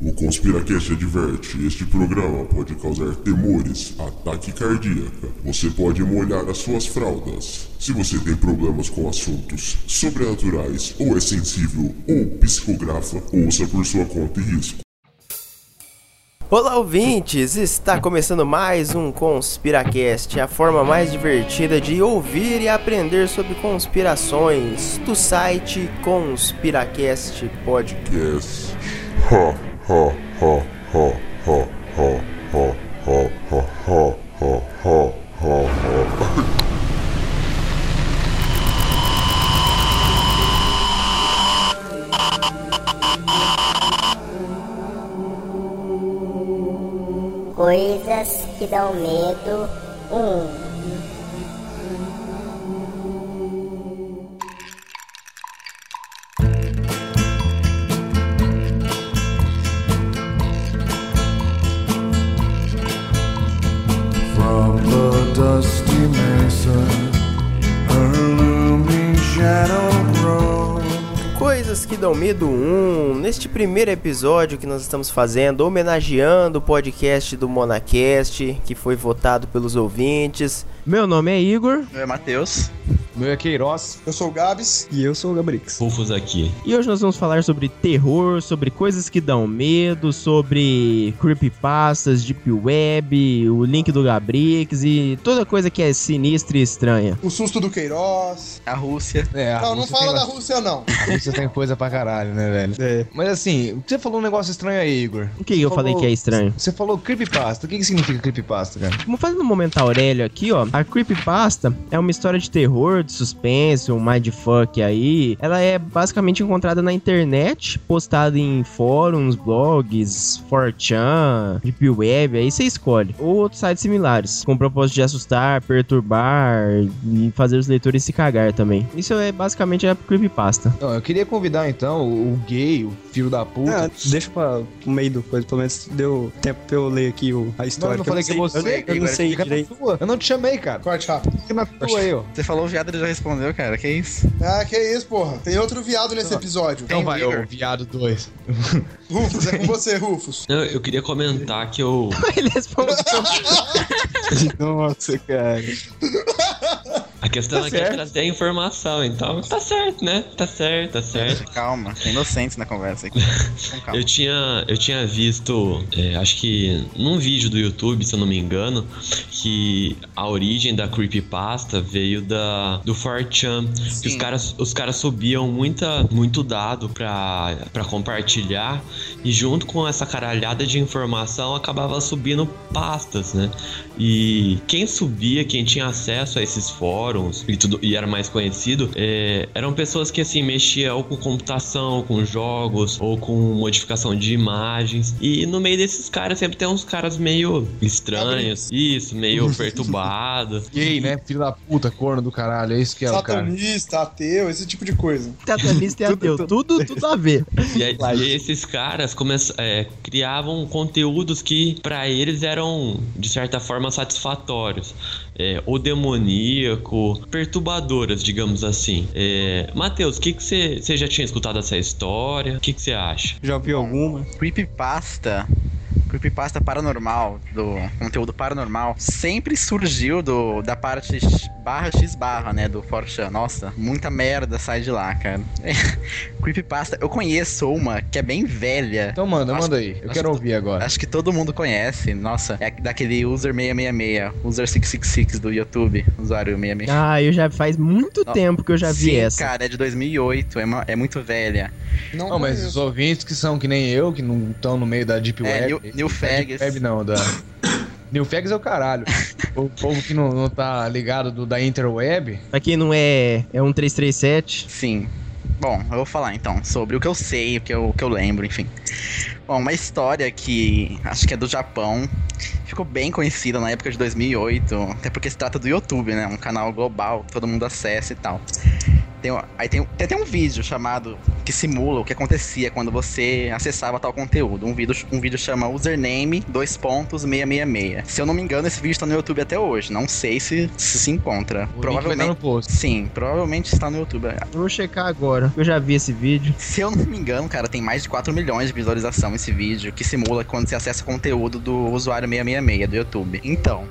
O Conspiracast adverte: este programa pode causar temores, ataque cardíaco. Você pode molhar as suas fraldas. Se você tem problemas com assuntos sobrenaturais, ou é sensível ou psicografa, ouça por sua conta e risco. Olá, ouvintes! Está começando mais um Conspiracast, a forma mais divertida de ouvir e aprender sobre conspirações do site Conspiracast Podcast. Ha, ha, ha, ha, ha, ha, ha, ha, ha, ha, ha, ha, ha, ha. Coisas que dão medo. Um. Dusty mesa. Coisas que dão medo 1. Neste primeiro episódio que nós estamos fazendo, homenageando o podcast do Monacast, que foi votado pelos ouvintes. Meu nome é Igor Meu é Matheus. Meu é Queiroz. Eu sou o Gabs. E eu sou o Gabrix. Rufus aqui. e hoje nós vamos falar sobre terror, sobre coisas que dão medo, sobre creepypastas, deep web, o link do Gabrix e toda coisa que é sinistra e estranha. O susto do Queiroz. A Rússia. É, a não, não Rússia fala tem da Rússia, não. A Rússia tem coisa pra caralho, né, velho? É. Mas assim, você falou um negócio estranho aí, Igor. O que eu Você falei falou- que é estranho? Você falou creepypasta. O que, que significa creepypasta, cara? Vamos fazer um momento Aurélio aqui, ó. A Creepypasta é uma história de terror, de suspense, um mindfuck aí. Ela é basicamente encontrada na internet, postada em fóruns, blogs, 4chan, Deep Web, aí você escolhe. Ou outros sites similares, com o propósito de assustar, perturbar e fazer os leitores se cagar também. Isso é basicamente a Creepypasta. Não, eu queria convidar então o, gay, o filho da puta. Ah, deixa pra o meio do coisa, pelo menos deu tempo pra eu ler aqui o, a não, história. eu não que falei que sei- você. Eu, não- eu não sei direito. Eu não te chamei, cara. Corte rápido. Fica na tua aí, ó. Você falou o viado, ele já respondeu, cara. Que isso? Ah, que isso, porra. Tem outro viado nesse episódio. Então vai, ô, viado 2. Rufus, é com você, Rufus. Não, eu queria comentar que eu. Ele respondeu. Nossa, cara. A questão aqui é trazer a informação, então tá certo, né? Tá certo, tá certo. Calma, tem inocentes na conversa aqui. Calma. Eu tinha, eu tinha visto, é, acho que num vídeo do YouTube, se eu não me engano, que a origem da creepypasta veio da do 4chan, que os caras, os caras subiam muita, muito dado pra, pra compartilhar e junto com essa caralhada de informação acabava subindo pastas, né? E quem subia, quem tinha acesso a esses fóruns e tudo e era mais conhecido, é, eram pessoas que assim mexiam ou com computação, com jogos ou com modificação de imagens. E no meio desses caras sempre tem uns caras meio estranhos, isso, meio perturbados. Gay, né? Filho da puta, corno do caralho. É isso que é o cara. Satanista, ateu, esse tipo de coisa. Satanista e ateu, tudo, tudo a ver. E, aí, e esses caras é, criavam conteúdos que pra eles eram de certa forma satisfatórios. É, ou demoníaco, perturbadoras, digamos assim. É, Matheus, o que você você já tinha escutado essa história? O que que você acha? Já ouviu alguma? Creepypasta. Creepypasta paranormal, do conteúdo paranormal, sempre surgiu do, da parte barra x barra, né, do 4chan. Nossa, muita merda sai de lá, cara. Creepypasta, eu conheço uma que é bem velha. Então manda, Acho- manda aí. Eu quero que- ouvir agora. Acho que todo mundo conhece. Nossa, é daquele user 666, user 666 do YouTube, usuário 666. Ah, eu já faz muito Não. tempo que eu já vi Sim, essa. cara, é de 2008, é, uma- é muito velha. Não, Não, mas os ouvintes que são que nem eu, que não estão no meio da Deep É, Web. New- New Da Fags. Web não, da. New Fags é o caralho. o povo que não, não tá ligado do, da Interweb. Pra quem não é, é um 337. Sim. Bom, eu vou falar então sobre o que eu sei, o que eu, o que eu lembro, enfim. Bom, uma história que acho que é do Japão, ficou bem conhecida na época de 2008, até porque se trata do YouTube, né? Um canal global, que todo mundo acessa e tal. Tem, aí tem, tem até um vídeo chamado que simula o que acontecia quando você acessava tal conteúdo. Um vídeo, um vídeo chama username dois pontos 666. Se eu não me engano, esse vídeo tá no YouTube até hoje. Não sei se se, se encontra. O link vai estar no post. Sim, provavelmente está no YouTube. Eu vou checar agora. Eu já vi esse vídeo. Se eu não me engano, cara, tem mais de 4 milhões de visualização esse vídeo que simula quando você acessa conteúdo do usuário 666 do YouTube. Então,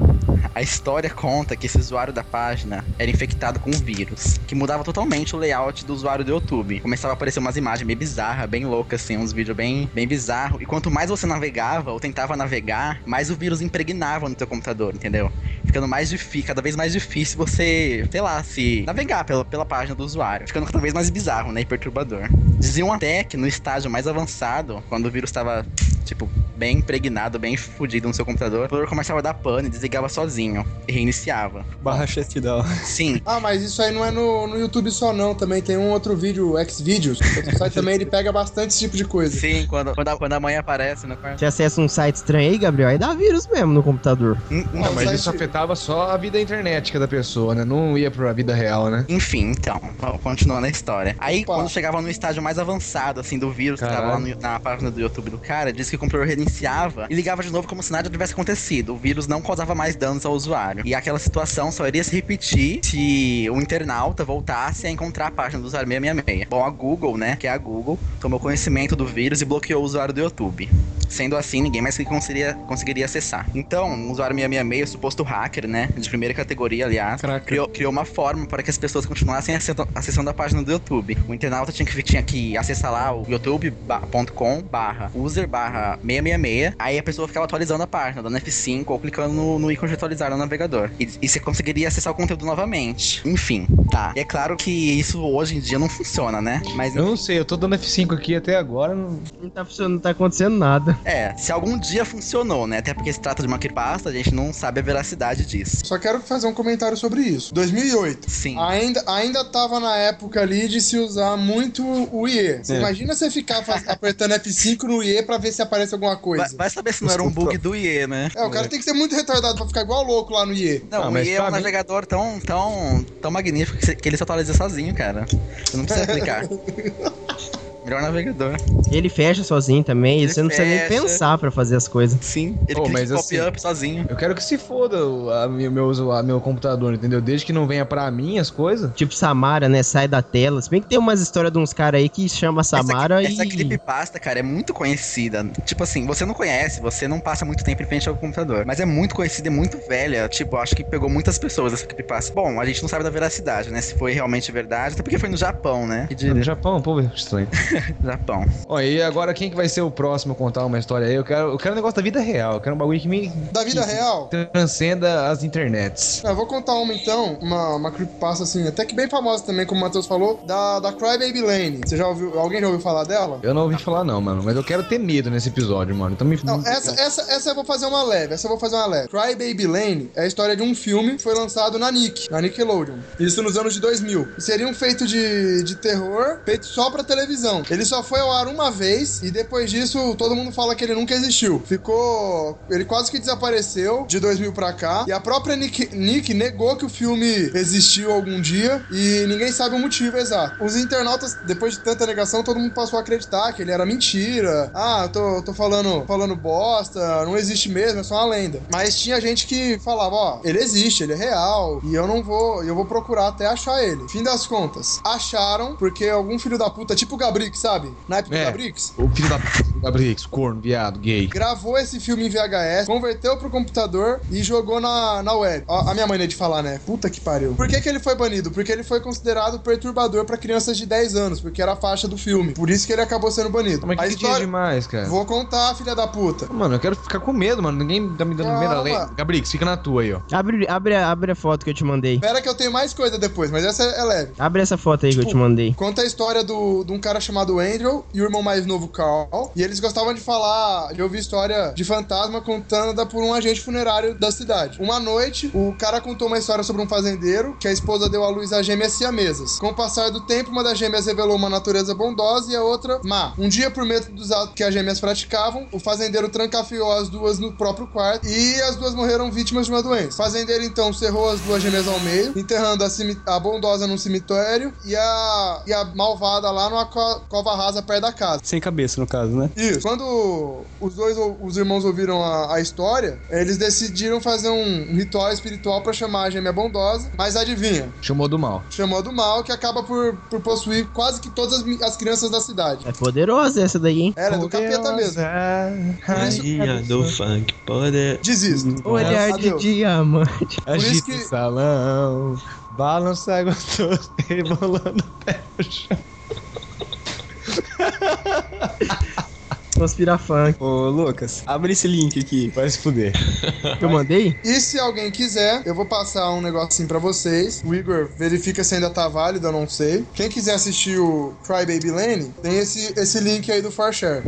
a história conta que esse usuário da página era infectado com um vírus, que mudava totalmente o layout do usuário do YouTube. Começava a aparecer umas imagens bem bizarras, bem loucas, assim, uns vídeos bem, bem bizarros. E quanto mais você navegava ou tentava navegar, mais o vírus impregnava no teu computador, entendeu? Ficando mais difícil, cada vez mais difícil você, sei lá, se navegar pela, pela página do usuário. Ficando cada vez mais bizarro, né? E perturbador. Diziam até que no estágio mais avançado, quando o vírus estava, tipo, bem impregnado, bem fudido no seu computador, o computador começava a dar pane, desligava sozinho e reiniciava. Barra shutdown. Sim, Ah, mas isso aí não é no, no YouTube só não, também tem um outro vídeo, Xvideos. Outro site também ele pega bastante esse tipo de coisa. sim, quando, quando, a, quando a mãe aparece no quarto. Você acessa um site estranho aí, Gabriel, aí dá vírus mesmo no computador. Hum, Não, hum, mas site- isso afetava só a vida internética da pessoa, né? Não ia pra vida real, né? Enfim, então, continuando a história. Aí, Opa. quando chegava no estágio mais avançado, assim, do vírus que tava lá Caralho. no- na página do YouTube do cara, disse que o computador reiniciava e ligava de novo como se nada tivesse acontecido. O vírus não causava mais danos ao usuário. E aquela situação só iria se repetir se o internauta voltasse a encontrar a página do usuário 666. Bom, a Google, né, que é a Google, tomou conhecimento do vírus e bloqueou o usuário do YouTube. Sendo assim, ninguém mais conseguiria, conseguiria acessar. Então, o usuário 666, o suposto hacker, né, de primeira categoria, aliás, criou, criou uma forma para que as pessoas continuassem acessando- acessando a página do YouTube. O internauta tinha que, tinha que acessar lá o youtube.com barra user barra 666, aí a pessoa ficava atualizando a página, dando F5 ou clicando no, no ícone de atualizar no navegador. E, e você conseguiria acessar o conteúdo novamente. Enfim, tá. E é claro que isso hoje em dia não funciona, né? Mas Eu não sei, eu tô dando F5 aqui até agora. Não... Não tá funcionando, não tá acontecendo nada. é, se algum dia funcionou, né? Até porque se trata de uma creepypasta, a gente não sabe a veracidade disso. Só quero fazer um comentário sobre isso. 2008. Sim. Ainda, ainda tava na época ali de se usar muito o IE. Você É. imagina você ficar faz- apertando F5 no IE pra ver se aparece alguma coisa. Vai, vai saber se não era um bug do IE, né? É, o cara tem que ser muito retardado pra ficar igual louco lá no IE. Não, Ah, o IE é um mim- navegador tão, tão, tão magnífico que ele se atualiza sozinho, cara. Você não precisa clicar. Melhor navegador. Ele fecha sozinho também, Ele você não precisa nem pensar pra fazer as coisas. Sim, ele Oh, clica copy assim- up sozinho. Eu quero que se foda o a, meu, meu, usu- meu computador, entendeu? Desde que não venha pra mim as coisas. Tipo Samara, né? Sai da tela. Se bem que tem umas histórias de uns caras aí que chama Samara essa, e. essa creepypasta, cara, é muito conhecida. Tipo assim, você não conhece, você não passa muito tempo em frente ao computador. Mas é muito conhecida e muito velha. Tipo, acho que pegou muitas pessoas essa creepypasta. Bom, a gente não sabe da veracidade, né? Se foi realmente verdade. Até porque foi no Japão, né? Que No? Japão, pô, estranho. Japão. Ó, e agora quem que vai ser o próximo a contar uma história aí? Eu quero, eu quero um negócio da vida real. Eu quero um bagulho que me. Da vida real? Transcenda as internets. Eu vou contar uma então, uma, uma creepypasta assim, até que bem famosa também, como o Matheus falou, da, da Crybaby Lane. Você já ouviu? Alguém já ouviu falar dela? Eu não ouvi falar, não, mano. Mas eu quero ter medo nesse episódio, mano. Então me. Não, essa, essa, essa eu vou fazer uma leve, essa eu vou fazer uma leve. Cry Baby Lane é a história de um filme que foi lançado na Nick, na Nickelodeon. Isso nos anos de 2000. E seria um feito de, de terror, feito só pra televisão. Ele só foi ao ar uma vez e depois disso todo mundo fala que ele nunca existiu. Ficou... Ele quase que desapareceu de 2000 pra cá. E a própria Nick, Nick negou que o filme existiu algum dia e ninguém sabe o motivo exato. Os internautas, depois de tanta negação, todo mundo passou a acreditar que ele era mentira. Ah, eu tô, tô falando, falando bosta, não existe mesmo, é só uma lenda. Mas tinha gente que falava, ó, ele existe, ele é real, e eu não vou, eu vou procurar até achar ele. Fim das contas, acharam porque algum filho da puta, tipo o Sabe? Na época do É. Gabrix, O filho da. Gabrix, corno, viado, gay. gravou esse filme em VHS, converteu pro computador e jogou na, na web. Ó, a minha maneira de falar, né? Puta que pariu. Por que, que ele foi banido? Porque ele foi considerado perturbador pra crianças de 10 anos, porque era a faixa do filme. Por isso que ele acabou sendo banido. Mas a que, história... demais, cara? Vou contar, filha da puta. Mano, eu quero ficar com medo, mano. Ninguém tá me dando Calma. medo além. Gabrix, fica na tua aí, ó. Abre, abre, abre a foto que eu te mandei. Pera que eu tenho mais coisa depois, mas essa é leve. Abre essa foto aí que eu Tipo, te mandei. Conta a história do, de um cara chamado chamado Andrew e o irmão mais novo, Carl. E eles gostavam de falar, de ouvir história de fantasma contada por um agente funerário da cidade. Uma noite, o cara contou uma história sobre um fazendeiro que a esposa deu à luz a gêmeas siamesas. Com o passar do tempo, uma das gêmeas revelou uma natureza bondosa e a outra má. Um dia, por medo dos atos que as gêmeas praticavam, o fazendeiro trancafiou as duas no próprio quarto e as duas morreram vítimas de uma doença. O fazendeiro então cerrou as duas gêmeas ao meio, enterrando a, a bondosa num cemitério e a, e a malvada lá numa co- cova rasa perto da casa. Sem cabeça, no caso, né? Isso. Quando os dois, os irmãos ouviram a, a história, eles decidiram fazer um, ritual espiritual pra chamar a gêmea bondosa, mas adivinha? Chamou do mal. Chamou do mal que acaba por, por possuir quase que todas as, as crianças da cidade. É poderosa essa daí, hein? Ela é do capeta mesmo. Isso, Rainha do funk, poder. desisto. Olhar de Adeus. diamante. Por isso Agita que- o salão, balança gostoso, rebolando o pé no chão. Conspira funk. Ô, Lucas, abre esse link aqui. Vai se fuder. Eu mandei? E se alguém quiser, eu vou passar um negocinho pra vocês. O Igor verifica se ainda tá válido, eu não sei. Quem quiser assistir o Cry Baby Lane, tem esse, esse link aí do FarShare.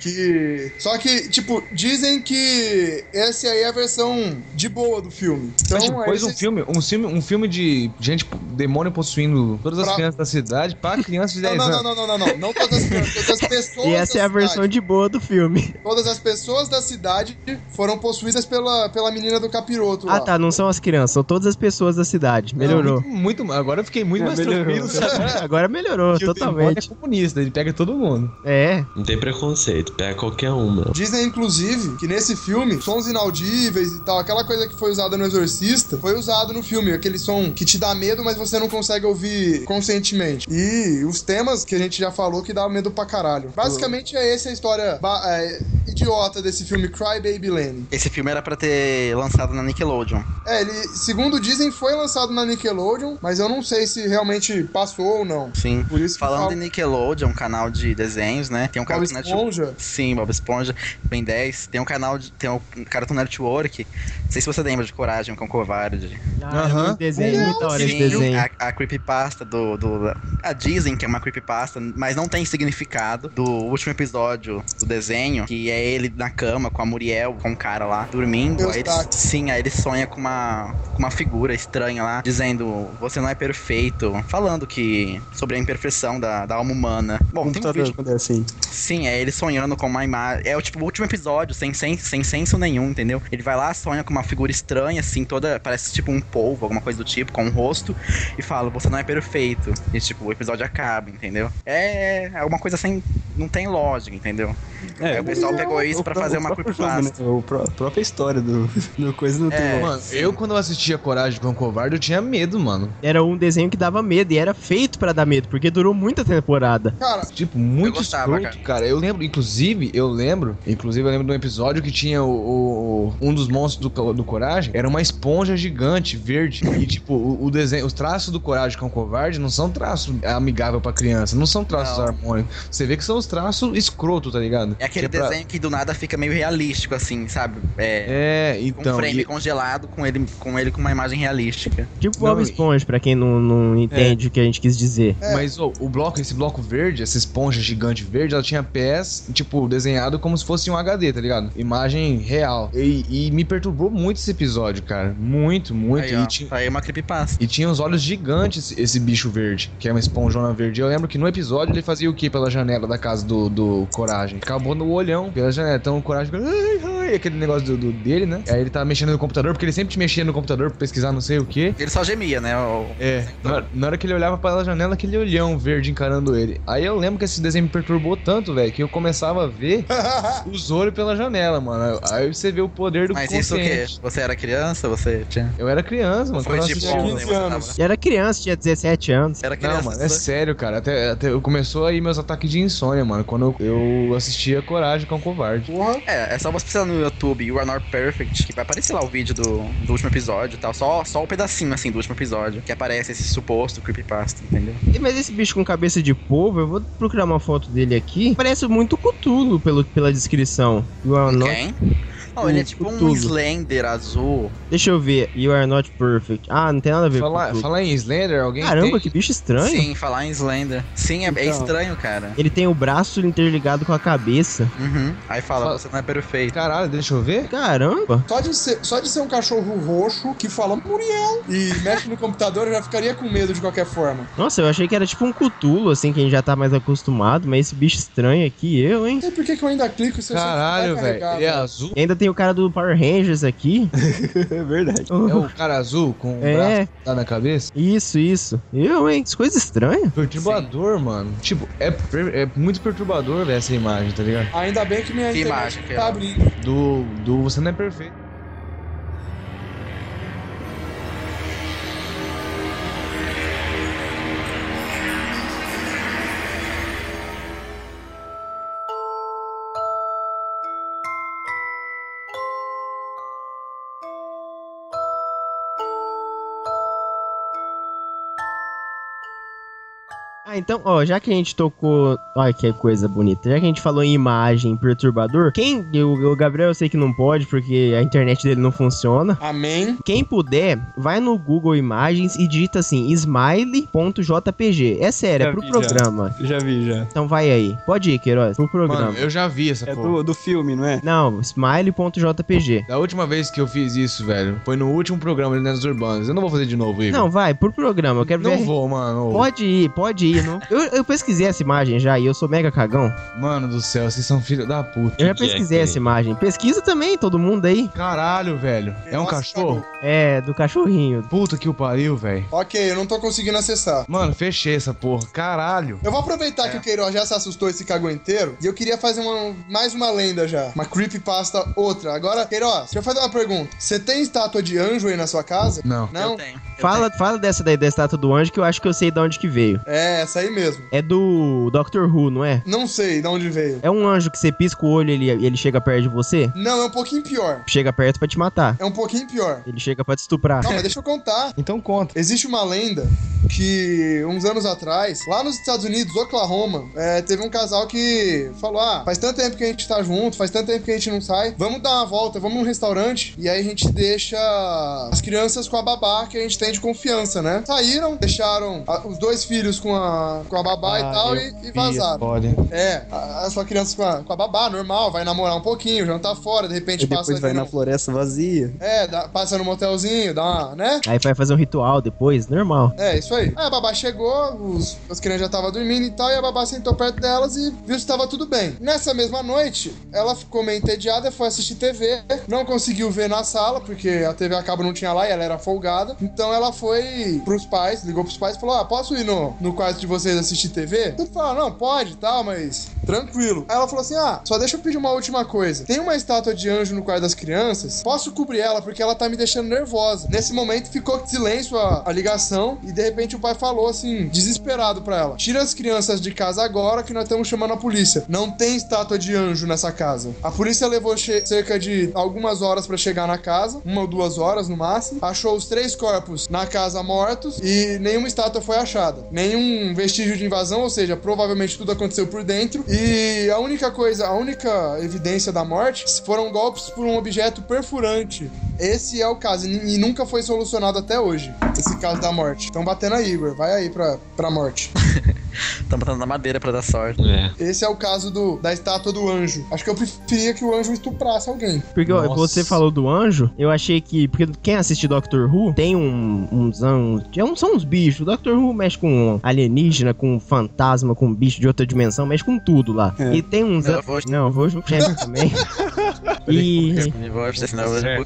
Que. Só que, tipo, dizem que essa aí é a versão de boa do filme. Então, Mas tipo, pôs um vocês- filme, um filme, um filme de gente, demônio possuindo todas as Pra- crianças da cidade pra crianças de Não, 10 não, anos. não, não, não, não, não. Não todas as crianças, todas as pessoas. E essa da é a versão cidade. de boa do filme. Todas as pessoas da cidade foram possuídas pela, pela menina do capiroto lá. Ah, tá. Não são as crianças, são todas as pessoas da cidade. Melhorou. Muito, muito- agora eu fiquei muito É, mais melhorou. tranquilo, sabe? Agora melhorou, Que o demônio é totalmente. comunista, ele pega todo mundo. É. Não tem preconceito, pega qualquer um, meu. Dizem, inclusive, que nesse filme, sons inaudíveis e tal, aquela coisa que foi usada no Exorcista, foi usado no filme. Aquele som que te dá medo, mas você não consegue ouvir conscientemente. E os temas que a gente já falou que dá medo pra caralho. Basicamente é essa a história é, idiota desse filme Cry Baby Lane. Esse filme era pra ter lançado na Nickelodeon. É, ele, segundo dizem, foi lançado na Nickelodeon, mas eu não sei se realmente passou ou não. Sim. Por isso que Falando fala- em Nickelodeon, um canal de desenhos, né? Tem um Cartoon Network. Sim, Bob Esponja, Ben 10. Tem um canal de. Tem um Cartoon Network. Não sei se você lembra de Coragem com Covarde. Ah, é muito desenho, muita hora desenho. A, a creepypasta do, do. A dizem que é uma creepypasta, mas não tem significado. Do último episódio do desenho, que é ele na cama com a Muriel, com o cara lá, dormindo. Aí ele, sim, aí ele sonha com uma, com uma figura estranha lá, dizendo: Você não é perfeito. Falando que. sobre a imperfeição da, da alma humana. Bom, tem um Computador, vídeo. é assim. Sim, é ele sonhando com uma imagem. É o tipo o último episódio, sem, sem, sem senso nenhum, entendeu? Ele vai lá, sonha com uma figura estranha, assim, toda. Parece tipo um polvo, alguma coisa do tipo, com um rosto, e fala: Você não é perfeito. E tipo, o episódio acaba, entendeu? É, é uma coisa sem. Não tem lógica, entendeu? É, Aí o pessoal pegou isso pra pró- fazer o uma jogo, creepypasta. né? O pró- a própria história do, do coisa não tem. É. Mano, sim. eu quando eu assistia Coragem com o Covarde, eu tinha medo, mano. Era um desenho que dava medo e era feito pra dar medo, porque durou muita temporada. Cara, Tipo, muito Eu gostava, escroto, cara. Eu lembro, inclusive, eu lembro, inclusive eu lembro de um episódio que tinha o, o- um dos monstros do, do Coragem, era uma esponja gigante, verde. E, tipo, o, o desenho, os traços do Coragem com o Covarde não são traços amigáveis pra criança, não são traços Não. harmônicos. Você vê que são os traços escroto, tá ligado? É aquele Que pra- desenho que do nada fica meio realístico, assim, sabe? É. É, Um então. frame e- congelado com ele, com ele com uma imagem realística. Tipo Bob Não, e- Esponja, pra quem não, não entende o que a gente quis dizer. Mas ô, o bloco, esse bloco verde, essa esponja gigante verde, ela tinha pés, tipo, desenhado como se fosse um HD, tá ligado? Imagem real. E, e me perturbou muito esse episódio, cara. Muito, muito. Aí, e, ó, ti- aí uma creepypasta. e tinha os olhos gigantes, esse bicho verde, que é uma esponjona verde. Eu lembro que no episódio ele fazia o que pela janela da casa do, do Coragem? Acabou no olhão pela janela. Então o Coragem fica. Aquele negócio do, do- dele, né? Aí ele tava mexendo no computador, porque ele sempre mexia no computador pra pesquisar não sei o que. Ele só gemia, né? O- É, na hora, na hora que ele olhava pela janela, aquele olhão verde encarando ele. Aí eu lembro que esse desenho me perturbou tanto, velho, que eu começava a ver os olhos pela janela, mano. Aí você vê o poder do Mas isso o quê? Você era criança? Você tinha. Eu era criança, mano. Foi eu tipo assistia. ontem, 15 você anos. tava- E era criança, tinha 17 anos. Era criança. Não, mano, é sério, cara. Até, até eu começou aí meus ataques de insônia, mano. Quando eu, eu assistia Coragem com o Covarde. porra. É, é só você precisar no YouTube You Are Not Perfect, que vai aparecer lá o vídeo do, do último episódio e tal. Só, só o pedacinho, assim, do último episódio, que aparece esse suposto creepypasta, entendeu? E, Mas esse bicho com cabeça de polvo, eu vou procurar uma foto dele aqui. Parece muito Cutulo pelo, pela descrição. You are not- Quem? Não, ele é tipo um Cthulhu. Slender azul. Deixa eu ver. You are not perfect. Ah, não tem nada a ver Falar, com Cthulhu. falar em Slender, alguém Caramba, tem? que bicho estranho. Sim, falar em Slender. Sim, é, é Então. estranho, cara. Ele tem o braço interligado com a cabeça. Uhum. Aí fala, Fala- você não é perfeito. Caralho, deixa eu ver. Caramba. Só de, ser, só de ser um cachorro roxo que fala Muriel e mexe no computador, eu já ficaria com medo de qualquer forma. Nossa, eu achei que era tipo um cutulo, assim, que a gente já tá mais acostumado, mas esse bicho estranho aqui, eu, hein? Sei por que, que eu ainda clico se eu Caralho, velho. Ele é azul. E ainda tem o cara do Power Rangers aqui. É verdade. É o cara azul com o É. braço tá na cabeça? Isso, isso. Eu, hein? Que coisa estranha. Perturbador, mano. Tipo, é, per- é muito perturbador ver essa imagem, tá ligado? Ainda bem que minha Que imagem que tá é? abrindo. Do, do Você Não É Perfeito. Ah, então, ó, já que a gente tocou. Olha que coisa bonita. Já que a gente falou em imagem perturbador, quem. O, o Gabriel eu sei que não pode, porque a internet dele não funciona. Amém. Quem puder, vai no Google Imagens e digita assim: smile.jpg. É sério, é Já pro vi, já. programa. Já vi, já. Então vai aí. Pode ir, Queiroz, pro programa. Mano, eu já vi essa É porra. do, do filme, não é? Não, smile.jpg. Da última vez que eu fiz isso, velho, foi no último programa de Lendas Urbanas. Eu não vou fazer de novo, Igor. Não, vai, pro programa. Eu quero Não ver. vou, mano. Pode ir, pode ir. Eu, eu pesquisei essa imagem já e eu sou mega cagão. Mano do céu, vocês são filhos da puta. Eu já que é pesquisei que é? essa imagem. Pesquisa também, todo mundo aí. Caralho, velho. É um Nossa, cachorro? É, do cachorrinho. Puta que o pariu, velho. Ok, eu não tô conseguindo acessar. Mano, fechei essa porra. Caralho. Eu vou aproveitar que o Queiroz já se assustou e se cagou inteiro. E eu queria fazer uma, mais uma lenda já. Uma creepypasta outra. Agora, Queiroz, deixa eu fazer uma pergunta. Você tem estátua de anjo aí na sua casa? Não. Não? Eu tenho. eu Fala, fala dessa daí da estátua do anjo que eu acho que eu sei de onde que veio. É, essa aí mesmo. É do Doctor Who, não é? Não sei de onde veio. É um anjo que você pisca o olho e ele, ele chega perto de você? Não, é um pouquinho pior. Chega perto pra te matar. É um pouquinho pior. Ele chega pra te estuprar. Não, mas deixa eu contar. Então conta. Existe uma lenda que uns anos atrás, lá nos Estados Unidos, Oklahoma, é, teve um casal que falou: Ah, faz tanto tempo que a gente tá junto, faz tanto tempo que a gente não sai, vamos dar uma volta, vamos num restaurante e aí a gente deixa as crianças com a babá que a gente tem de confiança, né? Saíram, deixaram a- os dois filhos com a, com a babá e tal e, e vazaram. Pode. É, a, a sua criança com a, com a babá, normal, vai namorar um pouquinho, jantar fora, de repente E passa depois vai ali na no- floresta vazia. É, dá- passa no motelzinho, dá uma, né? Aí vai fazer um ritual depois, normal. É, isso aí. Aí a babá chegou, os, as crianças já estavam dormindo e tal, e a babá sentou perto delas e viu se tava tudo bem. Nessa mesma noite, ela ficou meio entediada, foi assistir TV, não conseguiu ver na sala, porque a TV a cabo não tinha lá e ela era folgada. Então ela foi pros pais, ligou pros pais e falou: Ah, posso ir no, no quarto de vocês assistir TV? Tudo falaram, não, pode e tal, mas tranquilo. Aí ela falou assim: Ah, só deixa eu pedir uma última coisa. Tem uma estátua de anjo no quarto das crianças, posso cobrir ela porque ela tá me deixando nervosa. Nesse momento ficou silêncio a, a ligação e de repente o pai falou assim, desesperado pra ela: Tira as crianças de casa agora que nós estamos chamando a polícia. Não tem estátua de anjo nessa casa. A polícia levou cerca de algumas horas pra chegar na casa, uma ou duas horas no máximo. Achou os três corpos na casa mortos e nenhuma estátua foi achada. Nenhum vestígio de invasão, ou seja, provavelmente tudo aconteceu por dentro. E a única coisa, a única evidência da morte foram golpes por um objeto perfurante. Esse é o caso, e, nunca foi solucionado até hoje, esse caso da morte. Estão batendo aí, Igor. Vai aí pra, pra morte. Estão botando na madeira pra dar sorte. É. Esse é o caso do, da estátua do anjo. Acho que eu preferia que o anjo estuprasse alguém. Porque Nossa. você falou do anjo, eu achei que. Porque quem assiste Doctor Who tem um, uns. uns é um- são uns bichos. Doctor Who mexe com alienígena, com fantasma, com bicho de outra dimensão, mexe com tudo lá. É. E tem uns. Não, eu vou- Não, vou também. e.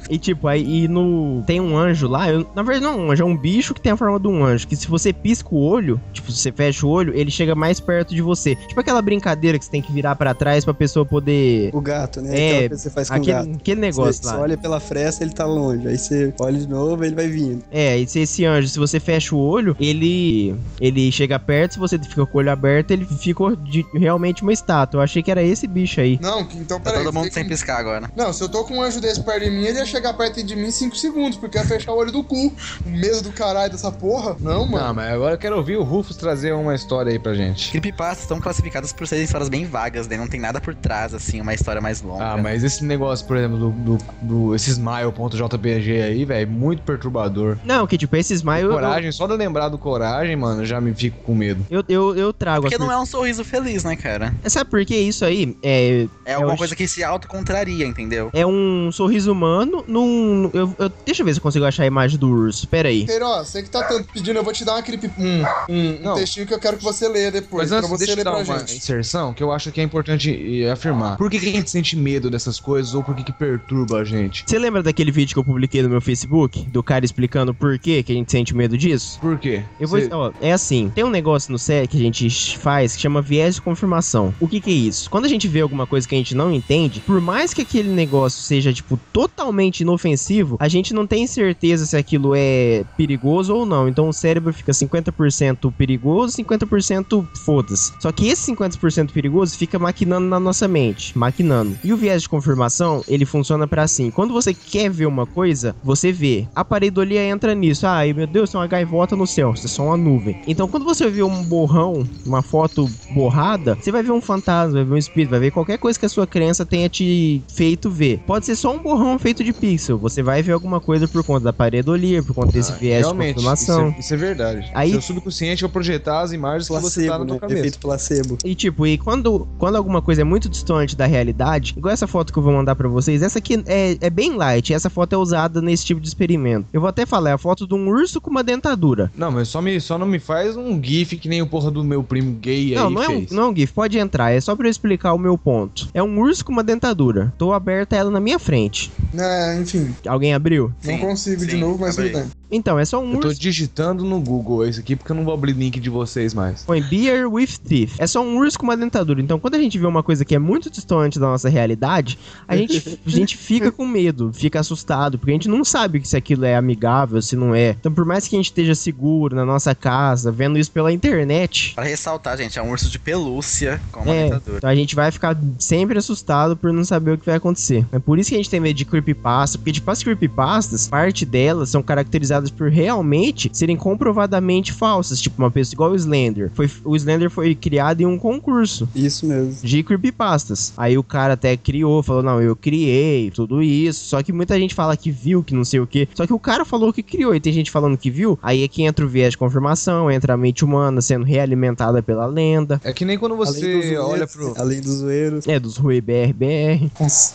E tipo, aí e no. Tem um anjo lá. eu- na verdade, não é um anjo, é um bicho que tem a forma de um anjo. Que se você pisca o olho, tipo, se você fecha o olho, ele chega mais perto de você. Tipo aquela brincadeira que você tem que virar pra trás pra pessoa poder. O gato, né? É, Aquela coisa que você faz com Aquele, gato. aquele negócio Você, lá. você olha pela fresta, ele tá longe. Aí você olha de novo, ele vai vindo. É, e se esse anjo, se você fecha o olho, ele ele chega perto, se você fica com o olho aberto, ele fica de- realmente uma estátua. Eu achei que era esse bicho aí. Não, então Tá peraí. todo mundo sem que- piscar agora. Não, se eu tô com um anjo desse perto de mim, ele ia chegar perto de mim em 5 segundos, porque é fechar o olho do cu. O medo do caralho dessa porra. Não, mano. Não, mas agora eu quero ouvir o Rufus trazer uma história aí pra gente. Creepypastas estão classificadas por serem histórias bem vagas, né? Não tem nada por trás, assim, uma história mais longa. Ah, mas esse negócio, por exemplo, do, do, do esse smile.jpg aí, velho, muito perturbador. Não, que tipo, esse smile. eu- Coragem, só de eu lembrar do coragem, mano, já me fico com medo. Eu, eu, eu trago Porque a não é um sorriso feliz, né, cara? Sabe por que isso aí? É, É alguma eu coisa que se autocontraria, entendeu? é um sorriso humano num. Eu, eu- deixa eu ver se eu consigo achar a imagem do urso. Pera aí. Queiroz, você que tá tanto pedindo, eu vou te dar uma creep... um, um, um textinho que eu quero que você leia depois, Mas pra antes, você deixa eu ler dar pra uma gente. inserção que eu acho que é importante afirmar. Por que, que a gente sente medo dessas coisas ou por que, que perturba a gente? Você lembra daquele vídeo que eu publiquei no meu Facebook? Do cara explicando por que, que a gente sente medo disso? Por quê? Eu vou. Cê- ó, é assim, tem um negócio no set que a gente faz que chama viés de confirmação. O que que é isso? Quando a gente vê alguma coisa que a gente não entende, por mais que aquele negócio seja, tipo, totalmente inofensivo, a gente não tem certeza se aquilo é perigoso ou não. Então o cérebro fica 50% perigoso, 50% foda-se. Só que esse 50% perigoso fica maquinando na nossa mente, maquinando. E o viés de confirmação, ele funciona pra assim, quando você quer ver uma coisa, você vê. A pareidolia entra nisso. Ai, meu Deus, tem uma gaivota no céu, isso é só uma nuvem. Então, quando você vê um borrão, uma foto borrada, você vai ver um fantasma, vai ver um espírito, vai ver qualquer coisa que a sua crença tenha te feito ver. Pode ser só um borrão feito de pixel, você vai ver alguma coisa por conta da pareidolia, por conta desse viés de Realmente, isso confirmação. é, isso é verdade. Aí- Seu subconsciente vai projetar as imagens que você tá Placebo, na tua né? cabeça. Efeito placebo. E tipo, e quando, quando alguma coisa é muito distante da realidade, igual essa foto que eu vou mandar pra vocês, essa aqui é, é bem light, essa foto é usada nesse tipo de experimento. Eu vou até falar, é a foto de um urso com uma dentadura. Não, mas só, me, só não me faz um gif que nem o porra do meu primo gay Não, aí não é, um, fez. não é um GIF, pode entrar, é só pra eu explicar o meu ponto. É um urso com uma dentadura. Tô aberta ela na minha frente. É, enfim, Alguém abriu? não Sim, consigo de sim, novo, mas abri. tudo bem. Então, é só um Eu tô urso. digitando no Google esse aqui porque eu não vou abrir link de vocês mais. Põe Beer with Teeth. É só um urso com uma dentadura. Então, quando a gente vê uma coisa que é muito distante da nossa realidade, a gente, a gente fica com medo, fica assustado, porque a gente não sabe se aquilo é amigável, se não é. Então, por mais que a gente esteja seguro na nossa casa, vendo isso pela internet, Pra ressaltar, gente, é um urso de pelúcia com uma é, dentadura. então a gente vai ficar sempre assustado por não saber o que vai acontecer. É por isso que a gente tem medo de creepypasta, porque tipo, as creepypastas, parte delas são caracterizadas por realmente serem comprovadamente falsas, tipo uma pessoa igual o Slender. Foi, o Slender foi criado em um concurso Isso mesmo. de creepypastas. Aí o cara até criou, falou, não, eu criei tudo isso. Só que muita gente fala que viu, que não sei o que. Só que o cara falou que criou e tem gente falando que viu. Aí é que entra o viés de confirmação, entra a mente humana sendo realimentada pela lenda. É que nem quando você olha pro. Além dos zoeiros. É, dos Rui BRBR.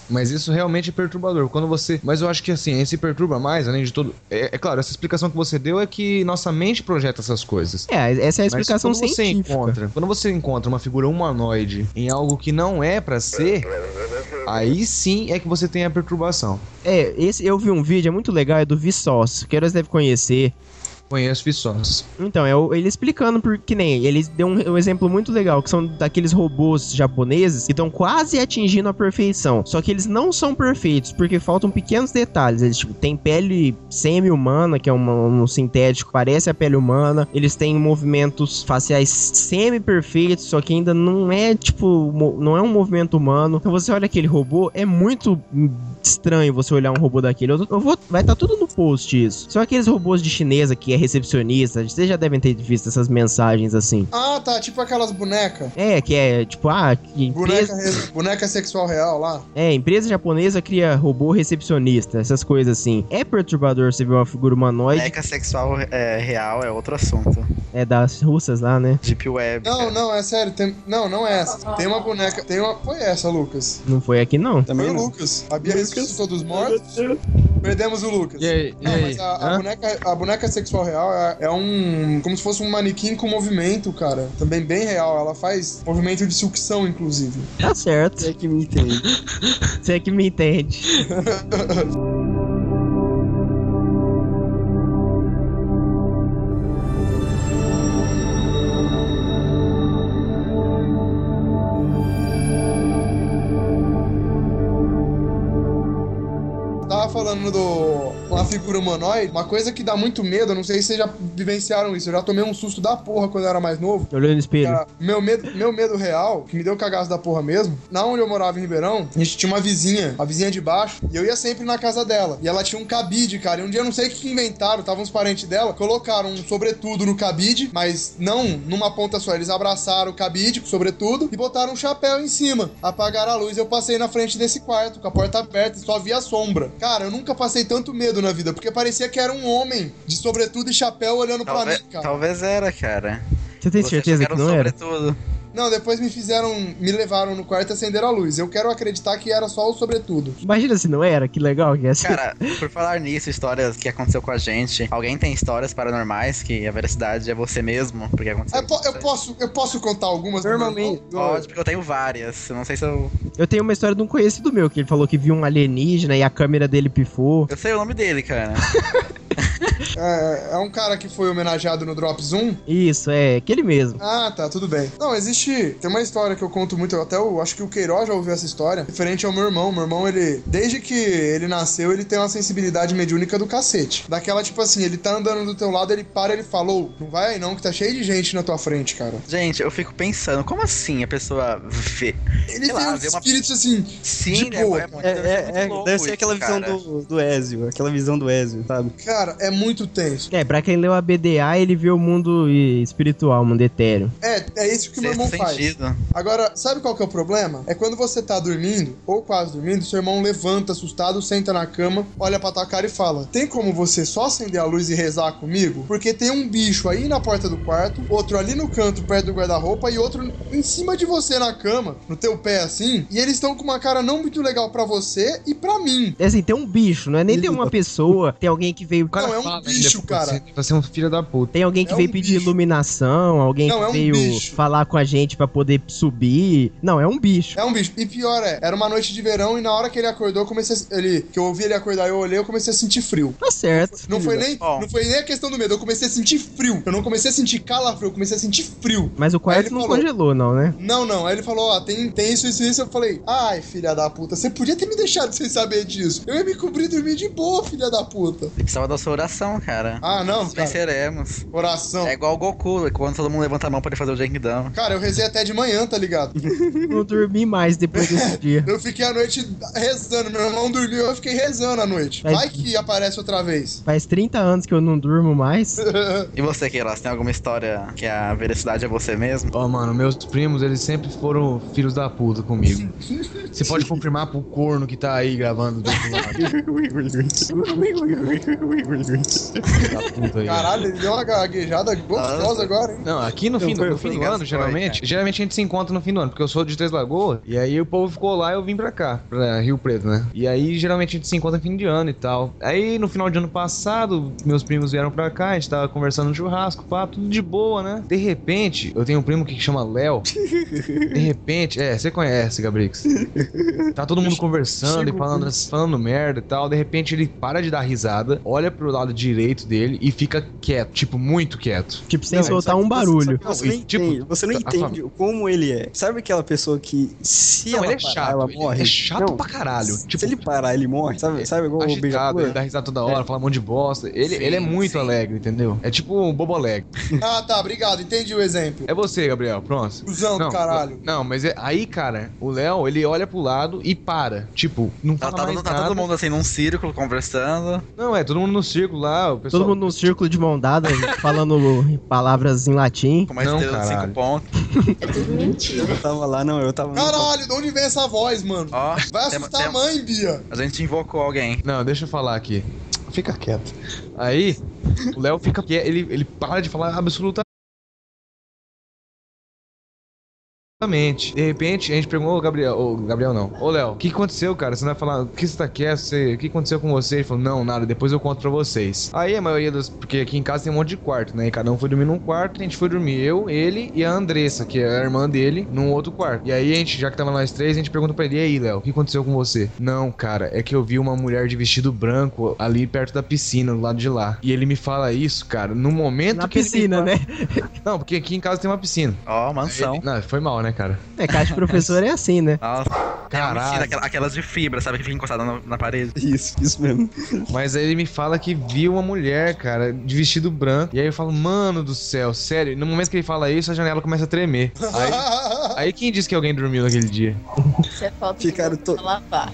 Mas isso realmente é perturbador. Quando você. Mas eu acho que assim, esse perturba mais, além de tudo. É, é claro, essa explicação que você deu é que nossa mente projeta essas coisas. É, essa é a Mas explicação quando você científica. encontra, quando você encontra uma figura humanoide em algo que não é pra ser, aí sim é que você tem a perturbação. É, esse eu vi um vídeo, é muito legal, é do Vsauce, que vocês devem conhecer. Conheço Vsauce. Então, é ele explicando por que nem. Ele deu um, um exemplo muito legal, que são daqueles robôs japoneses que estão quase atingindo a perfeição. Só que eles não são perfeitos, porque faltam pequenos detalhes. Eles, tipo, têm pele semi-humana, que é uma- um sintético, parece a pele humana. Eles têm movimentos faciais semi-perfeitos, só que ainda não é, tipo, não é um movimento humano. Então você olha aquele robô, é muito estranho você olhar um robô daquele. Eu, eu vou, vai estar tudo no post isso. São aqueles robôs de chinesa que é recepcionista. Vocês já devem ter visto essas mensagens assim. Ah, tá, tipo aquelas bonecas. É, que é tipo, ah, que Boneca, empresa, re- boneca sexual real lá. é, empresa japonesa cria robô recepcionista, essas coisas assim. É perturbador você ver uma figura humanoide, Boneca sexual é, real é outro assunto. é das russas lá, né? Deep Web. Não, cara. não, é sério. Tem... Não, não é essa. Tem uma boneca. Tem uma. Foi essa, Lucas. Não foi aqui não. Foi Também o não. Lucas. A Bia ressuscitou dos mortos. Perdemos o Lucas. E aí? E Não, aí? mas a, a boneca, a boneca sexual real é, é um. Como se fosse um manequim com movimento, cara. Também bem real. Ela faz movimento de sucção, inclusive. Tá certo. Você é que me entende. Você é que me entende. figura humanoide, uma coisa que dá muito medo, não sei se vocês já vivenciaram isso. Eu já tomei um susto da porra quando eu era mais novo. Olhando no espelho. Cara, meu medo, meu medo real, que me deu cagaço da porra mesmo, na onde eu morava em Ribeirão, a gente tinha uma vizinha, a vizinha de baixo, e eu ia sempre na casa dela. E ela tinha um cabide, cara. E um dia eu não sei o que inventaram, estavam uns parentes dela, colocaram um sobretudo no cabide, mas não numa ponta só. Eles abraçaram o cabide sobretudo e botaram um chapéu em cima. Apagaram a luz. Eu passei na frente desse quarto, com a porta aberta e só via a sombra. Cara, eu nunca passei tanto medo na vida, porque parecia que era um homem de sobretudo e chapéu olhando pra Talvez, mim, cara. talvez era, cara. Você tem Você certeza que não era? sobretudo. Não, depois me fizeram, me levaram no quarto e acenderam a luz. Eu quero acreditar que era só o sobretudo. Imagina se não era, que legal que ia ser. Cara, por falar nisso, histórias que aconteceu com a gente, alguém tem histórias paranormais que a veracidade é você mesmo? Porque aconteceu. Eu, po- eu posso, eu posso contar algumas? Normalmente- Pode, porque eu tenho várias. Eu não sei se eu. Eu tenho uma história de um conhecido meu, que ele falou que viu um alienígena e a câmera dele pifou. Eu sei o nome dele, cara. É, é um cara que foi homenageado no Drops 1. Isso, é, aquele mesmo. Ah, tá, tudo bem. Não, existe. Tem uma história que eu conto muito, eu até eu acho que o Queiroz já ouviu essa história, referente ao meu irmão. Meu irmão, ele. Desde que ele nasceu, ele tem uma sensibilidade mediúnica do cacete. Daquela, tipo assim, ele tá andando do teu lado, ele para, ele falou: Não vai aí não, que tá cheio de gente na tua frente, cara. Gente, eu fico pensando, como assim a pessoa vê? Ele Sei tem lá, um vê uma- espírito assim. Sim, de né? boa, É. É, deve ser é, é, louco deve ser isso, aquela visão do, do Ezio, aquela visão do Ezio, sabe? Cara, é muito tenso. É, pra quem leu a BDA, ele vê o mundo espiritual, o mundo etéreo. É, é isso que meu Sexto irmão faz. sentido. Agora, sabe qual que é o problema? É quando você tá dormindo, ou quase dormindo, seu irmão levanta assustado, senta na cama, olha pra tua cara e fala: Tem como você só acender a luz e rezar comigo? Porque tem um bicho aí na porta do quarto, outro ali no canto perto do guarda-roupa e outro em cima de você na cama, no teu pé assim, e eles estão com uma cara não muito legal pra você e pra mim. É assim, tem um bicho, não é nem tem uma pessoa, tem alguém que veio. Não, é um fala, bicho, cara. Você ser um filho da puta. Tem alguém que É veio um pedir bicho. iluminação, alguém Não, que é um veio bicho. falar com a gente pra poder subir. Não, é um bicho. É um bicho. E pior é, era uma noite de verão e na hora que ele acordou, eu comecei a, ele, que eu ouvi ele acordar e eu olhei, eu comecei a sentir frio. Tá certo. Não foi, nem, Ó. não foi nem a questão do medo, eu comecei a sentir frio. Eu não comecei a sentir calafrio, eu comecei a sentir frio. Mas o quarto ele não falou- congelou, não, né? Não, não. Aí ele falou, ó, tem, tem isso, isso, isso. Eu falei, ai, filha da puta, você podia ter me deixado sem saber disso. Eu ia me cobrir e dormir de boa, filha da puta. Precisava da sua oração, cara. Ah, não, Nós cara. venceremos. Oração. É igual o Goku, quando todo mundo levanta a mão pra ele fazer o Genkidama. Cara, eu rezei até de manhã, tá ligado? Não dormi mais depois desse dia. Eu fiquei a noite rezando. Meu irmão dormiu, eu fiquei rezando a noite. Mas- Vai que aparece outra vez. Faz 30 anos que eu não durmo mais. E você, Queiroz, tem alguma história que a veracidade é você mesmo? Ó, mano, meus primos, eles sempre foram filhos da puta comigo. Você pode confirmar pro corno que tá aí gravando do outro lado. Aí. Caralho, ele deu uma gaguejada gostosa Nossa. agora, hein? Não, aqui no fim, do, no fim do ano, geralmente, geralmente a gente se encontra no fim do ano, porque eu sou de Três Lagoas, e aí o povo ficou lá e eu vim pra cá, pra Rio Preto, né? E aí geralmente a gente se encontra no fim de ano e tal. Aí no final de ano passado, meus primos vieram pra cá, a gente tava conversando no churrasco, pá, tudo de boa, né? De repente, eu tenho um primo que chama Léo. De repente, é, você conhece, Gabrix. Tá todo mundo conversando e falando, falando merda e tal. De repente ele para de dar risada, olha pro lado direito dele e fica quieto, tipo, muito quieto. Tipo, sem Não, soltar um você- barulho. Você não, e, tipo, entende, você não entende como ele é. Sabe aquela pessoa que se Não, ela ele é parar, chato. morre? é chato Não, pra caralho. se Tipo, ele parar, ele morre, sabe? Sabe igual o agitado, beija-flor? ele dá risada toda hora, fala um monte de bosta. Ele, Sim, ele é muito sim. alegre, entendeu? É tipo um bobo alegre. Ah, tá, obrigado. Entendi o exemplo. É você, Gabriel, pronto. Cusão do caralho. Não, mas é, aí, cara, o Léo, ele olha pro lado e para. Tipo, não Tá, fala tá mais todo- tá nada. todo mundo assim num círculo conversando. Não, é todo mundo no círculo lá, o pessoal... Todo mundo num círculo de mão dada, falando palavras em latim. Com uma Não, estrela de caralho. cinco pontos. Eu tava lá, não, eu tava Caralho, de onde vem essa voz, mano? Ó, Vai tem- assustar tem- a mãe, Bia. A gente invocou alguém. Não, deixa eu falar aqui. Fica quieto. Aí, o Léo fica quieto, ele, ele para de falar absolutamente. De repente, a gente perguntou, ô Gabriel, ô Gabriel não, ô Léo, o que aconteceu, cara? Você não vai falar, o que você tá quieto? Você, o que aconteceu com você? Ele falou, não, nada, depois eu conto pra vocês. Aí a maioria das, porque aqui em casa tem um monte de quarto, né? E cada um foi dormir num quarto, a gente foi dormir, eu, ele e a Andressa, que é a irmã dele, num outro quarto. E aí a gente, já que tava nós três, a gente pergunta pra ele, e aí, Léo, o que aconteceu com você? Não, cara, é que eu vi uma mulher de vestido branco ali perto da piscina, do lado de lá. E ele me fala isso, cara, no momento Na que ele me piscina, fala- né? Não, porque aqui em casa tem uma piscina. Ó, mansão. Ele- Não, foi mal, né? Né, cara? É, casa de professor é assim, né? Nossa. Caralho. É mentira, aquelas de fibra, sabe? Que fica encostada na, na parede. Isso, isso mesmo. Mas aí ele me fala que viu uma mulher, cara, de vestido branco. E aí eu falo, mano do céu, sério. No momento que ele fala isso, a janela começa a tremer. Aí, aí quem disse que alguém dormiu naquele dia? Isso é falta Ficaram de to- lavar.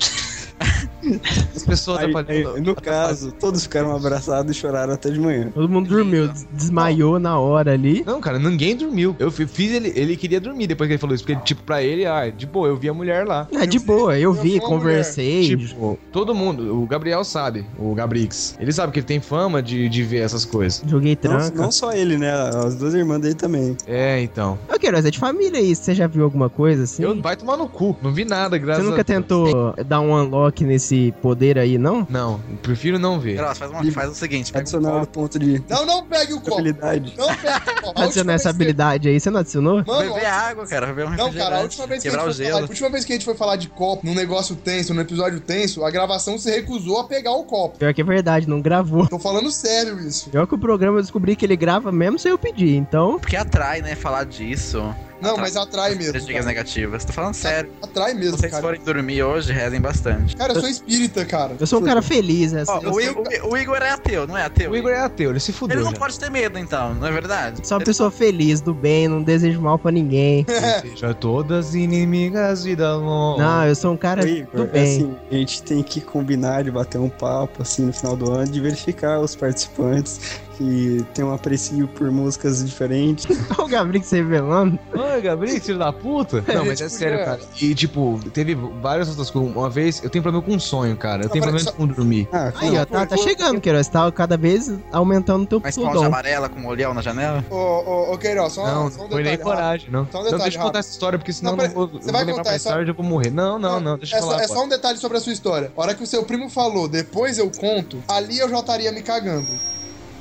As pessoas Aí, aí, no caso, todos ficaram abraçados e choraram até de manhã. Todo mundo dormiu, des- desmaiou na hora ali. Não, cara, ninguém dormiu. Eu fi- fiz ele, ele queria dormir depois que ele falou isso. Porque, tipo, pra ele, ah, de boa, eu vi a mulher lá. É de boa, eu eu vi, conversei. Tipo, todo mundo, o Gabriel sabe, o Gabrix. Ele sabe que ele tem fama de, de ver essas coisas. Joguei Não, tranca. não só ele, né? As duas irmãs dele também. É, então. Ô, Queiroz, é de família isso. Você já viu alguma coisa assim? Eu vai tomar no cu. Não vi nada, Você graças nunca a Deus. tentou dar um unlock nesse poder aí, não? Não, prefiro não ver. Gross, faz, uma- faz o seguinte: pega Adicionar copo, ponto de Não, não pegue o copo. habilidade. Não pegue o copo. Adicionar essa habilidade aí, você não adicionou? Mano, beber água, cara. Beber um Não, cara, a última vez, que a, o gente foi falar, a gelo. última vez que a gente foi falar de copo num negócio tenso, num episódio tenso, a gravação se recusou a pegar o copo. Pior que é verdade, não gravou. Tô falando sério isso. Pior que o programa eu descobri que ele grava mesmo sem eu pedir, então. Porque atrai, né? Falar disso. Não, Atrai- mas atrai mesmo. Estatísticas Cara. negativas. Tô falando sério. Atrai Se mesmo, vocês cara. forem dormir hoje, rezem bastante. Cara, eu sou espírita, cara. Eu sou um cara feliz, é Ó, o, Igor, o Igor é ateu, não é ateu? O Igor é ateu, ele se fudeu. Ele não já. pode ter medo, então, não é verdade? Sou uma pessoa feliz, do bem, não desejo mal pra ninguém. Seja todas inimigas e da longe. Não, eu sou um cara do Igor, é bem. assim, a gente tem que combinar de bater um papo assim no final do ano, de verificar os participantes que tem um aprecio por músicas diferentes. Olha o Gabriel se revelando. Oi, Gabriel, filho da puta. Não, mas é tipo, sério, é. cara. E, tipo, teve várias outras coisas. Uma vez, eu tenho problema com sonho, cara. Eu tenho Não, problema mas com dormir. Ah, Aí, não, ó, tá, tá chegando, Queiroz. Tá cada vez aumentando o teu esponja pudom. amarela com um olhão na janela? Ô, ô, ô, Queiroz, só, Não, só um não foi nem detalhe coragem, não. Só um não, detalhe deixa eu contar essa história, porque senão Não, eu não vou, você eu vai vou lembrar contar, mais só- tarde eu vou morrer. Não, não, não, deixa é eu só, falar. é só um detalhe sobre a sua história. A hora que o seu primo falou, depois eu conto, ali eu já estaria me cagando.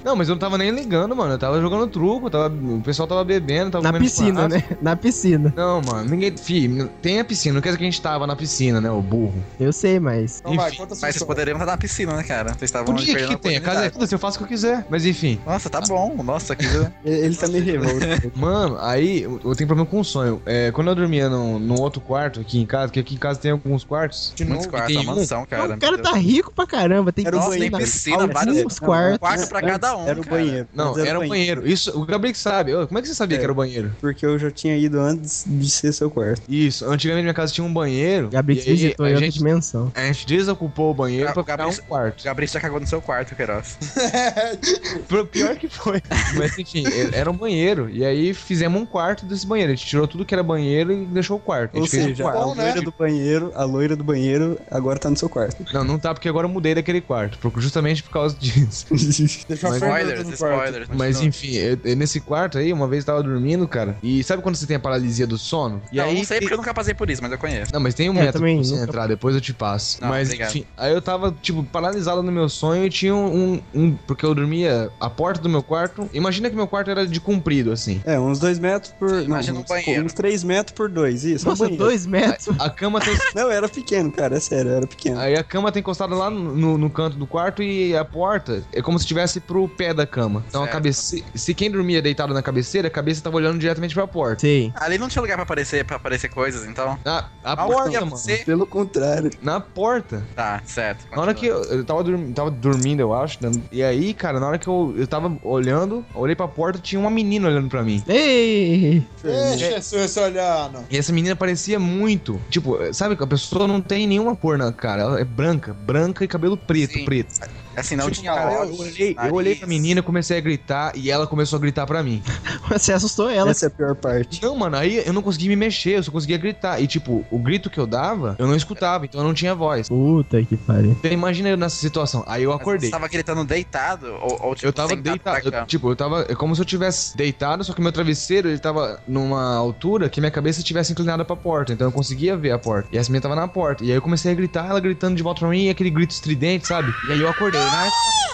Não, mas eu não tava nem ligando, mano. Eu tava jogando truco, tava, o pessoal tava bebendo, tava Na comendo piscina, né? Na piscina. Não, mano, ninguém. Fi, tem a piscina, não quer dizer que a gente tava na piscina, né, o burro. Eu sei, mas. Então vai, Enfim, sua Mas vocês poderiam estar na piscina, né, cara? Vocês estavam O dia perdendo que a tem, a casa é foda-se, eu faço o que eu quiser. Mas enfim. Nossa, tá bom. Nossa, que... ele, tá meio revolto. Mano, aí eu tenho problema com sonho. É, quando eu dormia num, num outro quarto aqui em casa, que aqui em casa tem alguns quartos. De Muitos novo. quartos, tem uma um- mansão, cara. o cara tá rico pra caramba. Tem o Nossa, tem piscina, vários... quartos. quarto pra cada um, Era o cara. banheiro. Não, Mas era um banheiro. Isso, o Gabriel que sabe. Como é que você sabia É. que era o banheiro? Porque eu já tinha ido antes de ser seu quarto. Isso, antigamente minha casa tinha um banheiro. Gabriel e aí visitou em a outra gente, dimensão. a gente desocupou o banheiro Ga- pra ficar Gabriel- um quarto. O Gabriel já cagou no seu quarto, Queiroz. Pro pior que foi. Mas enfim, era um banheiro. E aí fizemos um quarto desse banheiro. A gente tirou tudo que era banheiro e deixou o quarto. A Ou fez um seja, quarto. a né? loira do banheiro, a loira do banheiro agora tá no seu quarto. Não, não tá porque agora eu mudei daquele quarto. Justamente por causa disso. Deixa a Mas- Spoilers, no quarto. spoilers. Mas enfim, eu- eu nesse quarto aí, uma vez eu tava dormindo, cara. E sabe quando você tem a paralisia do sono? E Não, aí. não sei tem- porque eu nunca passei por isso, mas eu conheço. Não, mas tem um É, método pra você nunca- entrar, depois eu te passo. Não, mas obrigado. enfim, aí eu tava, tipo, paralisado no meu sonho e tinha um, um- Porque eu dormia a porta do meu quarto. Imagina que meu quarto era de comprido, assim. É, uns dois metros por. Não, Imagina um uns, banheiro. uns três metros por dois, isso. um Nossa, banheiro. dois metros. A cama tem. Não, era pequeno, cara, é sério, era pequeno. Aí a cama tá encostada lá no, no canto do quarto e a porta é como se estivesse pro pé da cama. Então a Certo. cabeceira. Se quem dormia deitado na cabeceira, a cabeça tava olhando diretamente pra porta. Sei. Ali não tinha lugar pra aparecer, pra aparecer coisas, então. Na, a Aonde porta, ia mano. você? Pelo contrário. Na porta. Tá, certo. Na hora que eu, eu tava, dormi- tava dormindo, eu acho. né? E aí, cara, na hora que eu, eu tava olhando, eu olhei pra porta, tinha uma menina olhando pra mim. Ei! Deixa esse olhando. E essa menina parecia muito. Tipo, sabe que a pessoa não tem nenhuma cor na cara. Ela é branca, branca e cabelo preto, Sim. preto. Assim, não Tipo, tinha cara, eu olhei, eu olhei pra menina, comecei a gritar e ela começou a gritar pra mim. Você assustou ela. Essa é a pior parte. Não, mano, aí eu não conseguia me mexer, eu só conseguia gritar. E, tipo, o grito que eu dava, eu não escutava, então eu não tinha voz. Puta que pariu. Então imagina eu nessa situação. Aí eu Mas acordei. Você tava gritando deitado? Ou, ou tipo, Eu tava sentado deitado, pra cá? eu- tipo, eu tava. É como se eu tivesse deitado, só que meu travesseiro ele tava numa altura que minha cabeça estivesse inclinada pra porta. Então eu conseguia ver a porta. E essa menina tava na porta. E aí eu comecei a gritar, ela gritando de volta pra mim, e aquele grito estridente, sabe? E aí eu acordei. Na-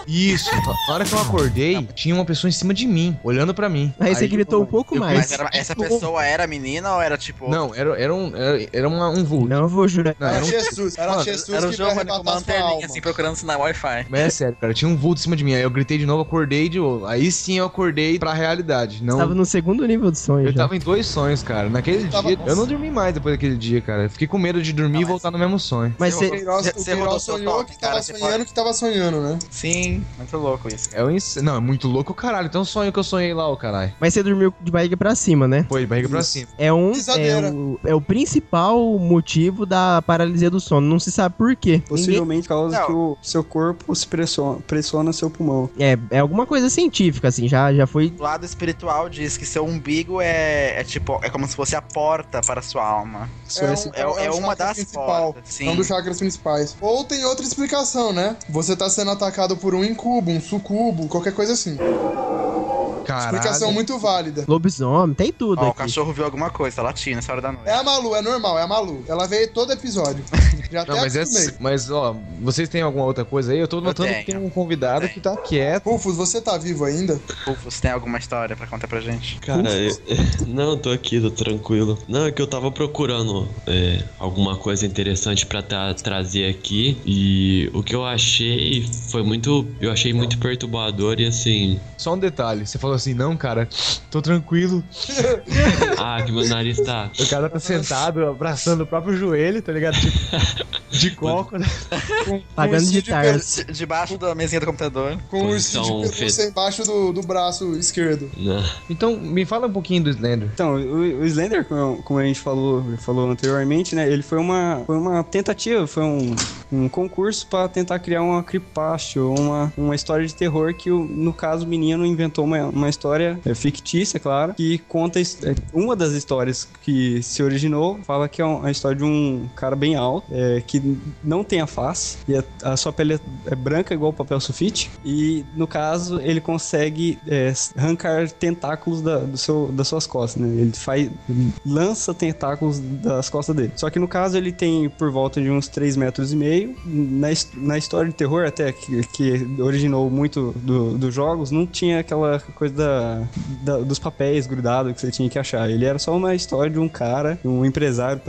Isso. Na hora que eu acordei, tinha uma pessoa em cima de mim, olhando pra mim. Aí você gritou um pouco eu mais. Mas era- essa pessoa era menina ou era tipo. Não, era, era um, era, era uma- um vulto. Não vou jurar. Não, Era era um... Jesus, era Mano, Jesus Era o que vai Giovanni com uma arrebatar sua lanterninha alma. assim procurando sinal Wi-Fi. Mas é sério, cara, tinha um vulto em cima de mim. Aí eu gritei de novo, acordei de novo. Aí sim eu acordei pra realidade. Não. Tava no segundo nível de sonho Eu já. tava em dois sonhos, cara. Naquele tava- dia, eu não dormi mais depois daquele dia, cara. Eu Fiquei com medo de dormir e voltar no mesmo sonho. Mas você. Queiroz, Você- o você rodou Queiroz seu sonhou toque, que cara, tava você sonhando que tava sonhando, né? Sim, muito louco isso. É um ins... Não, é muito louco, caralho. Então sonho que eu sonhei lá, o caralho. Mas você dormiu de barriga pra cima, né? Foi, barriga pra cima. É um. É o, é o principal motivo da paralisia do sono. Não se sabe por quê. Ninguém- Possivelmente por causa Não. que o seu corpo se pressiona, pressiona seu pulmão. É, é alguma coisa científica, assim. Já, já foi. O lado espiritual diz que seu umbigo é, é tipo, é como se fosse a porta para a sua alma. Só É esse- É, um- é o uma chakra das principal. portas. É Sim. um dos chakras principais. Ou tem outra explicação, né? Você tá sendo atacado por um incubo, um sucubo, qualquer coisa assim. Caralho. Explicação muito válida. Lobisomem, tem tudo Ó, o aqui. cachorro viu alguma coisa, tá latindo essa hora da noite. É a Malu, é normal, é a Malu. Ela veio todo episódio. Já até Não, mas, é, mas, ó, vocês têm alguma outra coisa aí? Eu tô notando que tenho. tem um convidado Tenho. que tá quieto. Rufus, você tá vivo ainda? Rufus, tem alguma história pra contar pra gente? Cara, eu- não, tô aqui, tô tranquilo. Não, é que eu tava procurando é, alguma coisa interessante pra tra- trazer aqui e o que eu achei foi muito, eu achei muito perturbador e assim, Só um detalhe, você falou assim, não, cara, tô tranquilo. ah, que meu nariz tá. O cara tá sentado, abraçando o próprio joelho, tá ligado? Tipo, de coco, né? Pagando de ursinho de tarso. De- Debaixo da mesinha do computador. Com o Posição de pelúcia embaixo do, do braço esquerdo. Não. Então, me fala um pouquinho do Slender. Então, o, o Slender, como, como a gente falou, falou anteriormente, né? Ele foi uma, foi uma tentativa, foi um, um concurso pra tentar criar uma creepypasta, uma, uma história de terror que, no caso, o menino inventou uma, uma história é, fictícia, claro, que conta é, uma das histórias que se originou, fala que é um- a história de um cara bem alto, é, que não tem a face, e a, a sua pele é, branca igual papel sulfite, e no caso ele consegue é, arrancar tentáculos da, do seu, das suas costas, né? Ele faz, lança tentáculos das costas dele. Só que no caso ele tem por volta de uns 3 metros e meio. Na, na história de terror, até que, que originou muito do- dos jogos, não tinha aquela coisa da, da- dos papéis grudados que você tinha que achar. Ele era só uma história de um cara, um empresário,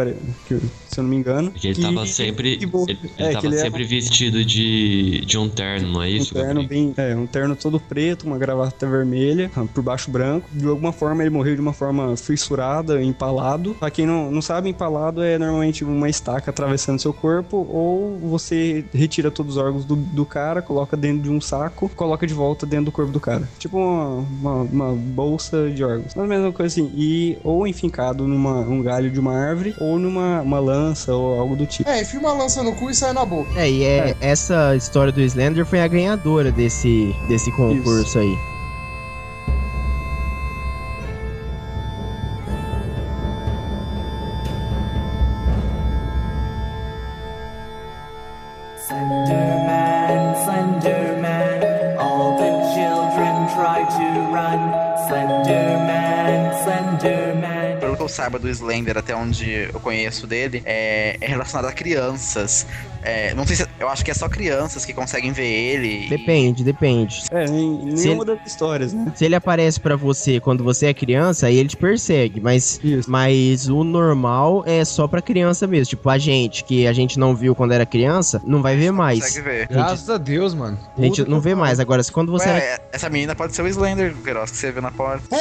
que, se eu não me engano. Porque ele que- tava sempre. Que vo- Ele, ele é, que tava ele era- sempre vestido de, de um terno, não é um isso? terno Gabriel? bem. É, um terno todo preto, uma gravata vermelha, ah, por baixo branco. De alguma forma ele morreu de uma forma fissurada, empalado. Pra quem não, não sabe, empalado é normalmente uma estaca atravessando seu corpo, ou você retira todos os órgãos do, do cara, coloca dentro de um saco, coloca de volta dentro do corpo do cara. Tipo uma, uma, uma bolsa de órgãos. Mas a mesma coisa assim. E ou enfincado numa um galho de uma árvore, ou numa uma lança, ou algo do tipo. É, enfia uma lança no cu e sai na boca. É, e é, essa história do Slender foi a ganhadora desse, desse concurso aí. Slenderman, Slenderman, que eu saiba do Slender, até onde eu conheço dele, é, é relacionado a crianças. É, não sei se. Eu acho que é só crianças que conseguem ver ele. e- Depende, depende. É, em nenhuma das histórias, né? Se ele aparece pra você quando você é criança, aí ele te persegue, mas Isso. mas o normal é só pra criança mesmo, tipo a gente que a gente não viu quando era criança, não vai ver mais. Consegue ver. Graças a Deus, mano. A gente Puta não vê mais. Agora, se quando você era Ué, essa menina pode ser o Slender, Queiroz, que você viu na porta.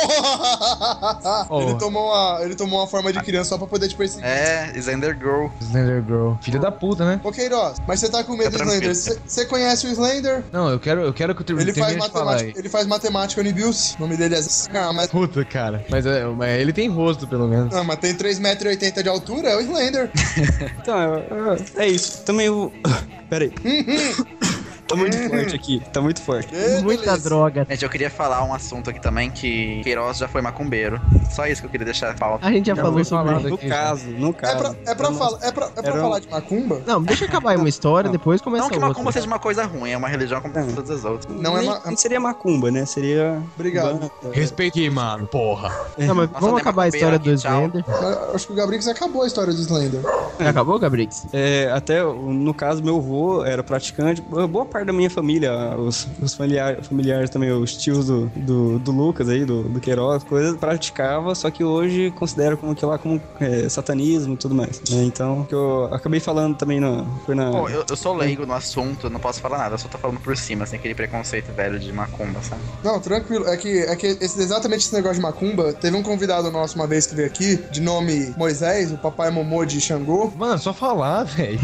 ele, tomou uma, ele tomou uma forma de criança só pra poder te perseguir. É, Slender Girl. Slender Girl. Filha da puta, né? Ô Queiroz, mas você tá com medo do Slender. Você conhece o Slender? Não, eu quero, eu quero que tu Ele faz, termine de falar aí. matemática, ele faz matemática Unibius. O nome dele é. Ah, mas, Puta, cara. Mas, é, mas ele tem rosto, pelo menos. ah, mas tem 3,80m de altura, é o Slender. Então, é, é- é isso. Também o. Pera aí. Tá muito forte aqui. Tá muito forte. É, muita beleza. droga. Gente, eu queria falar um assunto aqui também que Queiroz já foi macumbeiro. Só isso que eu queria deixar pauta. A gente já, Já falou sobre falado No aqui, caso, no É caso. pra, é pra, Eu não- fala- é pra, é pra um- falar de macumba? Não, deixa acabar aí uma história, depois começa Não que macumba outra. seja uma coisa ruim, é uma religião como É. todas as outras. Não é Nem- ma- seria macumba, né? Seria. Obrigado. banda. Respeitei, mano. Porra. Não, mas Nossa, vamos acabar a história do aqui, tchau. Slender. Acho que o Gabrix acabou a história do Slender. Acabou, Gabrix? É, até no caso, meu avô era praticante. Boa parte da minha família, os, os familiar- familiares também, os tios do, do, do Lucas aí, do, do Queiroz, coisas, praticava, só que hoje considero como que lá como é, satanismo e tudo mais. né? Então, que eu acabei falando também na. Foi na. Pô, eu, eu sou leigo no assunto, não posso falar nada, eu só tô falando por cima, sem aquele preconceito velho de macumba, sabe? Não, tranquilo. É que, é que esse- exatamente esse negócio de macumba, teve um convidado nosso uma vez que veio aqui, de nome Moisés, o papai Momô de Xangô. Mano, só falar, velho.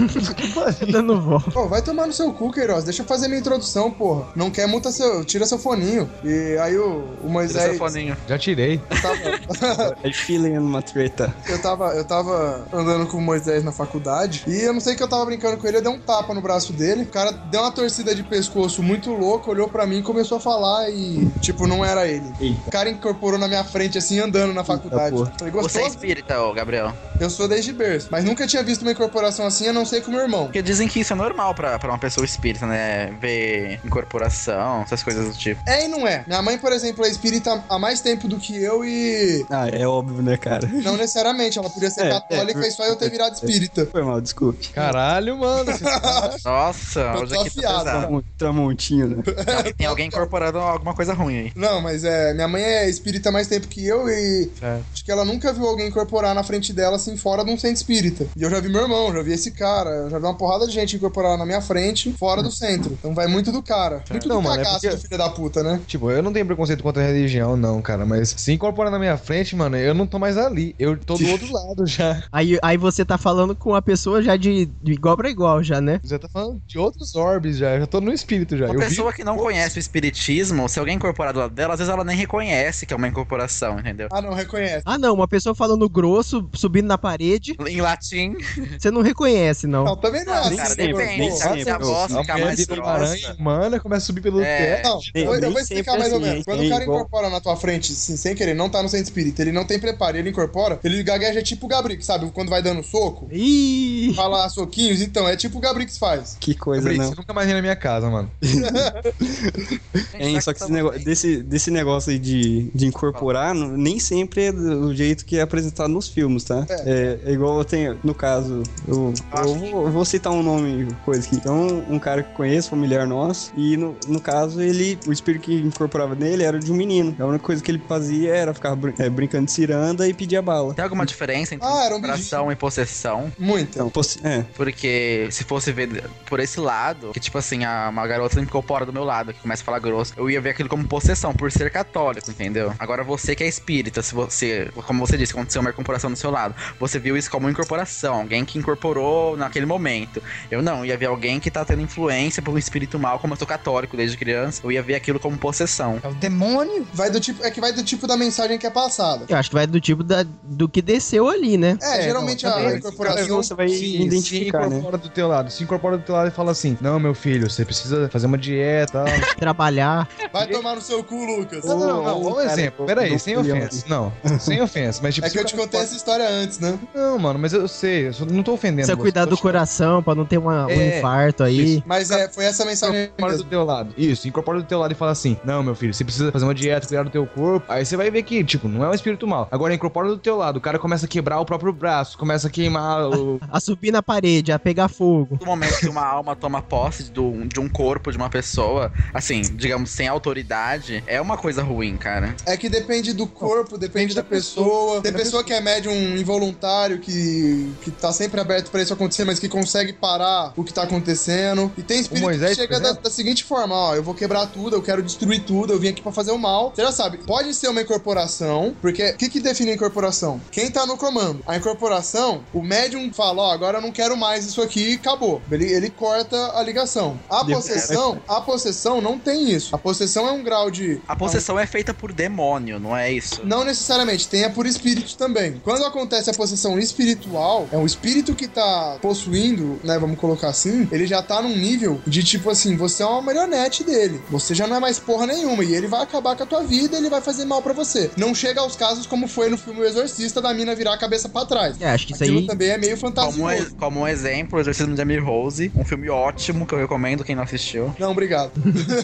Dando volta. Pô, vai tomar no seu cu, Queiroz. Deixa eu fazer minha introdução, porra. Não quer, multa seu. Tira seu foninho. E aí o, o Tira Moisés. seu foninho. Já tirei. Tava, É feeling numa treta. eu, tava, eu tava andando com o Moisés na faculdade. E eu não sei que eu tava brincando com ele. Eu dei um tapa no braço dele. O cara deu uma torcida de pescoço muito louca, olhou pra mim e começou a falar. E, tipo, não era ele. O cara incorporou na minha frente, assim, andando na faculdade. Falei, Você é espírita, ô Gabriel? Eu sou desde berço. Mas nunca tinha visto uma incorporação assim, a não ser com o meu irmão. Porque dizem que isso é normal pra, pra uma pessoa espírita, né? Ver incorporação, essas coisas do tipo. É e não é. Minha mãe, por exemplo, é espírita há mais tempo do que eu e. Ah, é óbvio, né, cara? Não necessariamente, ela podia ser É, católica é, e só eu ter virado espírita. Foi mal, desculpe. Caralho, mano. Tá... Nossa, Eu hoje aqui tá pesado. Tramontinho, né? Tem alguém- Tem alguém incorporando alguma coisa ruim aí. Não, mas é. Minha mãe é espírita há mais tempo que eu e. Certo. Acho que ela nunca viu alguém incorporar na frente dela, assim, fora de um centro espírita. E eu já vi meu irmão, já vi esse cara, eu já vi uma porrada de gente incorporar na minha frente, fora do centro. Então vai muito do cara. Muito Não, do mano, é porque- do filho da puta, né? Tipo, eu não tenho preconceito contra a religião, não, cara. Mas se incorporar na minha frente, mano, eu não tô mais ali. Eu tô do outro lado já. Aí, aí você tá falando com a pessoa já de, de igual pra igual, já, né? Você tá falando de outros orbes já. Eu já tô no espírito já. Uma eu pessoa vi... que não conhece o espiritismo, se alguém incorporar do lado dela, às vezes ela nem reconhece que é uma incorporação, entendeu? Ah, não, reconhece. Ah, não, uma pessoa falando grosso, subindo na parede, Em latim, você não reconhece, não. Não, também não é Não, assim. cara, depende. Se a- voz ficar mais uma aranha humana, começa a subir pelo É. teto. Eu, eu vou explicar mais ou assim, menos. hein? Quando o cara igual- incorpora na tua frente, assim, sem querer, não tá no centro espírita, ele não tem preparo, ele incorpora, ele gagueja tipo o Gabrix, sabe? Quando vai dando soco, Ih! fala soquinhos, então, é tipo o Gabrix faz. Que coisa, Gabriel, não. Você nunca mais vem na minha casa, mano. Hein, só que esse negócio, desse, desse negócio aí de, de incorporar, nem sempre é do jeito que é apresentado nos filmes, tá? É, é igual eu tenho, no caso, eu, eu vou, eu vou citar um nome, coisa aqui. Então, um cara que eu conheço, familiar nosso, e no, no caso, ele, o espírito que incorporava nele era de um menino. A única coisa que ele fazia era ficar brin- é, brincando de ciranda e pedir a bala. Tem alguma diferença entre Ah, era um incorporação e possessão? Muito. Então, possi- é, Porque se fosse ver por esse lado, que tipo assim, a, uma garota incorpora do meu lado, que começa a falar grosso, eu ia ver aquilo como possessão, por ser católico, entendeu? Agora você que é espírita, se você, como você disse, aconteceu uma incorporação do seu lado, você viu isso como incorporação, alguém que incorporou naquele momento. Eu não, ia ver alguém que tá tendo influência por um espírito mal, como eu sou católico desde criança, eu ia ver aquilo como possessão. É o demônio. Vai do tipo, é que vai do tipo da mensagem que é passada. Eu acho que vai do tipo da, do que desceu ali, né? É, geralmente não, a incorporação. você vai Se, identificar, se né? incorpora do teu lado. Se incorpora do teu lado e fala assim: Não, meu filho, você precisa fazer uma dieta. tal." Trabalhar. Vai tomar no seu cu, Lucas. Não, não, não. Um exemplo. do- Peraí, do sem ofensa. Não, sem ofensa. Mas tipo. É que eu te contei essa história antes, né? Não, mano, mas eu sei. Eu não tô ofendendo. Precisa você, cuidar do coração pra não ter uma- um É, infarto aí. Mas é, foi essa mensagem Incorpora do teu lado. Isso, incorpora do teu lado e fala assim: Não, meu filho, você precisa fazer uma dieta, cuidar do teu corpo. Aí você vai ver que, tipo, não é um espírito mal. Agora incorpora do teu lado. O cara começa a quebrar o próprio braço, começa a queimar o. A subir na parede, a pegar fogo. No momento que uma alma toma posse do, de um corpo de uma pessoa, assim, digamos, sem autoridade, é uma coisa ruim, cara. É que depende do corpo, depende da pessoa. Tem pessoa que é médium involuntário, que, que tá sempre aberto pra isso acontecer, mas que consegue parar o que tá acontecendo. E tem espírito Moisés, chega da, da seguinte forma: ó, eu vou quebrar tudo, eu quero destruir tudo, eu vim aqui pra fazer o mal. Você já sabe, pode ser uma incorporação, porque o que, que define a incorporação? Quem tá no comando. A incorporação, o médium fala: ó, agora eu não quero mais isso aqui e acabou. Ele, ele corta a ligação. A possessão, a possessão não tem isso. A possessão é um grau de. A possessão é feita por demônio, não é isso? Não necessariamente, tem a por espírito também. Quando acontece a possessão espiritual, é um espírito que tá possuindo, né, vamos colocar assim, ele já tá num nível de tipo assim, você é uma marionete dele. Você já não é mais porra nenhuma e ele vai acabar com a tua vida, ele vai fazer mal pra você. Não chega pegar os casos como foi no filme O Exorcista da mina virar a cabeça pra trás. É, acho que isso Aquilo aí. também é meio Como, fantasioso. como um exemplo, o Exorcismo de Emily Rose, um filme ótimo que eu recomendo quem não assistiu. Não, obrigado.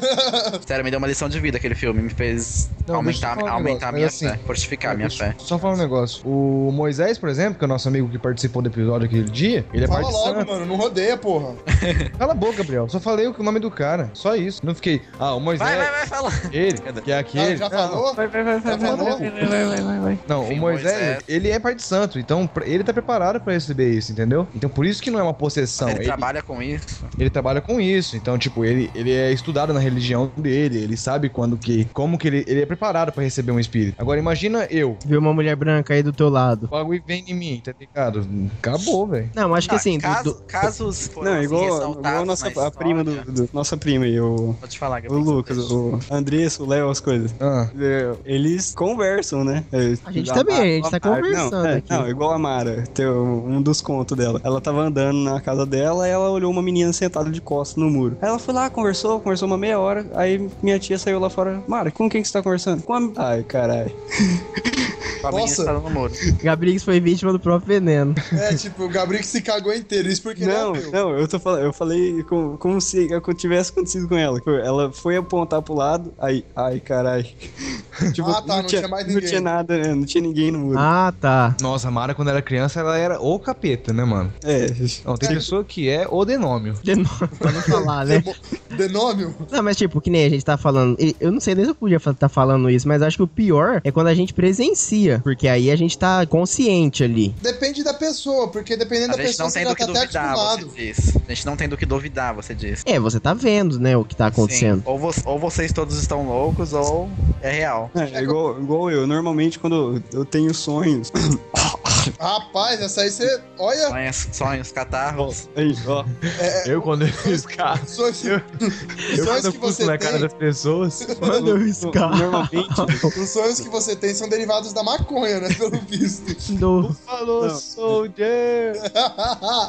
Sério, me deu uma lição de vida aquele filme, me fez Não, aumentar, um aumentar negócio, minha mas assim, fé, fortificar a minha fé. Só falar um negócio. O Moisés, por exemplo, que é o nosso amigo que participou do episódio aquele dia, ele é Fala logo, mano, não rodeia, porra. Cala a boca, Gabriel. Só falei o nome do cara. Só isso. Não fiquei. Ah, o Moisés. Vai, vai, vai, fala. Ele, que é aquele. Já, já falou? Vai, vai, vai, vai, vai, falou? vai, vai, vai, vai, vai. Não, Enfim, o Moisés, Moisés. ele é pai de santo, então ele tá preparado pra receber isso, entendeu? Então por isso que não é uma possessão. Ele Ele, trabalha com isso. ele trabalha com isso, então tipo, ele, ele é estudado na religião dele, ele sabe quando que, como que ele, ele é preparado pra receber um espírito. Agora imagina eu, Viu uma mulher branca aí do teu lado. o bagulho vem em mim, tá ligado? Acabou, velho. Não, acho que Ah, assim, do- caso- do- casos foram Não, assim, igual, igual a nossa, a história. Prima do, do- Nossa prima aí, o, Vou te falar, o. Lucas, o Andressa, o Léo, as coisas. Ah, Eles conversam, né? É, A gente também, a gente tá conversando não, é, aqui. Não, igual a Mara, tem um dos contos dela. Ela tava andando na casa dela e ela olhou uma menina sentada de costas no muro. Aí ela foi lá, conversou, conversou uma meia hora. Aí minha tia saiu lá fora. Mara, com quem que você tá conversando? Com a... Ai, caralho. Com Nossa. Gabrix foi vítima do próprio veneno. É, tipo, o Gabriel que se cagou inteiro, isso porque Não, não, é meu. não, eu tô falando, eu falei como, como se tivesse acontecido com ela. Ela foi apontar pro lado, aí, ai, caralho. Tipo, Ah, tá, não tinha mais Não ninguém. tinha nada, né? não tinha ninguém no muro. Ah, tá. nossa, a Mara quando era criança, ela era o capeta, né, mano? É, Não, tem pessoa que é o denômio. De novo, pra não falar, né? Denômio? Não, mas tipo, que nem a gente tá falando. Eu não sei nem se eu podia estar falando isso, mas acho que o pior é quando a gente presencia. Porque aí a gente tá consciente ali. Depende da pessoa, porque dependendo A da gente pessoa não você tem já do que tá até duvidar, acostumado. você diz. A gente não tem do que duvidar, você diz. É, você tá vendo, né, o que tá acontecendo. Sim. Ou, vo- ou vocês todos estão loucos, ou é real. É, é igual, igual eu. Normalmente, quando eu tenho sonhos. Rapaz, essa aí você. Olha, Sonhos, sonhos catarros. Aí, ó. Eu quando eu escarro, sonhos, eu quando sonhos eu que você na cara tem. das pessoas. Quando eu escarro. Normalmente. Os sonhos que você tem são derivados da maconha, né? Pelo visto. Do... Falou, soldier!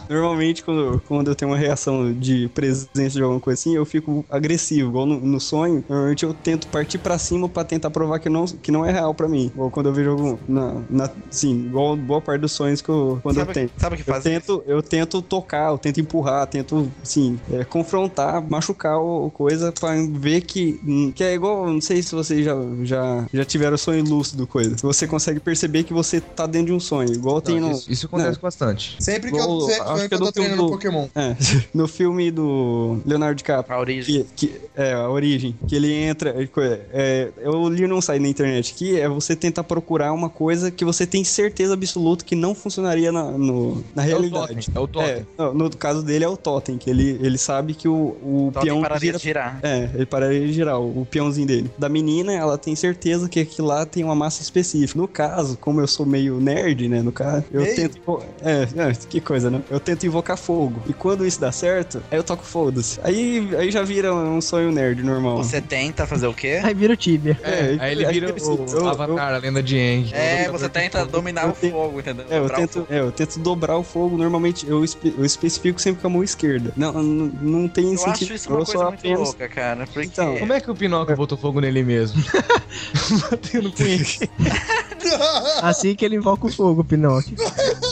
Normalmente, quando, quando eu tenho uma reação de presença de alguma coisa assim, eu fico agressivo. Igual no, no sonho, normalmente eu tento partir pra cima pra tentar provar que não, que não é real pra mim. Ou quando eu vejo algum. Na, na, sim, igual boa parte dos sonhos que eu, quando sabe, eu tenho. sabe o que Eu faz tento, eu tento tocar, eu tento empurrar, tento, assim, é, confrontar, machucar o coisa pra ver que. Que é igual, não sei se vocês já, já, já tiveram sonho lúcido, coisa. Você consegue perceber que você tá dentro de um sonho. Igual tem no. Isso, isso acontece Não. bastante. Sempre que eu, sempre, acho que eu tô treinando do- Pokémon. É, no filme do Leonardo DiCaprio. A origem. Que, que- é, a origem. Que ele entra. é, é, eu li num site na internet que é você tentar procurar uma coisa que você tem certeza absoluta que não funcionaria na, no- na É o realidade. totem. É o totem. É, no, no caso dele é o totem, que ele, ele sabe que o, o Totem peão pararia gira de girar. é, ele pararia de girar, o, o peãozinho dele. Da menina, ela tem certeza que aquilo lá tem uma massa específica. No caso, como eu sou meio nerd, né, no caso, eu Meio? tento... É, é, que coisa, né? Eu tento invocar fogo. E quando isso dá certo, aí eu toco foda-se. Aí, aí já vira um sonho nerd normal. Você tenta fazer o quê? Aí vira o Tibia. É, aí ele aí vira vira o eu- Avatar, a lenda de Aang. É, você tenta dominar eu o fogo, É, eu tento, é, eu tento dobrar o fogo. Normalmente eu, espe- eu especifico sempre com a mão esquerda. Não, não, não tem Eu sentido. acho isso uma eu coisa muito apenas- louca, cara. Porque. Então, Como é que o Pinóquio botou fogo nele mesmo? Batendo punho. Assim que ele invoca o fogo, Pinóquio.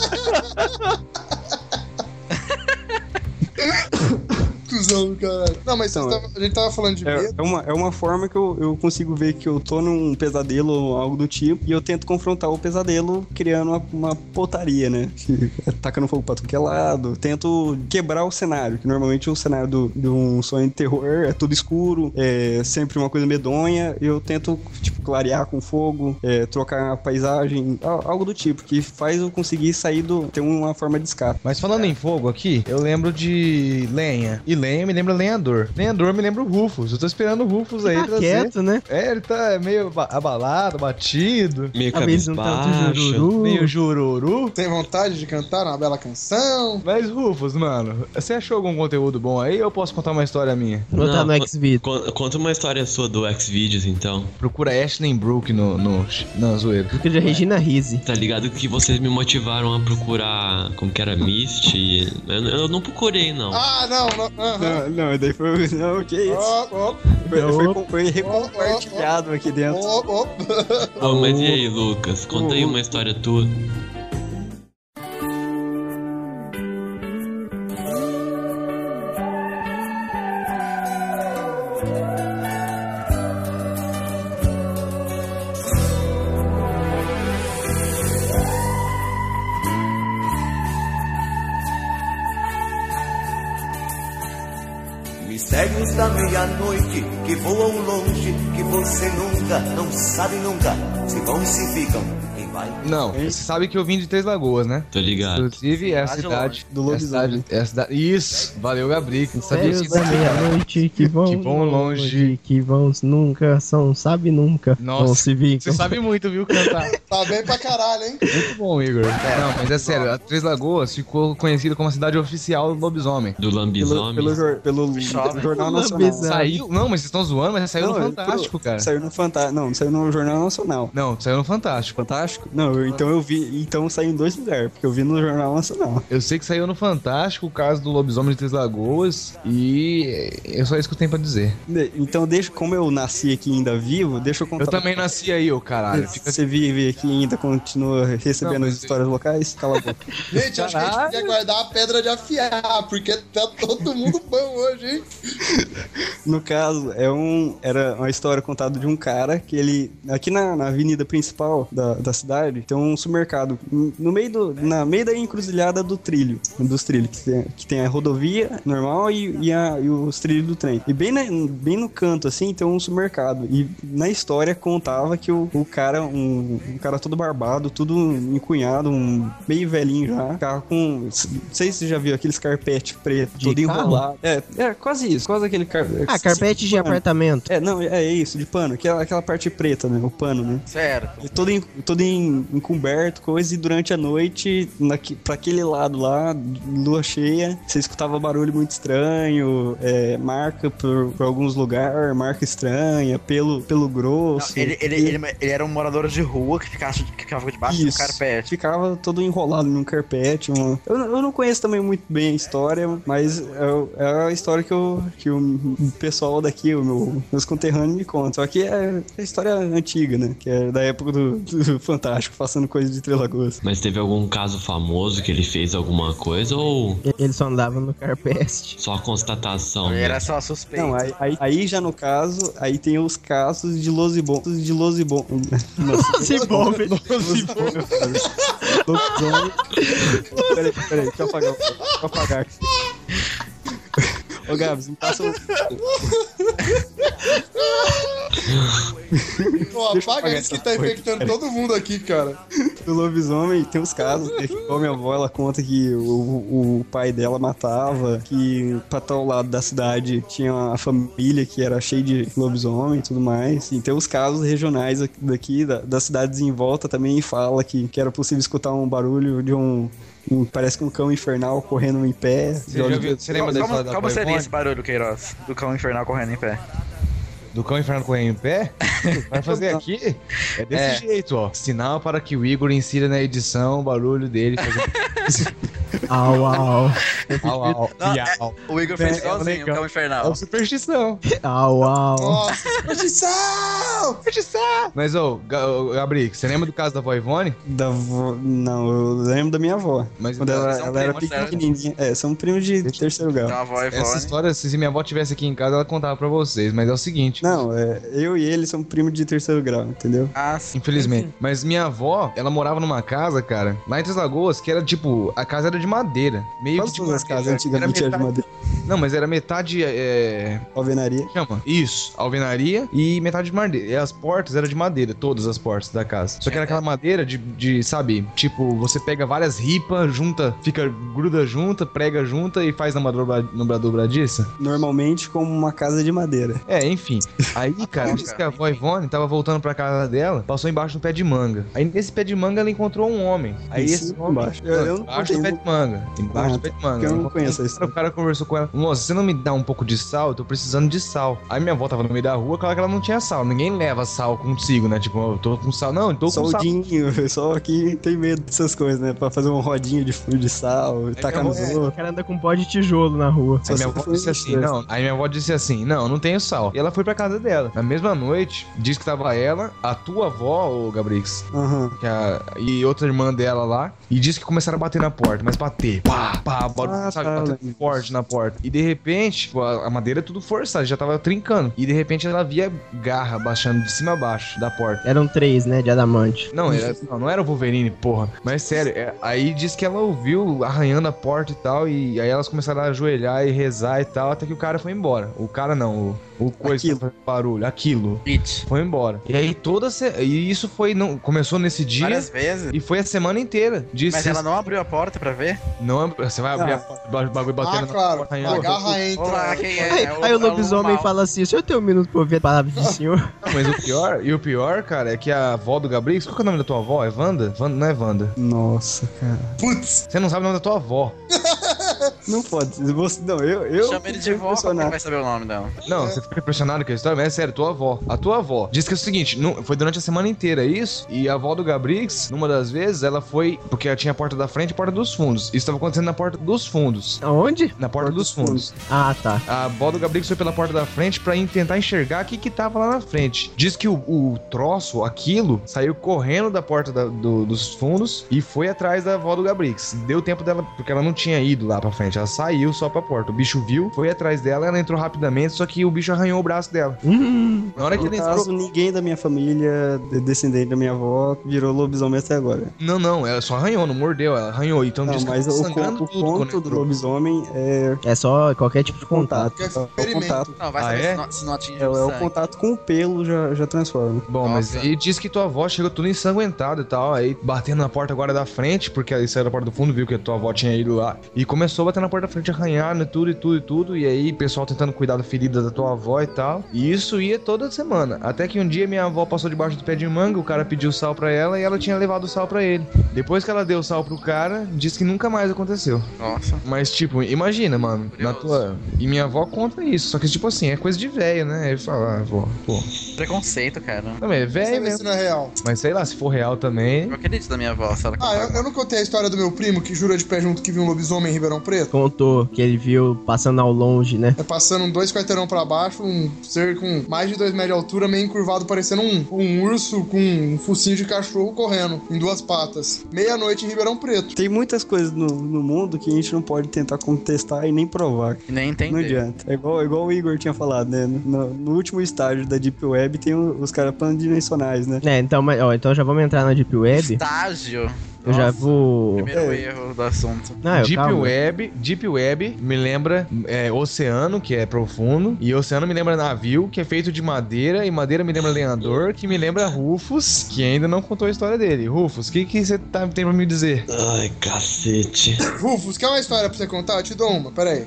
Cusão, caralho. Não, mas Então, vocês tavam- a gente tava falando de É, medo. é uma, é uma forma que eu, eu consigo ver que eu tô num pesadelo ou algo do tipo, e eu tento confrontar o pesadelo criando uma, uma potaria, né? É tacando fogo pra tudo que é lado. Tento quebrar o cenário, que normalmente o cenário do- de um sonho de terror é tudo escuro, é sempre uma coisa medonha, e eu tento, tipo, clarear com fogo, é, trocar a paisagem, al- algo do tipo, que faz eu conseguir sair do. ter uma forma de escape. Mas falando em fogo aqui, eu lembro de lenha. E lenha me lembra lenhador. Lenhador me lembra o Rufus. Eu tô esperando o Rufus aí Tá trazer. quieto, né? É, ele tá meio ba- abalado, batido. Meio um tanto cabisbaixo. jururu. Meio jururu. Tem vontade de cantar uma bela canção? Mas, Rufus, mano, você achou algum conteúdo bom aí ou eu posso contar uma história minha? Botar Não, no Xvideo. Con- Conta uma história sua do Xvideos, então. Procura Ashley Brook no, no, na zoeira. Porque de Regina Rise. Tá ligado que vocês me motivaram a procurar como que era Mist. Eu, eu não procurei, não. Ah, não, não. Aham. Não, não, daí foi. Não, que isso? Ó, ó, Foi, foi, foi recompartilhado aqui dentro. Ô, mas e aí, Lucas? Conta aí uma história tua. Voam longe, que você nunca, não sabe nunca, se vão se ficam, vai. Não, você sabe que eu vim de Três Lagoas, né? Tô ligado. Inclusive, é a cidade. Do é lobisomem. é a cidade. Isso! Valeu, Gabriel. Não sabia disso. da meia-noite que vão, Que vão longe. que vão nunca, são, sabe nunca, Nossa, se. Você sabe muito, viu, cantar. Tá bem pra caralho, hein? Muito bom, Igor. Não, mas é sério, a Três Lagoas ficou conhecida como a cidade oficial do lobisomem. Do Pelo, lambisomem. pelo, pelo Chove. Jornal Nacional. Saiu? Não, mas vocês estão zoando, mas saiu Não, no Fantástico, cara. Saiu no Fantástico. Não, saiu no Jornal Nacional. Não, saiu no Fantástico. Fantástico? Não, eu- então eu vi. Então saiu em dois lugares, porque eu vi no Jornal Nacional. Eu sei que saiu no Fantástico o caso do lobisomem de Três Lagoas e é só isso que eu tenho pra dizer. De- Então, deixa, como eu nasci aqui ainda vivo, deixa eu contar. Eu também nasci aí, ô caralho. Fica Você vive aqui ainda continua recebendo Não, as histórias locais? Cala a boca. Gente, acho que a gente podia guardar a pedra de afiar, porque tá todo mundo bom hoje, hein? No caso, é um, era uma história contada de um cara que ele. Aqui na, na avenida principal da, da cidade tem um supermercado. No meio do. Na meio da encruzilhada do trilho. Dos trilhos. Que tem, que tem a rodovia normal e, e, a- e os trilhos do trem. E bem, na- bem no canto, assim, tem um supermercado. E na história contava que o, o cara, um, um cara todo barbado, tudo encunhado, um meio velhinho já, ficava com. Não sei se você já viu aqueles carpete preto, De todo carro? enrolado. É, é, quase isso, quase aquele car... Ah, carpete de pano. apartamento. É, não, é isso, de pano, aquela, aquela parte preta, né? O pano, né? Certo. E todo, em- todo em, encoberto, coisa, e durante a noite, naqui, pra aquele lado lá, lua cheia, você escutava barulho muito estranho, é, marca por, por alguns lugares, marca estranha, pelo, pelo grosso. Ele, ele, E- ele, ele era um morador de rua que ficava, que ficava debaixo do Isso. carpete. Ficava todo enrolado num carpete. uma- Eu, eu não conheço também muito bem a história, mas é, é a história que, eu, que o pessoal daqui, o meu, meus conterrâneos me contam. Só que é a história antiga, né? Que é da época do, do Fantástico, passando coisa de Três Lagoas. Mas teve algum caso famoso que ele fez alguma coisa ou Ele só andava no carpete. só constatação? Ele né? era só suspeito. Não, aí, aí, aí já no caso, aí tem os casos de Losibon. De Losibon. Se envolve. Losibon. Peraí, peraí, deixa eu apagar. Deixa eu apagar aqui. Ô Gabs, me passa o. Pô, apaga isso que tá infectando todo mundo aqui, cara. do lobisomem tem os casos, que igual minha avó, ela conta que o, o pai dela matava, que pra tal lado da cidade tinha a família que era cheia de lobisomem e tudo mais. E tem os casos regionais aqui- daqui, da, das cidades em volta também, fala que, que era possível escutar um barulho de um... um- parece que um cão infernal correndo em pé. Você, já viu- você lembra da história da como seria Voivode? esse barulho, Queiroz? Do cão infernal correndo em pé. Do cão inferno correndo em pé? Vai fazer aqui? É desse É. jeito, ó. Sinal para que o Igor insira na edição o barulho dele fazendo Au, au. au, au, Não, miau. O Igor fez É, igualzinho, o legal. cão É infernal. o superstição. Au, au. Nossa, superstição! Mas, ô, Ga- ô, Gabriel, você lembra do caso da vó Ivone? Da avó- Não, eu lembro da minha avó. Mas Quando ela, são ela era pequenininha. É, são primos de terceiro grau. Então a é essa história, se minha avó tivesse aqui em casa, ela contava pra vocês. Mas é o seguinte. Não, é, eu e ele somos primos de terceiro grau, entendeu? Ah, sim. Infelizmente. Mas minha avó, ela morava numa casa, cara, lá em Três Lagoas, que era tipo, a casa era de madeira. Meio Quase que tipo, as casas era antigamente eram de madeira. Não, mas era metade. É... Alvenaria. Chama? Isso, alvenaria e metade de madeira. E as portas eram de madeira, todas as portas da casa. Só que era aquela madeira de, de sabe, tipo, você pega várias ripas, junta, fica, gruda junta, prega junta e faz na dobra- dobradiça. Normalmente como uma casa de madeira. É, enfim. Aí, cara, disse que a avó Ivone tava voltando pra casa dela, passou embaixo do pé de manga. Aí nesse pé de manga ela encontrou um homem. Aí Em esse homem. embaixo? Eu- eu não embaixo do pé de manga. Embaixo Ah, do pé de manga. eu não Ela conheço história. O cara conversou com ela. moça, você não me dá um pouco de sal? Eu tô precisando de sal. Aí minha avó tava no meio da rua, claro que ela não tinha sal. Ninguém leva sal consigo, né? Tipo, eu tô com sal. Não, eu tô com o sal. Dinho, só que tem medo dessas coisas, né? Pra fazer um rodinho de fio de sal e tacar nos é, O outros. cara anda com pó de tijolo na rua. Aí minha avó disse assim, não. Aí minha avó disse assim, não, não tenho sal. E ela foi pra casa dela. Na mesma noite, disse que tava ela, a tua avó, ô Gabrix, que a- e outra irmã dela lá, e disse que começaram a bater na porta, mas bater, pá, pá, barulho, Ah, sabe, tá, bater forte na porta. E de repente, tipo, a, a madeira é tudo forçada, já tava trincando. E de repente ela via garra baixando de cima a baixo da porta. Eram três, né, de adamante. Não, era, não, não era o Wolverine, porra. Mas sério, é- aí diz que ela ouviu arranhando a porta e tal, e aí elas começaram a ajoelhar e rezar e tal, até que o cara foi embora. O cara não, o, o coisa Aquilo. Barulho, aquilo. It. Foi embora. E aí toda se... E isso foi. Não, começou nesse dia. Várias vezes. E foi a semana inteira. Mas sexta- ela não abriu a porta pra ver? não. Você vai abrir Ah. a porta, o bagulho batendo Ah, na claro. porta, A arranhando. garra entra. Olá, quem é? Aí, É o- aí o é lobisomem fala assim: o senhor tem um minuto pra ouvir a palavra do senhor? Não, mas o pior, e o pior, cara, é que a avó do Gabriel. Qual que é o nome da tua avó? É Wanda? Wanda não é Wanda. Nossa, cara. Putz, Você não sabe o nome da tua avó. Não pode. Você, não, eu. eu Chama ele de vó, quem impressionado. vai saber o nome dela? Não, você fica impressionado com a história, mas é sério, tua avó. A tua avó diz que é o seguinte: não- foi durante a semana inteira isso, e a avó do Gabrix, numa das vezes, ela foi. Porque ela tinha a porta da frente e a porta dos fundos. Isso estava acontecendo na porta dos fundos. Aonde? Na porta, dos fundos. Ah, tá. A avó do Gabrix foi pela porta da frente pra tentar enxergar o que que tava lá na frente. Diz que o, o troço, aquilo, saiu correndo da porta da- do- dos fundos e foi atrás da avó do Gabrix. Deu tempo dela, porque ela não tinha ido lá pra frente, ela saiu só pra porta. O bicho viu, foi atrás dela, ela entrou rapidamente, só que o bicho arranhou o braço dela. Hum, Na hora que ele caso, entrou. ninguém da minha família, de- descendente da minha avó, virou lobisomem até agora. Não, não, ela só arranhou, não mordeu, ela arranhou. Então Não, diz mas tava o, ponto, o ponto do entrou. lobisomem é é só qualquer tipo de contato. é É o contato. Não, vai Ah, saber é? se, não, se não atinge É, o é o contato com o pelo já, já transforma. Bom, mas Nossa. aí diz que tua avó chegou tudo ensanguentada e tal, aí batendo na porta agora da frente, porque aí saiu da porta do fundo, viu que a tua avó tinha ido lá, e começou a bater na porta da frente, arranhando tudo e tudo e tudo, e aí o pessoal tentando cuidar da ferida da tua avó e tal, e isso ia toda semana, até que um dia minha avó passou debaixo do pé de manga, o cara pediu sal pra ela e ela tinha levado o sal pra ele. Depois que ela deu o sal pro cara, disse que nunca mais aconteceu. Nossa. Mas, tipo, imagina, mano, na tua... E minha avó conta isso, só que, tipo assim, é coisa de velho, né? Ele fala, ah, avó, pô... Preconceito, cara. Também, é velho mesmo. isso não é real. Mas sei lá, se for real também. Eu acredito da minha avó, se ela Ah, eu, eu não contei a história do meu primo que jura de pé junto que viu um lobisomem em Ribeirão Preto? Contou que ele viu passando ao longe, né? É passando dois quarteirão pra baixo, um ser com mais de dois metros de altura, meio encurvado, parecendo um, um urso com um focinho de cachorro correndo em duas patas. Meia-noite em Ribeirão Preto. Tem muitas coisas no, no mundo que a gente não pode tentar contestar e nem provar. Nem Não entender. adianta. É igual, igual o Igor tinha falado, né? No, no último estágio da Deep Web tem o- os caras pandimensionais, né? É, então, mas, ó, então já vamos entrar na Deep Web. Estágio. Eu já vou. Primeiro É. erro do assunto. Não, eu, Deep calma. Web, Deep Web me lembra é, oceano, que é profundo, e oceano me lembra navio, que é feito de madeira, e madeira me lembra lenhador, que me lembra Rufus, que ainda não contou a história dele. Rufus, o que que você tá, tem pra me dizer? Ai, cacete. Rufus, quer uma história pra você contar? Eu te dou uma, pera aí.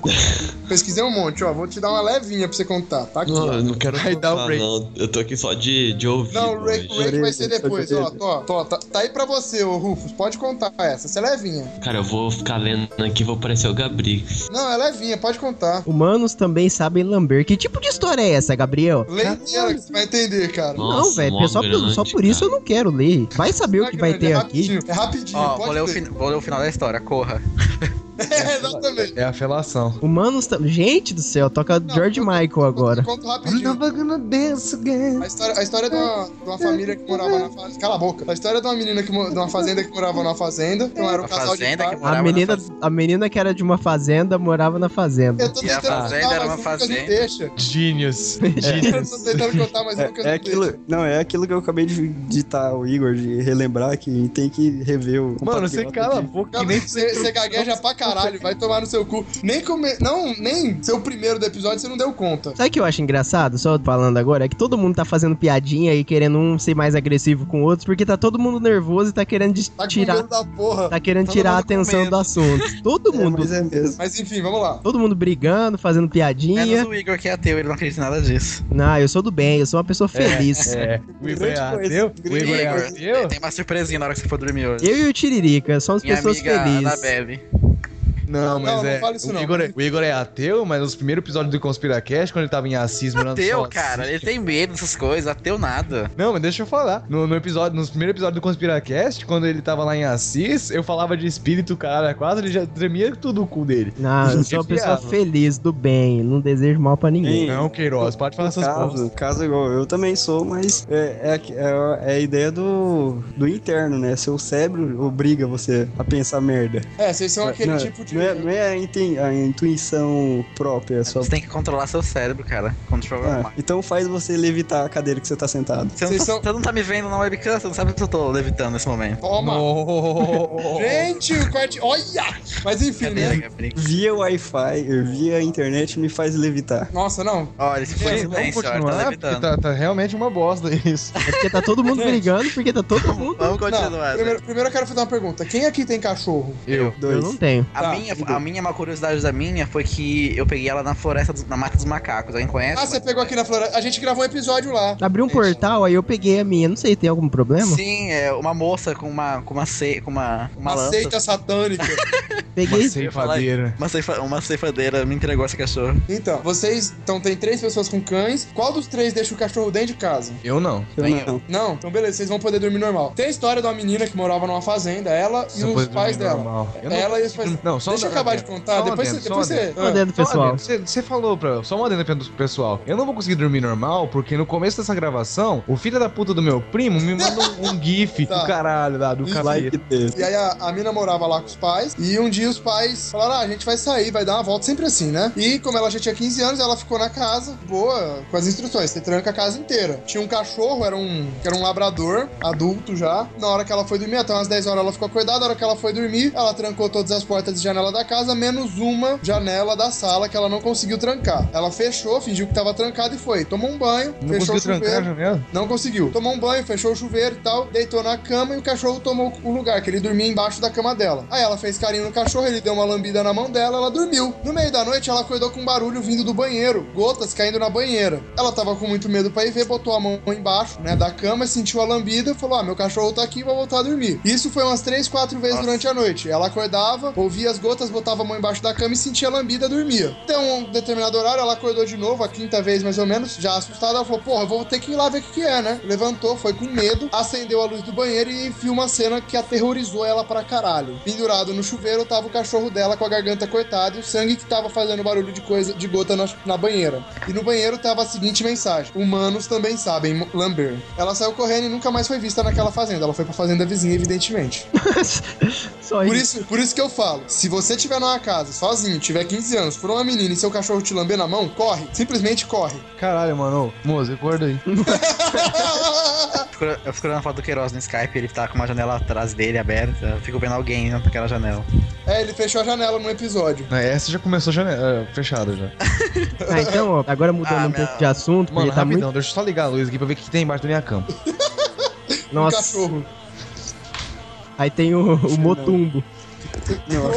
Pesquisei um monte, ó. Vou te dar uma levinha pra você contar, tá aqui. Não, ó. eu não quero Vai dar o contar, break. não. Eu tô aqui só de, de ouvir. Não, o Rake vai ser depois, ó. Tó, tó, tá, tá aí pra você, ô Rufus. Pode contar essa. Você é levinha. Cara, eu vou ficar lendo aqui vou parecer o Gabrix. Não, é levinha, pode contar. Humanos também sabem lamber. Que tipo de história é essa, Gabriel? Lê inteira que você vai entender, cara. Nossa, não, velho, só, por- grande, só por isso eu cara. não quero ler. Vai saber o é que vai grande, ter é aqui. rapidinho, É rapidinho, Ó, pode vou ler, o vou ler o final da história, corra. É, exatamente. É a felação. Humanos também. Gente do céu, toca Não, George Michael agora. Conto rapidinho. gonna dance again. A história, a história de, uma, de uma família que morava na fazenda. Cala a boca. A história de uma menina que de uma fazenda que morava na fazenda. Então era um Uma casal de fazenda que A na menina, fazenda. a menina que era de uma fazenda morava na fazenda. Eu tô E a fazenda contar, era uma fazenda. deixa. Genius. Eu Genius. tô tentando contar, mas É, é não aquilo, não, é aquilo que eu acabei de ditar o Igor, de relembrar que tem que rever o. Mano, você cala a boca você gagueja pra caralho, vai tomar no seu cu. Nem come... Não, nem seu primeiro do episódio você não deu conta. Sabe o que eu acho engraçado, só falando agora? É que todo mundo tá fazendo piadinha e querendo um ser mais agressivo com o outro, porque tá todo mundo nervoso e tá querendo de- Tá tirar, da porra. tá querendo todo tirar a atenção do assunto. Todo É, mundo, mas é mesmo. Mas enfim, vamos lá. todo mundo brigando, fazendo piadinha. Menos o Igor que é ateu, ele não acredita em nada disso. Não, eu sou do bem, eu sou uma pessoa feliz. É, o Igor é ateu? O Igor é Igor, ateu? tem uma surpresinha na hora que você for dormir hoje. Eu e o Tiririca somos Minha pessoas amiga felizes. Anabelle. Não, mas Não, não é. fala isso o, não. Igor é o Igor é ateu, mas nos primeiros episódios do Conspiracast, quando ele tava em Assis morando Ateu, cara. Ele tem medo dessas coisas. Ateu nada. Não, mas deixa eu falar. No, no episódio, nos primeiros episódios do Conspiracast, quando ele tava lá em Assis, eu falava de espírito, cara, quase ele já tremia tudo o cu dele. Não, eu sou uma pessoa feliz, do bem, não desejo mal pra ninguém. Não, Queiroz, pode falar essas caso, coisas. caso igual, eu também sou, mas é, é, é- é a ideia do, do interno, né? Seu cérebro obriga você a pensar merda. É, vocês são aquele não, tipo de. Não é, não é a, inten- a intuição própria, é só. Você tem que controlar seu cérebro, cara. Control Ah, então faz você levitar a cadeira que você tá sentado. Você não, Vocês tá, são- você não tá me vendo na webcam, você não sabe que eu tô levitando nesse momento. Toma! Gente, o quarto. Olha! Mas enfim, Brincadeira, né? Via Wi-Fi, via internet me faz levitar. Nossa, não. Olha, se vamos silêncio, olha, tá levitando. tá, tá realmente uma bosta isso. É porque tá todo mundo brigando, porque tá todo mundo. Vamos Não, continuar. primeiro, primeiro eu quero fazer uma pergunta. Quem aqui tem cachorro? Eu. Eu não tenho. A, Tá, minha, a minha, uma curiosidade da minha foi que eu peguei ela na floresta, dos- na mata dos macacos. Alguém conhece? Ah, você pegou aqui na floresta. A gente gravou um episódio lá. Abriu um portal, aí eu peguei a minha. Não sei, tem algum problema? Sim, é uma moça com uma com uma ce, com uma uma, Uma lança. seita satânica. Peguei. Uma ceifadeira. Uma, ceifa, uma ceifadeira me entregou esse cachorro. então, vocês. Então tem três pessoas com cães. Qual dos três deixa o cachorro dentro de casa? Eu não. Eu Nem não. Não? Então beleza, vocês vão poder dormir normal. Tem a história de uma menina que morava numa fazenda, ela e Só os pais dela. normal. Eu não Ela e os pais. Não, só Deixa eu acabar de adendo. contar, Só depois, adendo, você, depois um você. adendo. Adendo, um pessoal. adendo. Você, você falou pra. Só um adendo pro pessoal. Eu não vou conseguir dormir normal, porque no começo dessa gravação, o filho da puta do meu primo me manda um, gif Tá. do caralho lá, do desse. E aí a, a mina morava lá com os pais, e um dia os pais falaram, ah, a gente vai sair, vai dar uma volta, sempre assim, né? E como ela já tinha 15 anos, ela ficou na casa, boa, com as instruções, você tranca a casa inteira. Tinha um cachorro, era um, era um labrador, adulto já. Na hora que ela foi dormir, até umas 10 horas ela ficou acordada, na hora que ela foi dormir, ela trancou todas as portas e janela da casa, menos uma janela da sala que ela não conseguiu trancar. Ela fechou, fingiu que tava trancada e foi. Tomou um banho, Não fechou o chuveiro. Não conseguiu. Tomou um banho, fechou o chuveiro e tal, deitou na cama e o cachorro tomou o lugar, que ele dormia embaixo da cama dela. Aí ela fez carinho no cachorro, ele deu uma lambida na mão dela, ela dormiu. No meio da noite, ela acordou com um barulho vindo do banheiro, gotas caindo na banheira. Ela tava com muito medo pra ir ver, botou a mão embaixo, né, da cama, sentiu a lambida e falou: Ah, meu cachorro tá aqui, vou voltar a dormir. Isso foi umas três, quatro vezes Nossa. durante a noite. Ela acordava, ouvia as gotas, botava a mão embaixo da cama e sentia a lambida, dormia. Até um determinado horário, ela acordou de novo, a quinta vez mais ou menos, já assustada, ela falou: Porra, eu vou ter que ir lá ver o que, que é, né? Levantou, foi com medo, acendeu a luz do banheiro e viu uma cena que aterrorizou ela pra caralho. Pendurado no chuveiro tava o cachorro dela com a garganta cortada e o sangue que tava fazendo barulho de coisa de gota na, na banheira. E no banheiro tava a seguinte mensagem: Humanos também sabem lamber. Ela saiu correndo e nunca mais foi vista naquela fazenda. Ela foi pra fazenda vizinha, evidentemente. Só Por isso. isso, por isso que eu falo: se você tiver numa casa sozinho, tiver 15 anos, for uma menina e seu cachorro te lamber na mão, corre. Simplesmente corre. Caralho, mano. Moço, acorda aí. Eu fico olhando a foto do Queiroz no Skype, ele tá com uma janela atrás dele aberta. Eu fico vendo alguém naquela janela. é, ele fechou a janela no episódio. É, Essa já começou janela, é, fechada já. Ah, então, ó, agora mudando Ah, um pouco de assunto, Mano, tá rapidão, muito. deixa eu só ligar a luz aqui pra ver o que tem embaixo da minha cama. Um Nossa, cachorro. aí tem o, o Motumbo.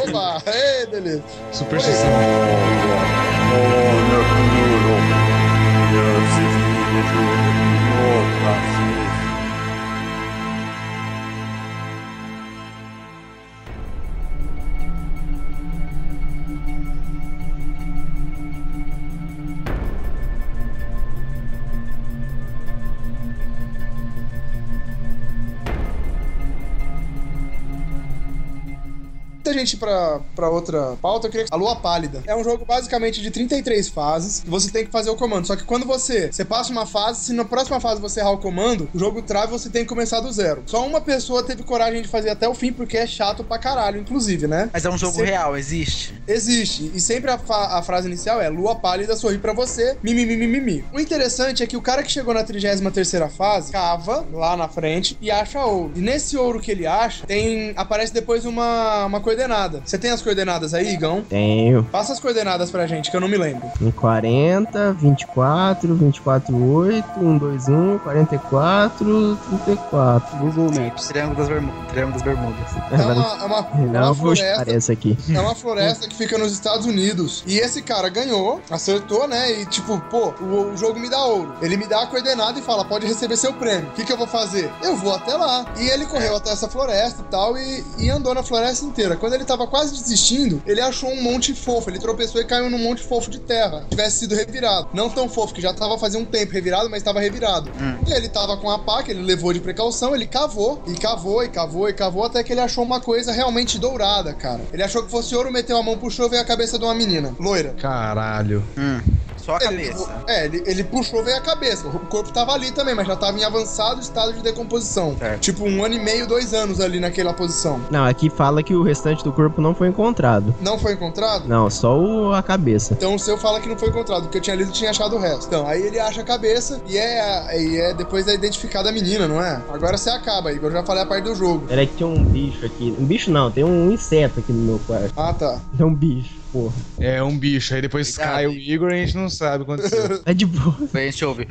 Oba! Ei, beleza. Superstição. Antes da gente ir pra, pra outra pauta, eu queria. A Lua Pálida. É um jogo basicamente de 33 fases que você tem que fazer o comando. Só que quando você, você passa uma fase, se na próxima fase você errar o comando, o jogo trava e você tem que começar do zero. Só uma pessoa teve coragem de fazer até o fim, porque é chato pra caralho, inclusive, né? Mas é um jogo Sempre- real, existe. Existe. E sempre a, a frase inicial é Lua pálida sorri pra você, mimimi. O interessante é que o cara que chegou na 33 fase cava lá na frente e acha ouro. E nesse ouro que ele acha, tem aparece depois uma, uma coordenada. Você tem as coordenadas aí, Igão? Tenho. Passa as coordenadas pra gente, que eu não me lembro. Em 40, 24, 24, 8, 121, 44, 34. Google Maps. Triângulo das, Bermu- Triângulo das Bermudas. É uma, é uma, é Não, uma floresta. aqui. É uma floresta que fica nos Estados Unidos. E esse cara ganhou, acertou, né? E tipo, pô, o, o jogo me dá ouro. Ele me dá a coordenada e fala: pode receber seu prêmio. O que, que eu vou fazer? Eu vou até lá. E ele correu até essa floresta e tal e, e andou na floresta inteira. Quando Quando ele tava quase desistindo, ele achou um monte fofo. Ele tropeçou e caiu num monte fofo de terra. Tivesse sido revirado. Não tão fofo, que já tava fazia um tempo revirado, mas tava revirado. E ele tava com a pá, que ele levou de precaução, ele cavou, e cavou, e cavou, e cavou, até que ele achou uma coisa realmente dourada, cara. Ele achou que fosse ouro, meteu a mão, puxou e veio a cabeça de uma menina, loira. Caralho. Só a Ele- cabeça. é, ele, ele puxou, veio a cabeça. O corpo tava ali também, mas já tava em avançado estado de decomposição. Certo. Tipo, um ano e meio, dois anos ali naquela posição. Não, aqui fala que o restante do corpo não foi encontrado. Não foi encontrado? Não, só o- a cabeça. Então o seu fala que não foi encontrado, porque eu tinha lido e tinha achado o resto. Então, aí ele acha a cabeça e é, e é depois é identificada a menina, não é? Agora você acaba, Igor. Eu já falei a parte do jogo. Peraí que tem um bicho aqui. Um bicho não, tem um inseto aqui no meu quarto. Ah, tá. É um bicho, porra. É um bicho, aí depois Cuidado, cai o? Igor e a gente não sabe o que aconteceu. É de boa. Daí a gente ouve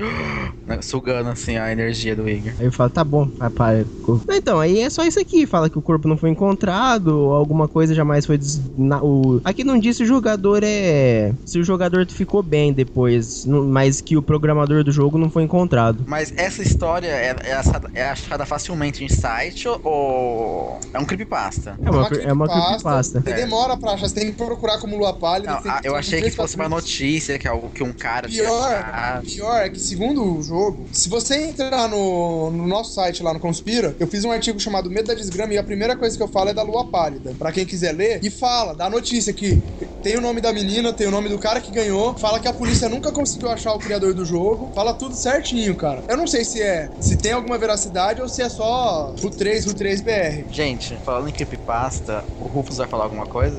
né, sugando assim a energia do Igor. Aí eu falo, tá bom, vai, para. Então, aí é só isso aqui. Fala que o corpo não foi encontrado, ou alguma coisa jamais foi. Des... na- o... Aqui não diz se o jogador é. Se o jogador ficou bem depois, mas que o programador do jogo não foi encontrado. Mas essa história é, é achada, é achada facilmente em site ou é um creepypasta? É uma, é uma creepypasta. Você demora pra achar, você tem que procurar como lua pálida. Não, tem ah, eu achei que fosse uma notícia que, algo, que um cara Pior, pior é que segundo o jogo, se você entrar no, no nosso site lá no Conspira, eu fiz um artigo chamado Medo da Desgrama e a primeira coisa que eu falo é da lua pálida. Pra quem quiser ler, e fala, dá a notícia que tem o nome da menina, tem o nome do cara que ganhou, fala que a polícia nunca conseguiu achar o criador do jogo, fala tudo certinho, cara. Eu não sei se é, se tem alguma veracidade ou se é só RU3, RU3BR. Gente, falando em creepypasta, o Rufus vai falar alguma coisa?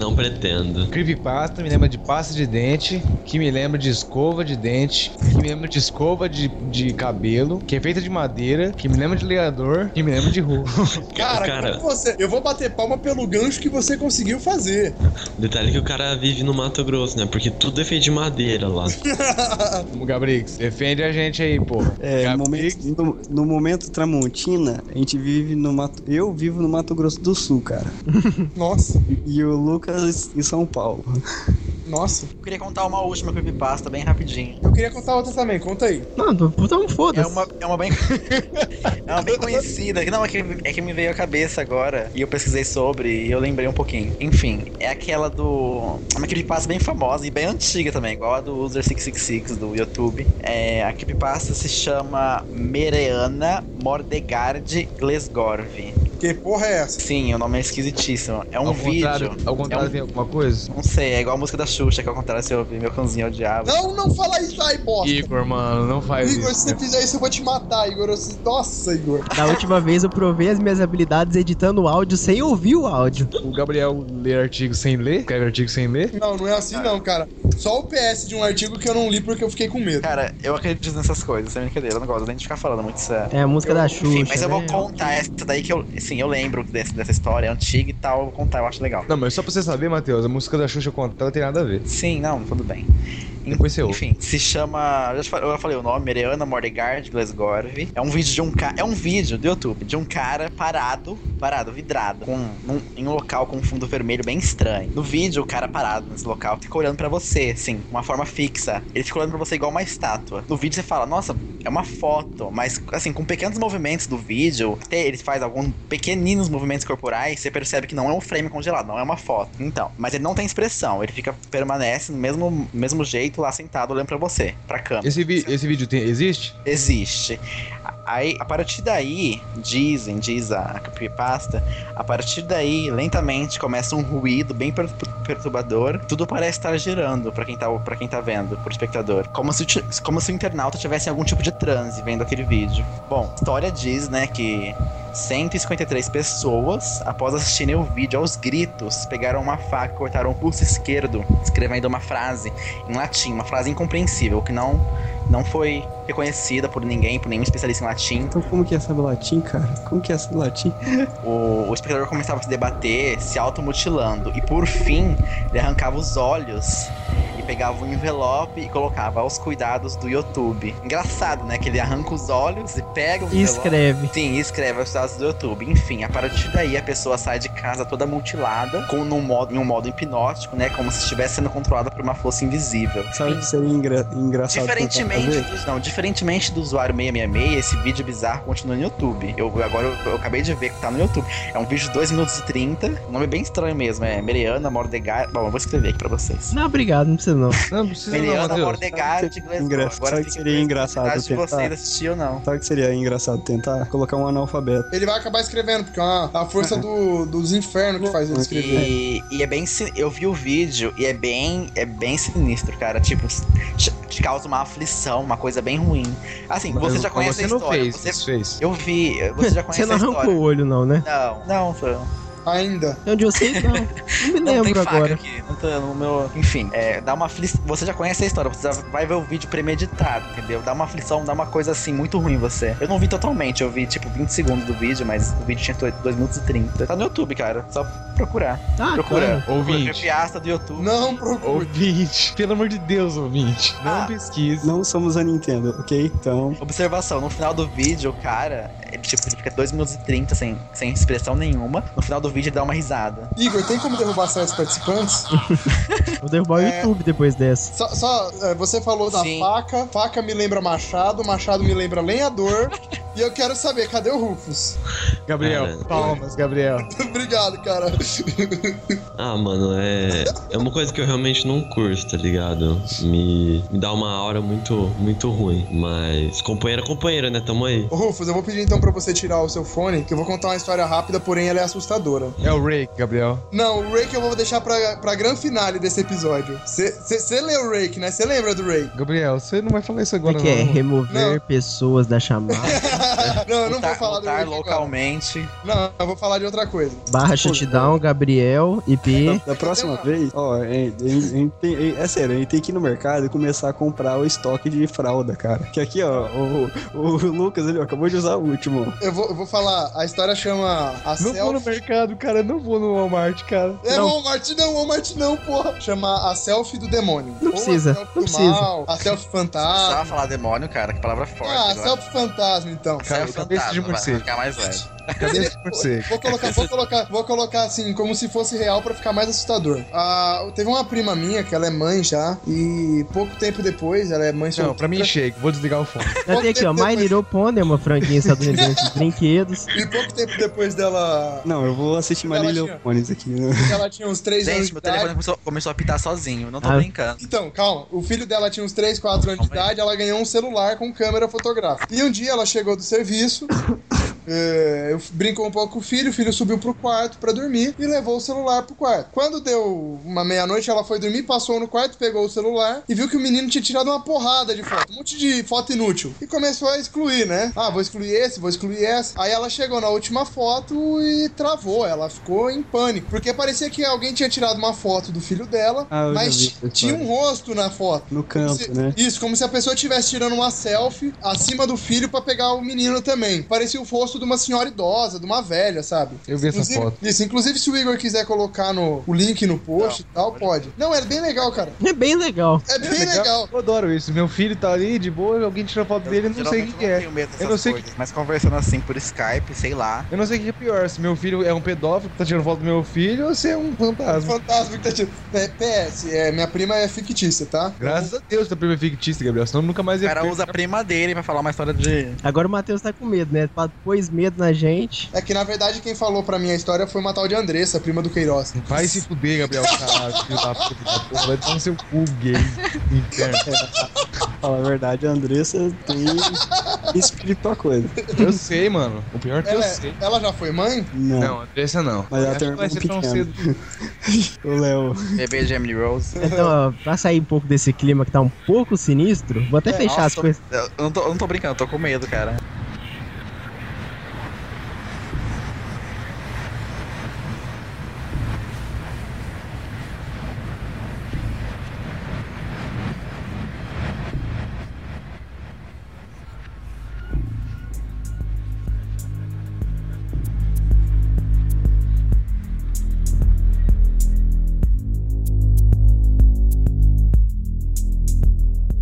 Não pretendo. Creepypasta me lembra de pasta de dente, que me lembra de escova de dente, que me lembra de escova de, de cabelo, que é feita de madeira, que me lembra de ligador, que me lembra de rua. Cara, Cara. como você, eu vou bater palma pelo gancho que você conseguiu fazer. Detalhe que o cara vive no Mato Grosso, né? Porque tudo é feito de madeira lá. Gabrix, defende a gente aí, pô. É, no momento, no, no momento Tramontina, a gente vive no Mato. Eu vivo no Mato Grosso do Sul, cara. Nossa, E o Lucas em São Paulo. nossa. Eu queria contar uma última creepypasta bem rapidinho. Eu queria contar outra também, conta aí. Não, então É foda-se. uma, é uma bem. é uma bem conhecida. Não, é que, é que me veio à cabeça agora. E eu pesquisei sobre e eu lembrei um pouquinho. Enfim, é aquela do. É uma creepypasta bem famosa e bem antiga também, igual a do User666 do YouTube. É, a creepypasta se chama Mereana Mordegard Glesgorv. Que porra é essa? Sim, o nome é esquisitíssimo. É um ao vídeo. contrário, ao contrário é um- tem alguma coisa? Não sei, é igual a música da Xuxa, que ao contrário se eu ouvir meu cãozinho é o diabo. Não, não fala isso aí, bosta. Igor, mano, não faz Igor, se isso. você né? fizer isso, eu vou te matar, Igor. Eu- Nossa, Igor. Da última vez eu provei as minhas habilidades editando o áudio sem ouvir o áudio. O Gabriel lê artigo sem ler, escreve artigo sem ler. Não, não é assim não, cara. Só o PS de um artigo que eu não li porque eu fiquei com medo. Cara, eu acredito nessas coisas, sem brincadeira. Eu não gosto nem de ficar falando muito sério. É a música da Xuxa. Enfim, mas eu vou né? contar essa daí que eu. Sim, eu lembro desse, dessa história antiga e tal. Eu vou contar, eu acho legal. Não, mas só pra você saber, Matheus, a música da Xuxa conta, ela tem nada a ver. Sim, não, tudo bem. Depois você. Enfim, se chama. Eu já falei- eu já falei o nome, Mereana Mordegard Glasgorv. É um vídeo de um cara. É um vídeo do YouTube de um cara parado, parado, vidrado, com, num- em um local com um fundo vermelho bem estranho. No vídeo, o cara parado nesse local fica olhando pra você, assim, uma forma fixa. Ele fica olhando pra você igual uma estátua. No vídeo você fala, nossa, é uma foto, mas assim, com pequenos movimentos do vídeo, até ele faz alguns pequeninos movimentos corporais, você percebe que não é um frame congelado, não é uma foto. Então, mas ele não tem expressão, ele fica permanece no mesmo, mesmo jeito lá sentado olhando pra você, pra câmera. Esse, vi- esse vídeo tem, existe? Existe. Aí, a partir daí, dizem, diz a creepypasta, a partir daí, lentamente começa um ruído bem per- perturbador. Tudo parece estar girando pra quem tá, pra quem tá vendo, pro espectador. Como se, como se o internauta tivesse algum tipo de transe vendo aquele vídeo. Bom, a história diz, né, que 153 pessoas, após assistirem o vídeo aos gritos, pegaram uma faca e cortaram o pulso esquerdo, escrevendo uma frase em latim, uma frase incompreensível, que não, não foi reconhecida por ninguém, por nenhum especialista em latim. Então como que é saber latim, cara? Como que é saber latim? O, o espectador começava a se debater, se automutilando, e por fim, ele arrancava os olhos pegava um envelope e colocava aos cuidados do YouTube. Engraçado, né? Que ele arranca os olhos e pega o E envelope. escreve. Sim, escreve aos cuidados do YouTube. Enfim, a partir daí a pessoa sai de casa toda mutilada, com num modo, em um modo hipnótico, né? Como se estivesse sendo controlada por uma força invisível. Sabe que seria engra- engraçado? Diferentemente não, diferentemente do usuário 666, esse vídeo bizarro continua no YouTube. Eu agora eu, eu acabei de ver que tá no YouTube. É um vídeo de 2 minutos e 30. O nome é bem estranho mesmo, é Meriana Mordegard. Bom, eu vou escrever aqui pra vocês. Não, obrigado, não precisa não. Não, precisa não, Matheus. Mordegard de Glasgow. Engra- Agora que seria a engraçado de tentar? vocês assistir ou não. Sabe o que seria engraçado tentar? Colocar um analfabeto. Ele vai acabar escrevendo, porque é uma- a força do- dos infernos que faz ele escrever. E, e é bem. Eu vi o vídeo e é bem. É bem sinistro, cara. Tipo, te- causa uma aflição, uma coisa bem ruim. Assim, você Mas- já mas conhece você a não história. fez, você, você fez. eu vi, você já conhece Você não a arrancou história. o olho, não, né? Não, não, foi. Ainda. Onde eu sei, não. Não me Não tem lembro faca agora. aqui. Não tô no meu. Enfim, é, dá uma aflição. Você já conhece a história, você já vai ver o vídeo premeditado, entendeu? Dá uma aflição, dá uma coisa assim muito ruim em você. Eu não vi totalmente, eu vi tipo 20 segundos do vídeo, mas o vídeo tinha 2 minutos e 30. Tá no YouTube, cara. Só procurar. Ah, Procura. claro. Procura Ouvinte. piasta do YouTube. Não procure. Ouvinte, pelo amor de Deus, ouvinte. Não Ah. pesquise. Não somos a Nintendo, ok? Então. Observação, no final do vídeo, o cara, ele, tipo, ele fica 2 minutos e 30 sem, sem expressão nenhuma. No final do vídeo ele dá uma risada. Igor, tem como derrubar certos participantes? Vou derrubar o É. YouTube depois dessa. Só, só, é, você falou da Sim. faca, faca me lembra machado, machado me lembra lenhador. e eu quero saber, cadê o Rufus? Gabriel, palmas, Gabriel. Obrigado, cara. Ah, mano, é. É uma coisa que eu realmente não curto, tá ligado? Me, me dá uma aura muito, muito ruim. Mas. Companheira, companheira, né? Tamo aí. Rufus, eu vou pedir então pra você tirar o seu fone, que eu vou contar uma história rápida, porém ela é assustadora. É o Ray, Gabriel. Não, o Rake eu vou deixar pra, pra grande finale desse episódio. Você lê o Rake, né? Você lembra do Rake? Gabriel, você não vai falar isso agora, é que é? não. Remover Não. pessoas da chamada. não, eu não vou Lutar- falar do Rake agora. localmente. Não, eu vou falar de outra coisa. Barra shutdown, Gabriel, IP. Da próxima vez, ó, é, é, é, tem- é, é sério, a gente tem que ir no mercado e começar a comprar o estoque de fralda, cara. Que aqui, ó, o, o Lucas ele ó, acabou de usar o último. Eu vou, eu vou falar, a história chama A Não vou no Selfie. Mercado, cara. Não vou no Walmart, cara. É Não. Walmart não, Walmart não, porra. Chama A Selfie do Demônio. Não Ou precisa, A selfie não do precisa. mal, a Selfie Fantasma. falar demônio, cara, que palavra forte. Ah, agora. Selfie Fantasma, então. Cara, Self cabeça de fantasma, vai morcego. ficar mais leve. Você? Vou colocar, vou colocar, vou colocar assim, como se fosse real pra ficar mais assustador. Ah, teve uma prima minha que ela é mãe já, e pouco tempo depois, ela é mãe Não, pra mim chega. Vou desligar o fone. Já tem aqui, ó. My Little Pony, uma franquinha estadunidense de brinquedos. E pouco tempo depois dela. Não, eu vou assistir Ela Marília tinha- Pones aqui. Né? Ela tinha uns 3 anos Gente, de meu idade. telefone começou, começou a apitar sozinho, não tô Ah. brincando. Então, calma. O filho dela tinha uns 3, 4 anos de idade, ela ganhou um celular com câmera fotográfica. E um dia ela chegou do serviço, eu brincou um pouco com o filho, o filho subiu pro quarto pra dormir e levou o celular pro quarto. Quando deu uma meia-noite, ela foi dormir, passou no quarto, pegou o celular e viu que o menino tinha tirado uma porrada de foto, um monte de foto inútil. E começou a excluir, né? Ah, vou excluir esse, vou excluir essa. Aí ela chegou na última foto e travou, ela ficou em pânico, porque parecia que alguém tinha tirado uma foto do filho dela, Ah, mas tinha um rosto na foto. No canto, se- né? Isso, como se a pessoa estivesse tirando uma selfie acima do filho pra pegar o menino também. Parecia o rosto de uma senhora idosa, de uma velha, sabe? Eu vi essa Inclusive- foto. Isso, inclusive se o Igor quiser colocar no, o link no post e tal, pode. Não, é bem legal, cara. É bem legal. É bem legal. Eu adoro isso. Meu filho tá ali de boa, alguém tira foto dele, eu não sei o que, que não é. tenho medo dessas Eu não sei coisas, mas conversando assim por Skype, sei lá. Eu não sei o que é pior, se meu filho é um pedófilo que tá tirando foto do meu filho ou se é um fantasma. Fantasma que tá tirando. É, PS, é, minha prima é fictícia, tá? Graças a Deus, tua prima é fictícia, Gabriel, senão nunca mais O ia cara usa a prima dele pra falar uma história de. Agora o Matheus tá com medo, né? Pôs medo na gente. É que na verdade quem falou pra mim a história foi uma tal de Andressa, prima do Queiroz. Vai se fuder, Gabriel, caralho, filho da puta da porra, vai tomar no seu cu gay interno. Fala a verdade, a Andressa tem espírito a coisa. Eu sei, mano. O pior é que eu Ela, sei. é- ela já foi mãe? Não. Não, Andressa não. Mas ela tem um vai irmão ser tão pequeno. cedo. O Léo. Bebê de Emily Rose. Então, ó, pra sair um pouco desse clima que tá um pouco sinistro, vou até É, fechar as nossa, coisas. Eu eu não, tô, eu não tô brincando, eu tô com medo, cara.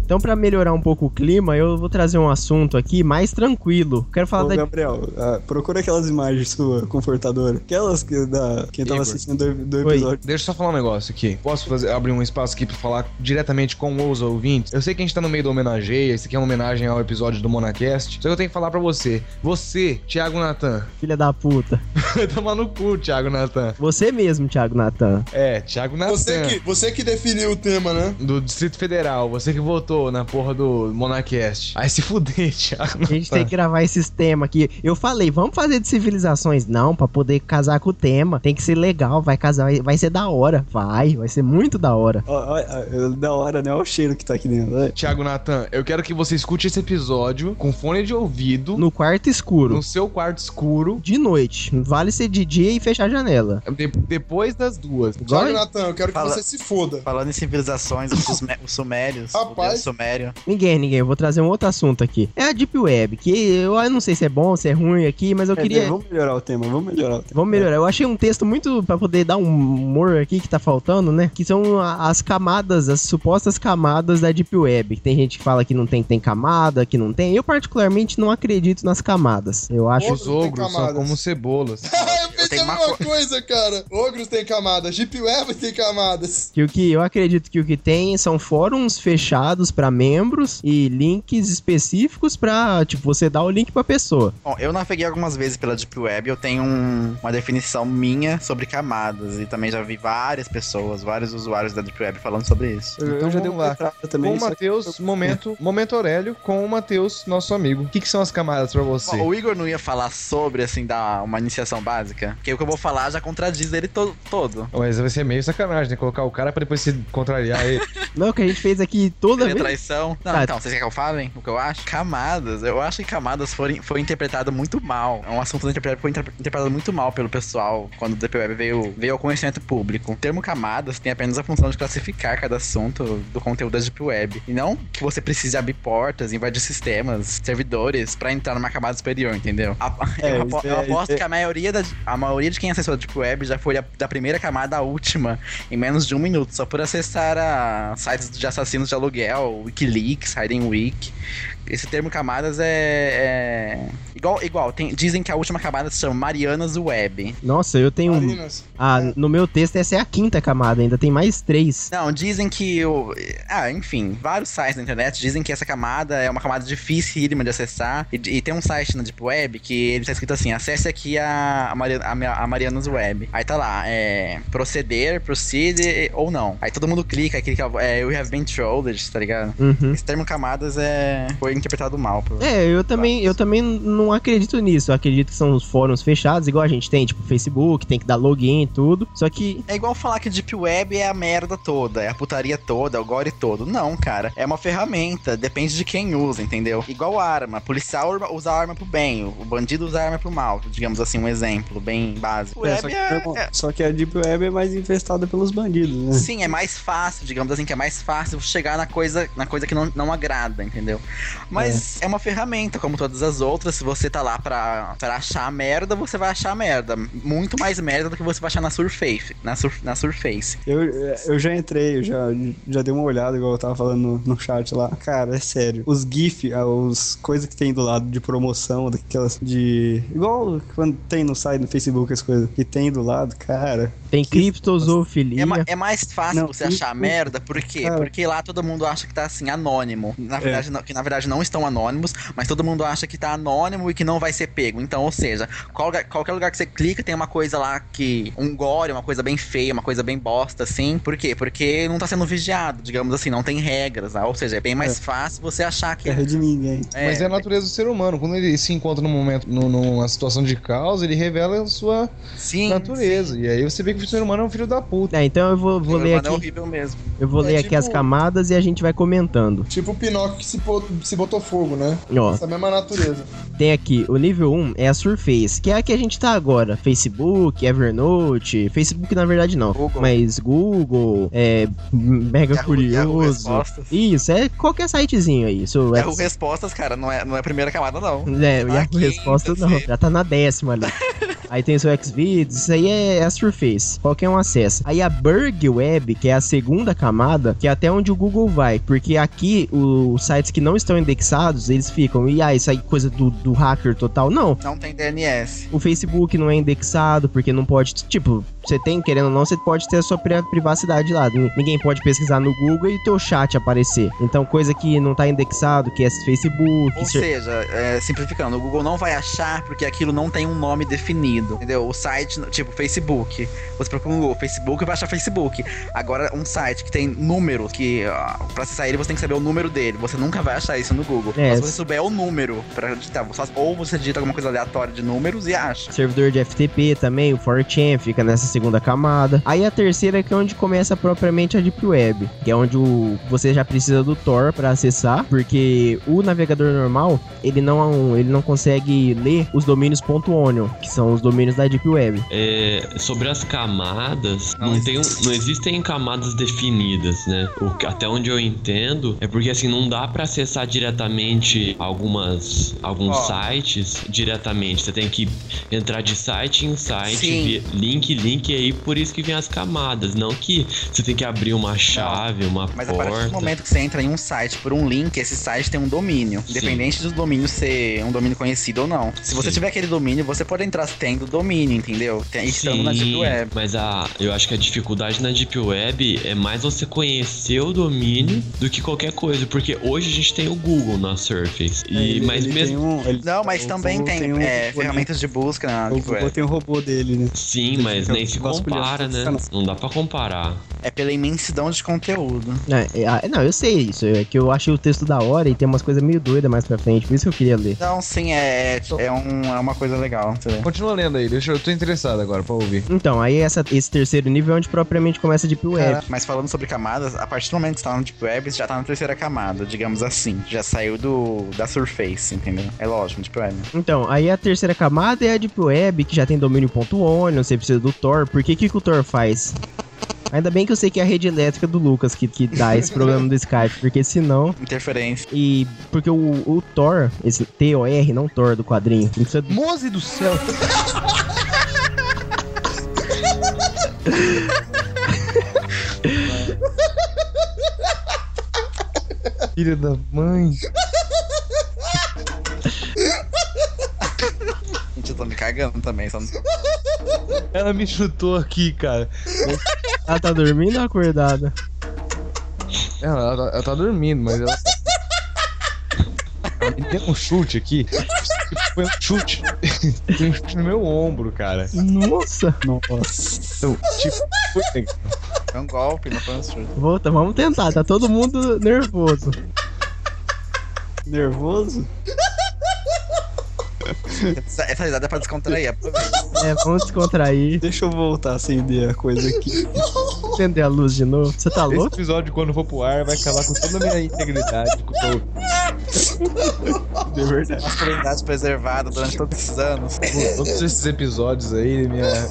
Então, pra melhorar um pouco o clima, eu vou trazer um assunto aqui mais tranquilo. Quero falar Ô, da. Gabriel, ah, procura aquelas imagens sua confortadora. Aquelas que da quem tava Igor. assistindo do, do Oi. episódio. Deixa eu só falar um negócio aqui. Posso fazer- abrir um espaço aqui pra falar diretamente com os ouvintes? Eu sei que a gente tá no meio da homenageia, isso aqui é uma homenagem ao episódio do Monacast. Só que eu tenho que falar pra você. Você, Thiago Natan. Filha da puta. Toma no cu, Thiago Natan. Você mesmo, Thiago Natan. É, Thiago Natan. Você que, você que definiu o tema, né? Do Distrito Federal, você que votou na porra do Monacast. Aí se fuder, Thiago. A gente tem que gravar esses temas aqui. Eu falei, vamos fazer de civilizações. Não, pra poder casar com o tema. Tem que ser legal, vai casar, vai, vai ser da hora. Vai, vai ser muito da hora. Da hora, né? Olha o cheiro que tá aqui dentro. Thiago Natan, eu quero que você escute esse episódio com fone de ouvido No quarto escuro. no seu quarto escuro De noite. Vale ser de dia e fechar a janela. de- depois das duas. Thiago Natan, eu quero que Fala- você se foda. Falando em civilizações, os, os sumérios, Rapaz. Sumério. Ninguém, ninguém. Eu vou trazer um outro assunto aqui. É a Deep Web, que eu, eu não sei se é bom, se é ruim aqui, mas eu É, queria. Vamos melhorar o tema, vamos melhorar o tema. Vamos melhorar. Eu achei um texto muito pra poder dar um humor aqui que tá faltando, né? Que são as camadas, as supostas camadas da Deep Web. Que tem gente que fala que não tem, tem camada, que não tem. Eu, particularmente, não acredito nas camadas. Eu acho. Ogros Os ogros são como cebolas. eu pensei tenho a mesma coisa, cara. Ogros tem camadas, Deep Web tem camadas. Que o que eu acredito que o que tem são fóruns fechados pra membros e links específicos pra, tipo, você dar o link pra pessoa. Bom, eu naveguei algumas vezes pela Deep Web, eu tenho um- uma definição minha sobre camadas, e também já vi várias pessoas, vários usuários da Deep Web falando sobre isso. Eu, Então eu já uma lá. entrada Com também. o Matheus, momento, momento Aurélio, com o Matheus, nosso amigo. O que, que são as camadas pra você? Bom, o Igor não ia falar sobre, assim, dar uma iniciação básica? Porque o que eu vou falar já contradiz ele to- todo. Mas vai ser meio sacanagem, né? Colocar o cara pra depois se contrariar ele. Não, que a gente fez aqui toda vez. Traição. Não, Tá. então, vocês querem que eu fale o que eu acho? Camadas. Eu acho que camadas foi, foi interpretado muito mal. É um assunto que foi inter- interpretado muito mal pelo pessoal quando o Deep Web veio, veio ao conhecimento público. O termo camadas tem apenas a função de classificar cada assunto do conteúdo da Deep Web. E não que você precise abrir portas, invadir sistemas, servidores pra entrar numa camada superior, entendeu? A- É, eu, apo- isso é- eu aposto é- que a maioria, da, a maioria de quem acessou a Deep Web já foi da, da primeira camada à última em menos de um minuto, só por acessar a sites de assassinos de aluguel, Wikileaks, Hiding Week. Esse termo camadas é. é- Igual, igual tem, dizem que a última camada se chama Marianas Web. Nossa, eu tenho um. Marinas. Ah, no meu texto essa é a quinta camada, ainda tem mais três. Não, dizem que o. Ah, enfim, vários sites na internet dizem que essa camada é uma camada dificílima de acessar. E, e tem um site na Deep Web que ele tá escrito assim: acesse aqui a, a, Maria- a, a Marianas Web. Aí tá lá, é. Proceder, proceed ou não. Aí todo mundo clica, aí clica, é, we have been trolled, tá ligado? Uhum. Esse termo camadas é. Foi interpretado mal. Por... É, eu também, eu também não acredito nisso. Eu acredito que são os fóruns fechados, igual a gente tem, tipo, Facebook, tem que dar login e tudo. Só que É igual falar que Deep Web é a merda toda, é a putaria toda, é o gore todo. Não, cara. É uma ferramenta, depende de quem usa, entendeu? Igual arma. Policial usa a arma pro bem, o bandido usa a arma pro mal. Digamos assim, um exemplo bem básico. É, só, que, é- é- só que a Deep Web é mais infestada pelos bandidos, né? Sim, é mais fácil, digamos assim, que é mais fácil chegar na coisa, na coisa que não, não agrada, entendeu? Mas é. uma ferramenta, como todas as outras. Se você tá lá pra, pra achar merda, você vai achar merda. Muito mais merda do que você vai achar na Surface. Na, sur, na Surface. Eu, eu já entrei, eu já, já dei uma olhada, igual eu tava falando no, no chat lá. Cara, é sério. Os GIF, ah, os coisas que tem do lado de promoção, daquelas de. Igual quando tem no site, no Facebook, as coisas que tem do lado, cara. Tem criptozofilia. É, é mais fácil Não, você achar isso- merda, por quê? Cara. Porque lá todo mundo acha que tá assim, anônimo. É. Na verdade, não, que na verdade não estão anônimos, mas todo mundo acha que tá anônimo e que não vai ser pego. Então, ou seja, qual qualquer lugar que você clica tem uma coisa lá que. Um gore, uma coisa bem feia, uma coisa bem bosta, assim. Por quê? Porque não tá sendo vigiado, digamos assim, não tem regras. tá? Ou seja, é bem mais fácil você achar que. Terra de ninguém. Mas é a natureza do ser humano. Quando ele se encontra num momento, num- numa situação de caos, ele revela a sua Sim, natureza. E aí você vê que o ser humano é um filho da puta. É, então eu vou, vou ler humano aqui. é horrível mesmo. Eu vou É ler aqui tipo- as camadas e a gente vai comentando. Tipo o Pinóquio que se, se botou fogo, né? Ó, Essa mesma natureza. tem aqui, o nível 1 é a Surface, que é a que a gente tá agora. Facebook, Evernote, Facebook na verdade não, Google. mas Google, é, Mega Yahoo- Yahoo Curioso. Respostas. Isso, é qualquer sitezinho aí. Isso é, Yahoo Respostas, cara, não é, não é a primeira camada, não. é, o Tá Yahoo quinta, Resposta não, já tá na décima ali. Aí tem o seu Xvideos, isso aí é a Surface. Qualquer um acessa. Aí a Burg Web, que é a segunda camada, que é até onde o Google vai. Porque aqui, os sites que não estão indexados, eles ficam, e ah, isso aí é coisa do, do hacker total. Não. Não tem DNS. O Facebook não é indexado, porque não pode. Tipo, você tem, querendo ou não, você pode ter a sua pri- privacidade lá. Nin- Ninguém pode pesquisar no Google e teu chat aparecer. Então, coisa que não tá indexado, que é Facebook. Ou seja, é, simplificando, o Google não vai achar porque aquilo não tem um nome definido, entendeu? O site, tipo, Facebook. Você procura no Google Facebook vai achar Facebook. Agora, um site que tem números, que ah, pra acessar ele você tem que saber o número dele. Você nunca vai achar isso no Google. É. Mas se você souber o número pra digitar, ou você digita alguma coisa aleatória de números e acha. Servidor de FTP também, o 4chan fica nessa segunda camada. Aí a terceira que é onde começa propriamente a Deep Web, que é onde o, você já precisa do Tor para acessar, porque o navegador normal, ele não, ele não consegue ler os domínios .onion, que são os domínios da Deep Web. É, sobre as camadas, não, tem um- não existem camadas definidas, né? O que- até onde eu entendo é porque assim não dá pra acessar diretamente algumas alguns Ó. sites diretamente. Você tem que entrar de site em site, vi- link, link e aí por isso que vem as camadas, não que você tem que abrir uma chave, uma Mas a partir porta. do momento que você entra em um site por um link, esse site tem um domínio. Independente do domínio ser um domínio conhecido ou não. Se você Sim. tiver aquele domínio, você pode entrar tendo domínio, entendeu? Tem, estando na Deep Sim, Web. mas a, eu acho que a dificuldade na Deep Web é mais você conhecer o domínio do que qualquer coisa, porque hoje a gente tem o Google na Surface. E, É, ele- mas ele mesmo. tem um- ele- Não, mas também Google tem, um é, robô, ferramentas de busca na? O Deep Google Web. tem o robô dele, né? Sim, mas fica nem se compara, né? Não dá pra comparar. É pela imensidão de conteúdo. É, é, ah, não, eu sei isso, é que eu achei o texto da hora e tem umas coisas meio doidas mais pra frente, por isso que eu queria ler. Então, sim, é, é, um, é uma coisa legal. entendeu? Continua lendo aí, deixa eu, tô interessado agora pra ouvir. Então, aí essa- esse terceiro nível é onde propriamente começa a Deep Web. Cara, mas falando sobre camadas, a partir do momento que você tá no Deep Web, você já tá na terceira camada, digamos assim. Já saiu do da Surface, entendeu? É lógico, Deep Web. Então, aí a terceira camada é a Deep Web, que já tem domínio.onion, você precisa do Tor. Por que que, que o Tor faz? Ainda bem que eu sei que é a rede elétrica do Lucas que, que dá esse problema do Skype, porque senão... Interferência. E porque o, o Thor, esse T-O-R, não Thor do quadrinho, precisa do Moze do céu! Filha da mãe. Gente, eu tô me cagando também. Só não... Ela me chutou aqui, cara. Ela tá dormindo ou acordada? Ela, ela- ela tá dormindo, mas ela. Ela me deu um chute aqui. Foi um chute. Foi um chute no meu ombro, cara. Nossa! Nossa. Então, tipo, foi- É um golpe, não foi um chute. Volta, vamos tentar, tá todo mundo nervoso. Nervoso? Essa, essa risada é pra descontrair. aproveita. É, vamos descontrair. Deixa eu voltar a acender a coisa aqui. Acender a luz de novo. Você tá Esse louco? episódio, quando for pro ar, vai acabar com toda a minha integridade. Com o- De verdade. Masculinidade preservada durante todos esses anos. Todos esses episódios aí, minha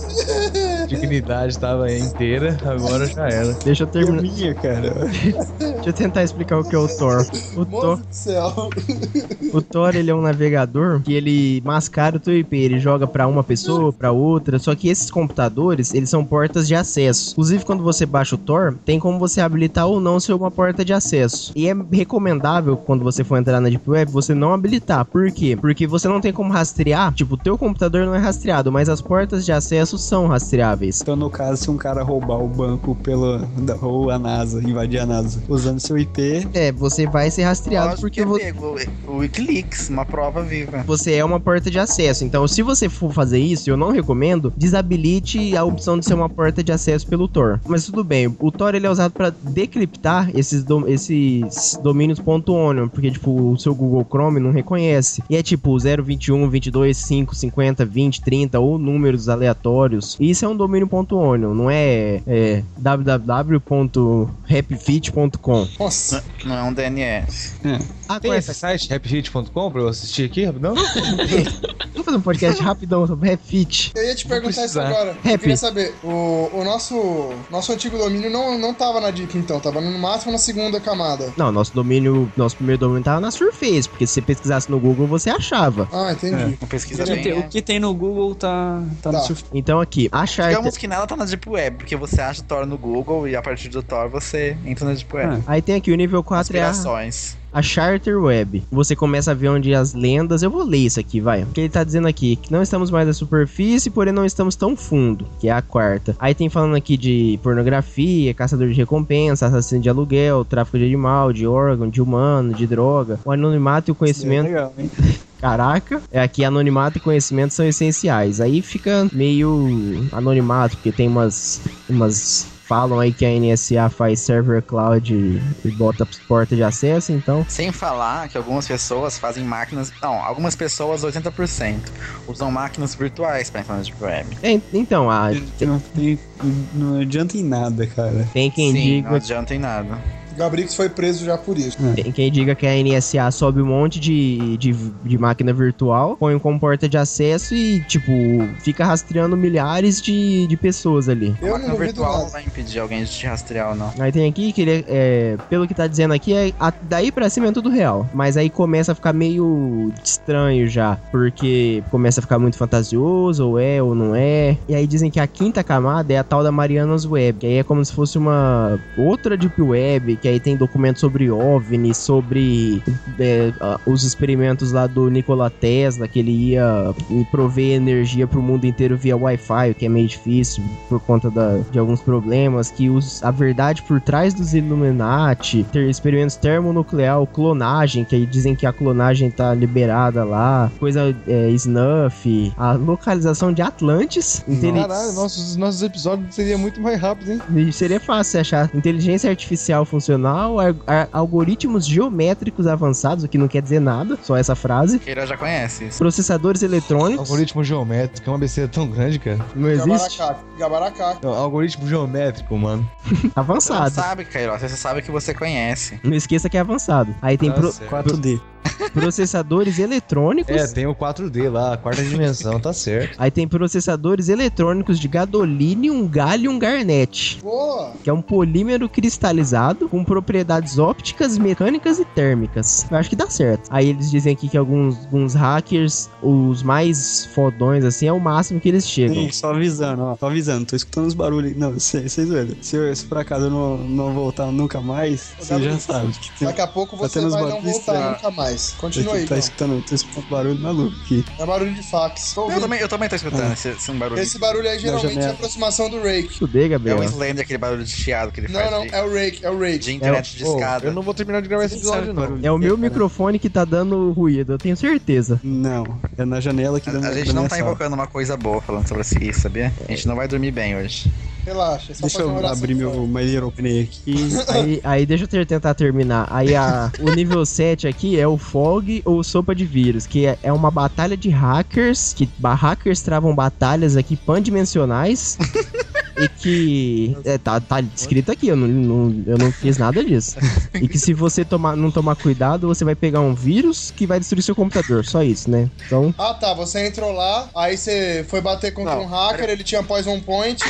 dignidade tava inteira, agora já era. Deixa eu É terminar. minha, cara. Deixa eu tentar explicar o que é o Thor. O Thor, Moço do céu. o Thor, ele é um navegador que ele mascara o teu IP, ele joga pra uma pessoa, pra outra, só que esses computadores, eles são portas de acesso. Inclusive, quando você baixa o Tor, tem como você habilitar ou não ser uma porta de acesso. E é recomendável, quando você for entrar na Deep Web, você não habilitar. Por quê? Porque você não tem como rastrear, tipo, o teu computador não é rastreado, mas as portas de acesso são rastreáveis. Então, no caso, se um cara roubar o banco pela, ou a NASA, invadir a NASA, usando seu IP, É, você vai ser rastreado Lógico porque que você... pego o Wikileaks, uma prova viva. você é uma porta de acesso. Então, se você for fazer isso, eu não recomendo, desabilite a opção de ser uma porta de acesso pelo Tor. Mas tudo bem, o Tor ele é usado para decriptar esses, dom- esses domínios .onion, porque tipo, o seu Google Chrome não reconhece. E é tipo 0, 21, 22, 5, 50, 20, 30 ou números aleatórios. E isso é um domínio .onion, não é, é www.rapfit.com. Nossa. Não é um DNS. Ah, Tem conhece esse site, rapfit.com, pra eu assistir aqui, rapidão? Não fazer um podcast rapidão sobre refit. Eu ia te perguntar isso agora. Eu Rap. queria saber, o, o nosso, nosso antigo domínio não, não tava na Deep, então, tava no máximo na segunda camada. Não, nosso domínio, nosso primeiro domínio tava na Surface, porque se você pesquisasse no Google, você achava. Ah, entendi. Pesquisa O que, bem, tem, é. o que tem no Google tá, tá, no Surface. Então aqui, a Charter... Digamos que nela tá na Deep Web, porque você acha o Tor no Google e a partir do Tor você entra na Deep Web. Aí tem aqui o nível 4 é a, a Charter Web. Você começa a ver onde as lendas. Eu vou ler isso aqui, vai. Porque ele tá dizendo aqui que não estamos mais na superfície, porém não estamos tão fundo, que é a quarta. Aí tem falando aqui de pornografia, caçador de recompensa, assassino de aluguel, tráfico de animal, de órgão, de humano, de droga, o anonimato e o conhecimento. Legal, hein? Caraca, é aqui anonimato e conhecimento são essenciais. Aí fica meio anonimato, porque tem umas umas falam aí que a NSA faz server cloud e, e bota porta de acesso, então Sem falar que algumas pessoas fazem máquinas. Não, algumas pessoas, 80%, usam máquinas virtuais pra entrar na Deep Web. É, então, a, Não, tem- não adianta em nada, cara. tem quem Sim, diga não adianta em nada. Gabrix foi preso já por isso. Tem quem diga que a NSA sobe um monte de, de, de máquina virtual, põe como porta de acesso e, tipo, fica rastreando milhares de, de pessoas ali. A máquina virtual não vai impedir alguém de te rastrear ou não. Aí tem aqui que ele é, é, pelo que tá dizendo aqui, é, a- daí pra cima é tudo real. Mas aí começa a ficar meio estranho já, porque começa a ficar muito fantasioso, ou é ou não é. E aí dizem que a quinta camada é a tal da Marianas Web, que aí é como se fosse uma outra Deep Web, que aí tem documentos sobre OVNI, sobre é, os experimentos lá do Nikola Tesla, que ele ia prover energia pro mundo inteiro via Wi-Fi, o que é meio difícil por conta da- de alguns problemas, que os, a verdade por trás dos Illuminati, ter experimentos termonuclear, clonagem, que aí dizem que a clonagem tá liberada lá, coisa é, snuff, a localização de Atlantis, Caralho, nossos, nossos episódios seriam muito mais rápidos, hein? e Seria fácil achar inteligência artificial ar- algoritmos geométricos avançados, o que não quer dizer nada, só essa frase. Queira já conhece isso. Processadores eletrônicos. Algoritmo geométrico é uma besteira tão grande, cara. Não existe? Gabaracá. Gabaracá. Não, algoritmo geométrico, mano. Você Avançado. sabe, Cairo, você sabe que você conhece. Não esqueça que é avançado. Aí tem Tá pro- certo. 4D. processadores eletrônicos. É, tem o 4D lá, a quarta dimensão, tá certo. Aí tem processadores eletrônicos de gadolinium, gallium, garnet. Boa. Que é um polímero cristalizado com propriedades ópticas, mecânicas e térmicas. Eu acho que dá certo. Aí eles dizem aqui que alguns, alguns hackers, os mais fodões, assim, é o máximo que eles chegam. Sim, só avisando, ó. Tô avisando, tô escutando os barulhos. Não, vocês velho. Se, eu- se por acaso eu não, não voltar nunca mais, você já sabe. Daqui a pouco Tá você uns vai não voltar nunca mais. Continua aí, Tá então. escutando, tô escutando barulho maluco aqui. É barulho de fax. Eu ouvindo. também, eu também tô escutando esse, esse barulho. Esse barulho aí geralmente é a aproximação do Rake. Estudei, É Gabriel. o Slender, aquele barulho de chiado que ele Não, faz não, de, é o Rake, é o Rake. De internet de Ô, escada. eu não vou terminar de gravar esse episódio, não. É o meu É, microfone que tá dando ruído, eu tenho certeza. Não, é na janela que A, dá a na- gente não tá sala. invocando uma coisa boa falando sobre isso, sabia? A gente não vai dormir bem hoje. Relaxa, é só Deixa eu abrir meu. My Little Pony aqui. Aí, aí deixa eu ter- tentar terminar. Aí a, o nível 7 aqui é o Fog ou Sopa de Vírus, que é, é uma batalha de hackers, que hackers travam batalhas aqui pandimensionais. e que. É, tá, tá escrito aqui, eu não, não- eu não fiz nada disso. E que se você tomar, não tomar cuidado, você vai pegar um vírus que vai destruir seu computador. Só isso, né? Então. Ah tá, você entrou lá, aí você foi bater contra Não, um hacker, ele tinha poison point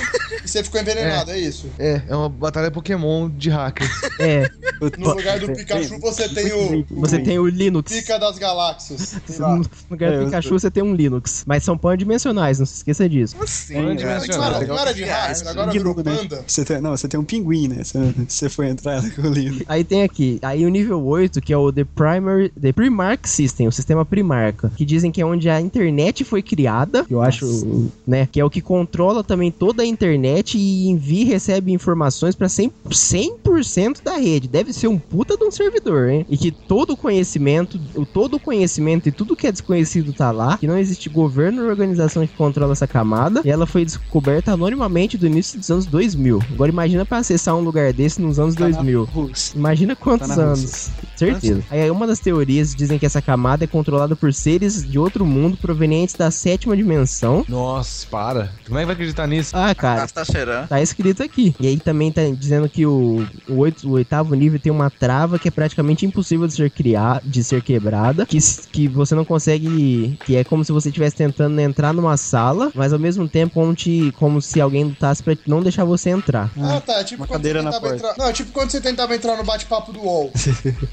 e você ficou envenenado, é, isso. É, é uma batalha Pokémon de hacker. É, No lugar do Pikachu você tem o você tem o Linux. Pica das Galáxias. No lugar do É, Pikachu, você tem um Linux. Mas são pandimensionais, não se esqueça disso. Sim, Sim, Não era, não era de hacker, agora né? panda. Você tem, não, você tem um pinguim, né? Você, você foi entrar com o livro. Aí tem aqui, aí o nível 8, que é o The Primary, The Primark System, o sistema Primarca, que dizem que é onde a internet foi criada, eu acho, né, que é o que controla também toda a internet e envia e recebe informações pra 100%, 100% da rede. Deve ser um puta de um servidor, hein? E que todo o conhecimento, o todo o conhecimento e tudo que é desconhecido tá lá, que não existe governo ou organização que controla essa camada, e ela foi descoberta anonimamente do início dos anos 2000. Agora imagina pra acessar um lugar desse nos anos Tá na 2000. Rússia. Imagina quantos Tá anos. Certeza. Aí uma das teorias dizem que essa camada é controlada por seres de outro mundo provenientes da sétima dimensão. Nossa, para. Como é que vai acreditar nisso? Ah, cara, tá cheirando. Tá escrito aqui. E aí também tá dizendo que o, o, oito- o oitavo nível tem uma trava que é praticamente impossível de ser criar, de ser quebrada, que, que você não consegue, que é como se você estivesse tentando entrar numa sala, mas ao mesmo tempo como, te, como se alguém lutasse pra não deixar você entrar. Ah, tá. É tipo Uma quando cadeira você na tentava porta. entrar. Não, é tipo quando você tentava entrar no bate-papo do UOL.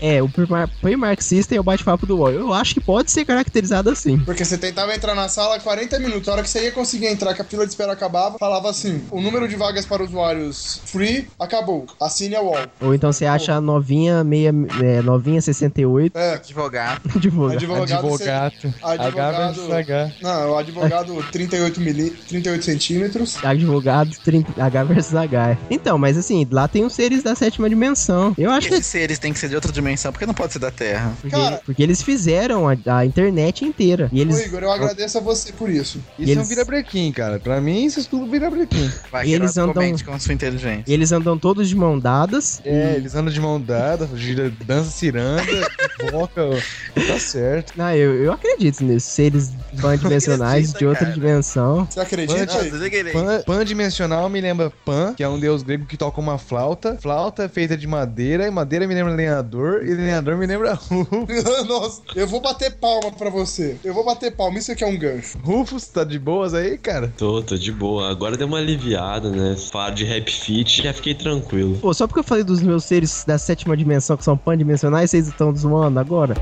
É, o pre-mar- pre-marxista é o bate-papo do UOL. Eu acho que pode ser caracterizado assim. Porque você tentava entrar na sala 40 minutos. A hora que você ia conseguir entrar, que a fila de espera acabava, falava assim: o número de vagas para usuários free acabou. Assine a UOL. Ou então você acha a novinha, meia, é, novinha 68, É. Advogado. advogado. Advogado. Advogado. Advogado. H H. Não, o advogado 38, mili... 38 centímetros. Advogado 30 H versus H. Então, mas assim, lá tem os seres da sétima dimensão. Eu acho que Esses seres têm que ser de outra dimensão, porque não pode ser da Terra. Porque, Cara- porque eles fizeram a, a internet inteira. E Ô, eles, Igor, eu agradeço a você por isso. Isso E é um eles- vira-brequim, cara. Pra mim, isso tudo vira-brequim. Vai E eles andam- com sua inteligência. eles andam todos de mão dadas. É, eles andam de mão dada, gira, dança ciranda, invoca. Tá certo. Não, eu, eu acredito nisso. Seres pan-dimensionais acredita, de outra cara. dimensão. Você acredita? Pan, pan-dimensional me lembra Pan, que é um deus grego que toca uma flauta. Flauta é feita de madeira, e madeira me lembra lenhador, e lenhador me lembra Rufus. Nossa, eu vou bater palma pra você. Eu vou bater palma. Isso aqui é um gancho. Rufus, tá de boas aí, cara? Tô, tô de boa. Agora deu uma aliviada, né? Fala de rap fit, já fiquei tranquilo. Pô, só porque eu falei dos meus seres da sétima dimensão que são pan-dimensionais, vocês estão zoando agora?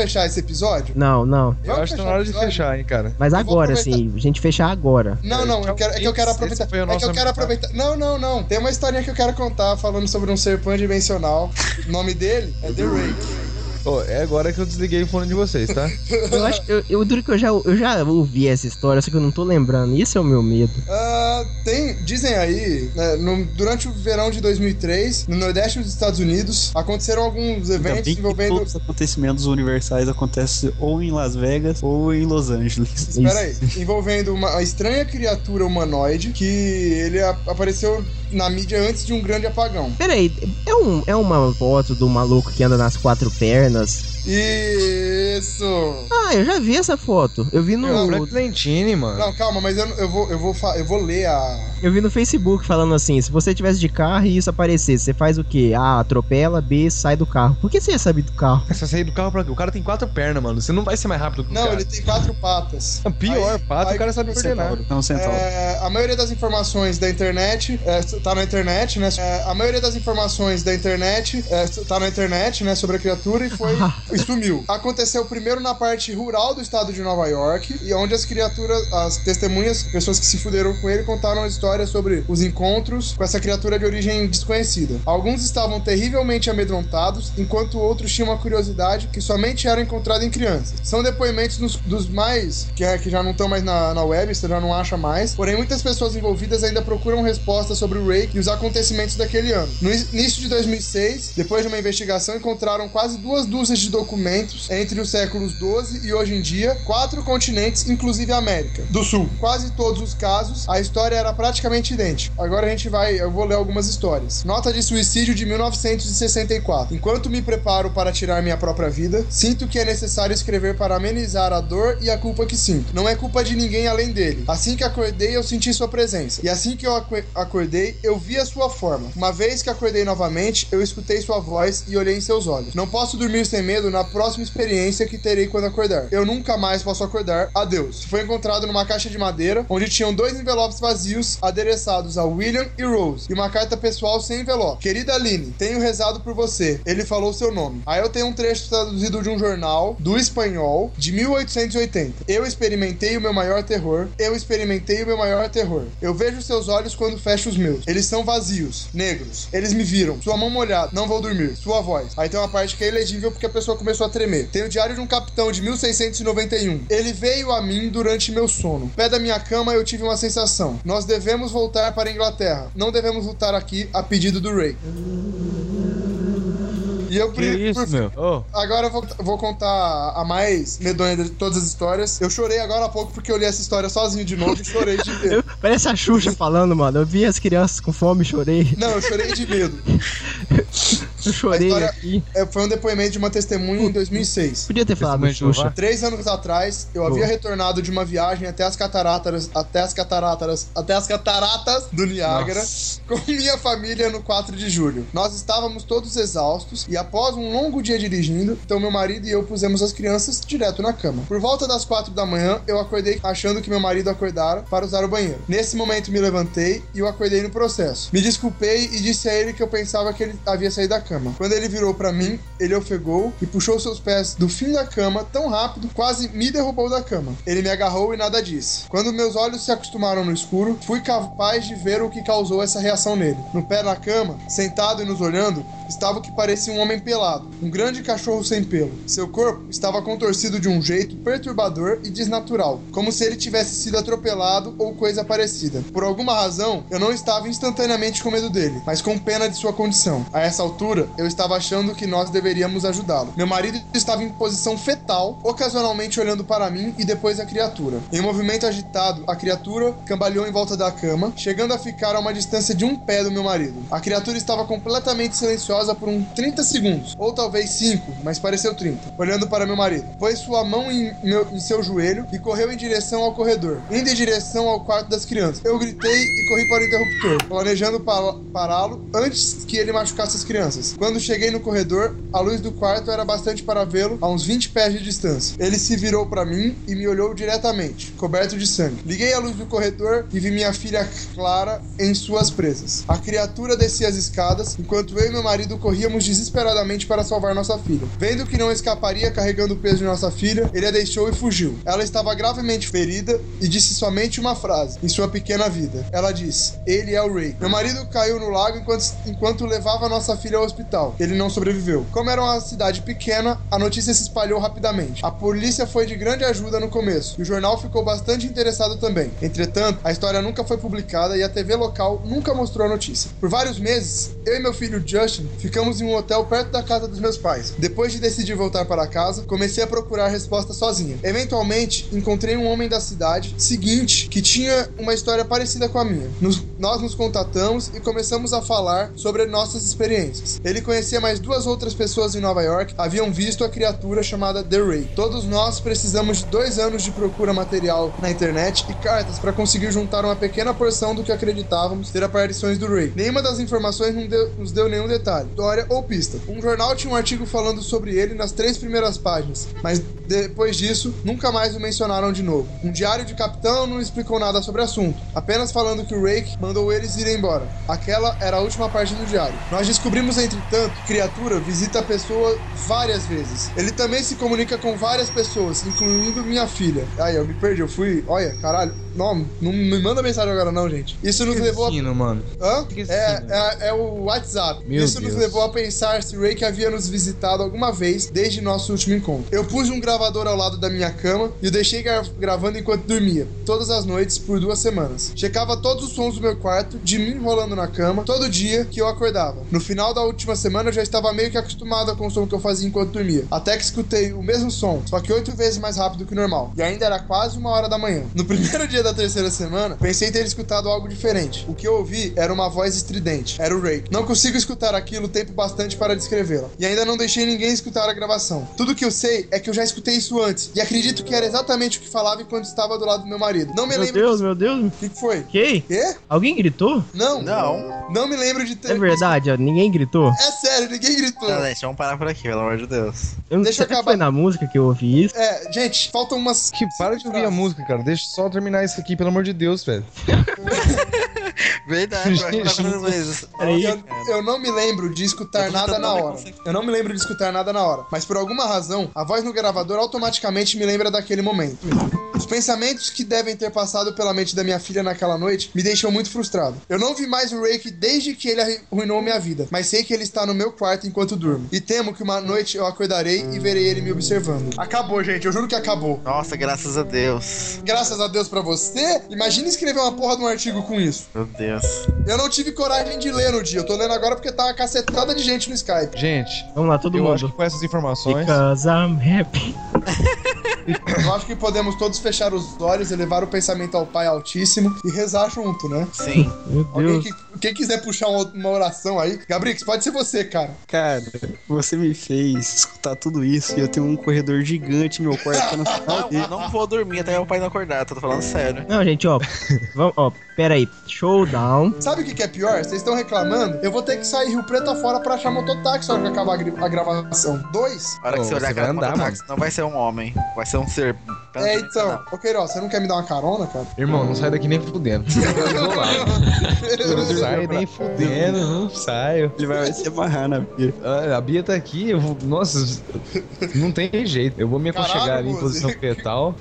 Fechar esse episódio? Não, não. Eu Vamos acho que tá na hora de fechar, hein, cara. Mas Eu agora, assim, a gente fechar agora. Não, não, eu quero, é que eu quero Esse aproveitar. foi o É que eu quero aproveitar. Não, não, não. Tem uma historinha que eu quero contar falando sobre um ser pan-dimensional. O nome dele é The Rake. Ô, é agora que eu desliguei o fone de vocês, tá? Eu acho eu, eu duro que eu já, eu já ouvi essa história, só que eu não tô lembrando. Isso é o meu medo. Ah, tem, dizem aí, né, no- durante o verão de 2003, no Nordeste dos Estados Unidos, aconteceram alguns Ainda eventos que envolvendo. todos os acontecimentos universais acontecem ou em Las Vegas ou em Los Angeles. Espera aí, envolvendo uma estranha criatura humanoide que ele a- apareceu na mídia antes de um grande apagão. Peraí, é, um, é uma foto do maluco que anda nas quatro pernas? Yeah. E Isso! Ah, eu já vi essa foto. Eu vi no. É o Frank Lentini, mano. Não, calma, mas eu, eu vou, eu, vou, eu vou ler a. Eu vi no Facebook falando assim: se você tivesse de carro e isso aparecesse, você faz o quê? A, atropela, B, sai do carro. Por que você ia saber do carro? Você sair do carro pra quê? O cara tem quatro pernas, mano. Você não vai ser mais rápido que o Não, cara. ele tem quatro patas. Não, Pior, Aí- pato, aí o cara sabe nada. Centauro. Não, Centauro. É, a maioria das informações da internet é, tá na internet, né? É, a maioria das informações da internet é, tá na internet, né? Sobre a criatura e foi e sumiu. Aconteceu primeiro na parte rural do estado de Nova York e onde as criaturas, as testemunhas, pessoas que se fuderam com ele, contaram histórias sobre os encontros com essa criatura de origem desconhecida. Alguns estavam terrivelmente amedrontados, enquanto outros tinham uma curiosidade que somente era encontrada em crianças. São depoimentos dos, mais que, é, que já não estão mais na, na web, você já não acha mais. Porém, muitas pessoas envolvidas ainda procuram respostas sobre o Rake e os acontecimentos daquele ano. No início de 2006, depois de uma investigação, encontraram quase duas dúzias de documentos entre os séculos 12 e hoje em dia, quatro continentes, inclusive a América do Sul. Quase todos os casos, a história era praticamente idêntica. Agora a gente vai, eu vou ler algumas histórias. Nota de suicídio de 1964. Enquanto me preparo para tirar minha própria vida, sinto que é necessário escrever para amenizar a dor e a culpa que sinto. Não é culpa de ninguém além dele. Assim que acordei, eu senti sua presença. E assim que eu acordei, eu vi a sua forma. Uma vez que acordei novamente, eu escutei sua voz e olhei em seus olhos. Não posso dormir sem medo na próxima experiência que terei quando acordar. Eu nunca mais posso acordar. Adeus. Foi encontrado numa caixa de madeira, onde tinham dois envelopes vazios adereçados a William e Rose, e uma carta pessoal sem envelope. Querida Aline, tenho rezado por você. Ele falou seu nome. Aí eu tenho um trecho traduzido de um jornal do espanhol de 1880. Eu experimentei o meu maior terror. Eu experimentei o meu maior terror. Eu vejo seus olhos quando fecho os meus. Eles são vazios, negros. Eles me viram. Sua mão molhada. Não vou dormir. Sua voz. Aí tem uma parte que é ilegível porque a pessoa começou a tremer. Tem o diário de um capitão de 1691. Ele veio a mim durante meu sono. Pé da minha cama eu tive uma sensação. Nós devemos voltar para a Inglaterra. Não devemos lutar aqui a pedido do rei. E eu Que isso, meu? Ô. Agora eu vou, vou contar a mais medonha de todas as histórias. Eu chorei agora há pouco porque eu li essa história sozinho de novo e chorei de medo. Eu- parece a Xuxa falando, mano. Eu vi as crianças com fome e chorei. Não, eu chorei de medo. Eu chorei aqui. é, foi um depoimento de uma testemunha em 2006. Podia ter falado? Xuxa. Três anos atrás, eu havia retornado de uma viagem até as cataratas, até as cataratas, até as cataratas do Niágara com minha família no 4 de julho. Nós estávamos todos exaustos e após um longo dia dirigindo, então meu marido e eu pusemos as crianças direto na cama. Por volta das 4 da manhã, eu acordei achando que meu marido acordara para usar o banheiro. Nesse momento me levantei e eu acordei no processo. Me desculpei e disse a ele que eu pensava que ele havia saído da cama. Quando ele virou para mim, ele ofegou e puxou seus pés do fim da cama tão rápido, quase me derrubou da cama. Ele me agarrou e nada disse. Quando meus olhos se acostumaram no escuro, fui capaz de ver o que causou essa reação nele. No pé da cama, sentado e nos olhando, estava o que parecia um homem pelado, um grande cachorro sem pelo. Seu corpo estava contorcido de um jeito perturbador e desnatural, como se ele tivesse sido atropelado ou coisa parecida. Por alguma razão, eu não estava instantaneamente com medo dele, mas com pena de sua condição. A essa altura, eu estava achando que nós deveríamos ajudá-lo. Meu marido estava em posição fetal, ocasionalmente olhando para mim e depois a criatura. Em um movimento agitado, a criatura cambaleou em volta da cama, chegando a ficar a uma distância de um pé do meu marido. A criatura estava completamente silenciosa por uns 30 segundos, ou talvez 5, mas pareceu 30, olhando para meu marido. Pôs sua mão em, meu- em seu joelho e correu em direção ao corredor, indo em direção ao quarto das crianças. Eu gritei e corri para o interruptor, planejando pa- pará-lo antes que ele machucasse as crianças. Quando cheguei no corredor, a luz do quarto era bastante para vê-lo a uns 20 pés de distância. Ele se virou para mim e me olhou diretamente, coberto de sangue. Liguei a luz do corredor e vi minha filha Clara em suas presas. A criatura descia as escadas, enquanto eu e meu marido corríamos desesperadamente para salvar nossa filha. Vendo que não escaparia carregando o peso de nossa filha, ele a deixou e fugiu. Ela estava gravemente ferida e disse somente uma frase em sua pequena vida. Ela disse: Ele é o Ray. Meu marido caiu no lago enquanto, enquanto levava nossa filha ao hospital. Ele não sobreviveu. Como era uma cidade pequena, a notícia se espalhou rapidamente. A polícia foi de grande ajuda no começo e o jornal ficou bastante interessado também. Entretanto, a história nunca foi publicada e a TV local nunca mostrou a notícia. Por vários meses, eu e meu filho Justin ficamos em um hotel perto da casa dos meus pais. Depois de decidir voltar para casa, comecei a procurar resposta sozinha. Eventualmente, encontrei um homem da cidade seguinte que tinha uma história parecida com a minha. Nos- nós nos contatamos e começamos a falar sobre nossas experiências. Ele conhecia mais duas outras pessoas em Nova York, haviam visto a criatura chamada The Ray. Todos nós precisamos de dois anos de procura material na internet e cartas para conseguir juntar uma pequena porção do que acreditávamos ter aparições do Ray. Nenhuma das informações deu- nos deu nenhum detalhe, história ou pista. Um jornal tinha um artigo falando sobre ele nas três primeiras páginas, mas depois disso, nunca mais o mencionaram de novo. Um diário de capitão não explicou nada sobre o assunto, apenas falando que o Rake mandou eles irem embora. Aquela era a última parte do diário. Nós descobrimos, entretanto, que criatura visita a pessoa várias vezes. Ele também se comunica com várias pessoas, incluindo minha filha. Aí, eu me perdi, eu fui. Olha, caralho. Não, não me manda mensagem agora, não, gente. Isso nos levou a. Mano. Hã? É, é, é o WhatsApp. Meu Isso nos Deus. levou a pensar se Rake havia nos visitado alguma vez desde nosso último encontro. Eu pus um gravador ao lado da minha cama e o deixei gra- gravando enquanto dormia, todas as noites por duas semanas. Checava todos os sons do meu quarto, de mim rolando na cama, todo dia que eu acordava. No final da última semana eu já estava meio que acostumado com o som que eu fazia enquanto dormia. Até que escutei o mesmo som, só que oito vezes mais rápido que o normal. E ainda era quase uma hora da manhã. No primeiro dia da terceira semana, pensei ter escutado algo diferente. O que eu ouvi era uma voz estridente. Era o Rake. Não consigo escutar aquilo tempo bastante para descrevê-la. E ainda não deixei ninguém escutar a gravação. Tudo que eu sei é que eu já escutei isso antes. E acredito que era exatamente o que falava enquanto estava do lado do meu marido. Não me Meu lembro. Deus, meu Deus. O que que foi? Que? Quê? Alguém gritou? Não. Não. Não me lembro de ter. É verdade, ó, ninguém gritou. É sério, ninguém gritou. Não, gente, vamos parar por aqui, pelo amor de Deus. Eu não Deixa sei eu se acabar. foi na música que eu ouvi isso. É, gente, faltam umas. Que para de ouvir a música, cara. Deixa só eu terminar isso aqui, pelo amor de Deus, velho. Verdade, eu acho que tá. Aí, Eu, eu não me lembro de escutar nada na hora. Eu não me lembro de escutar nada na hora. Mas por alguma razão, a voz no gravador automaticamente me lembra daquele momento. Os pensamentos que devem ter passado pela mente da minha filha naquela noite me deixam muito frustrado. Eu não vi mais o Rake desde que ele arruinou minha vida, mas sei que ele está no meu quarto enquanto durmo. E temo que uma noite eu acordarei e verei ele me observando. Acabou, gente. Eu juro que acabou. Nossa, graças a Deus. Graças a Deus pra você. Imagina escrever uma porra de um artigo com isso. Meu Deus. Eu não tive coragem de ler no dia. Eu tô lendo agora porque tá uma cacetada de gente no Skype. Gente, Vamos lá, todo eu mundo. acho que com essas informações. Because I'm happy. Eu acho que podemos todos fechar os olhos, elevar o pensamento ao Pai Altíssimo e rezar junto, né? Sim. Meu Alguém que, quem quiser puxar uma, oração aí. Gabrix, pode ser você, cara. Cara, você me fez escutar tudo isso e eu tenho um corredor gigante no meu quarto no final dele. Não, não vou dormir até o pai não acordar, tô falando sério. Não, gente, ó. Vamos, ó, pera aí. Showdown. Sabe o que, que é pior? Vocês estão reclamando? Eu vou ter que sair Rio Preto afora pra achar mototáxi na hora que acabar a gravação. Dois? A hora que Ô, você olhar você a cara andar, mototáxi, não vai ser um homem, vai ser um ser. É, então. Ô, Queiroz, você não quer me dar uma carona, cara? Irmão, não sai daqui nem fudendo. Eu vou lá. Eu não saio nem fudendo, não saio. Ele vai se amarrar na Bia. Ah, A Bia tá aqui, eu vou. Nossa, não tem jeito. Eu vou me aconchegar Caralho, ali em posição fetal.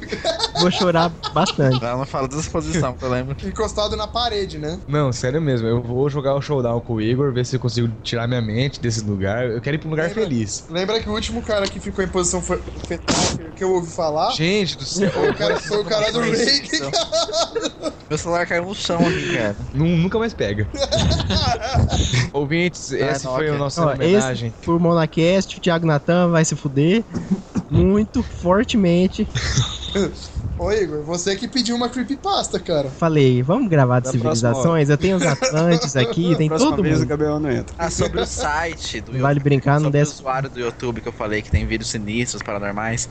Vou chorar bastante. Não, não fala dessa posição, que eu lembro. Encostado na parede, né? Não, sério mesmo. Eu vou jogar o showdown com o Igor, ver se eu consigo tirar minha mente desse lugar. Eu quero ir pra um lugar Lembra- feliz. Lembra que o último cara que ficou em posição fe- fetal, que- que eu ouvi falar, Gente do céu. foi o cara, foi o cara do Rake. Isso. Meu celular caiu no chão aqui, cara. Nu- Nunca mais pega. Ouvintes, esse não, foi ok. o nosso Ó, homenagem. esse por Monacast, o Thiago Natan vai se fuder muito fortemente. Ô, Igor, você que pediu uma creepypasta, cara. Falei, vamos gravar de civilizações. Eu tenho os Atlantes aqui, tem todo mundo. Gabriel não entra. Ah, sobre o site do Vale brincar, não o desce. usuário do YouTube que eu falei que tem vídeos sinistros, paranormais,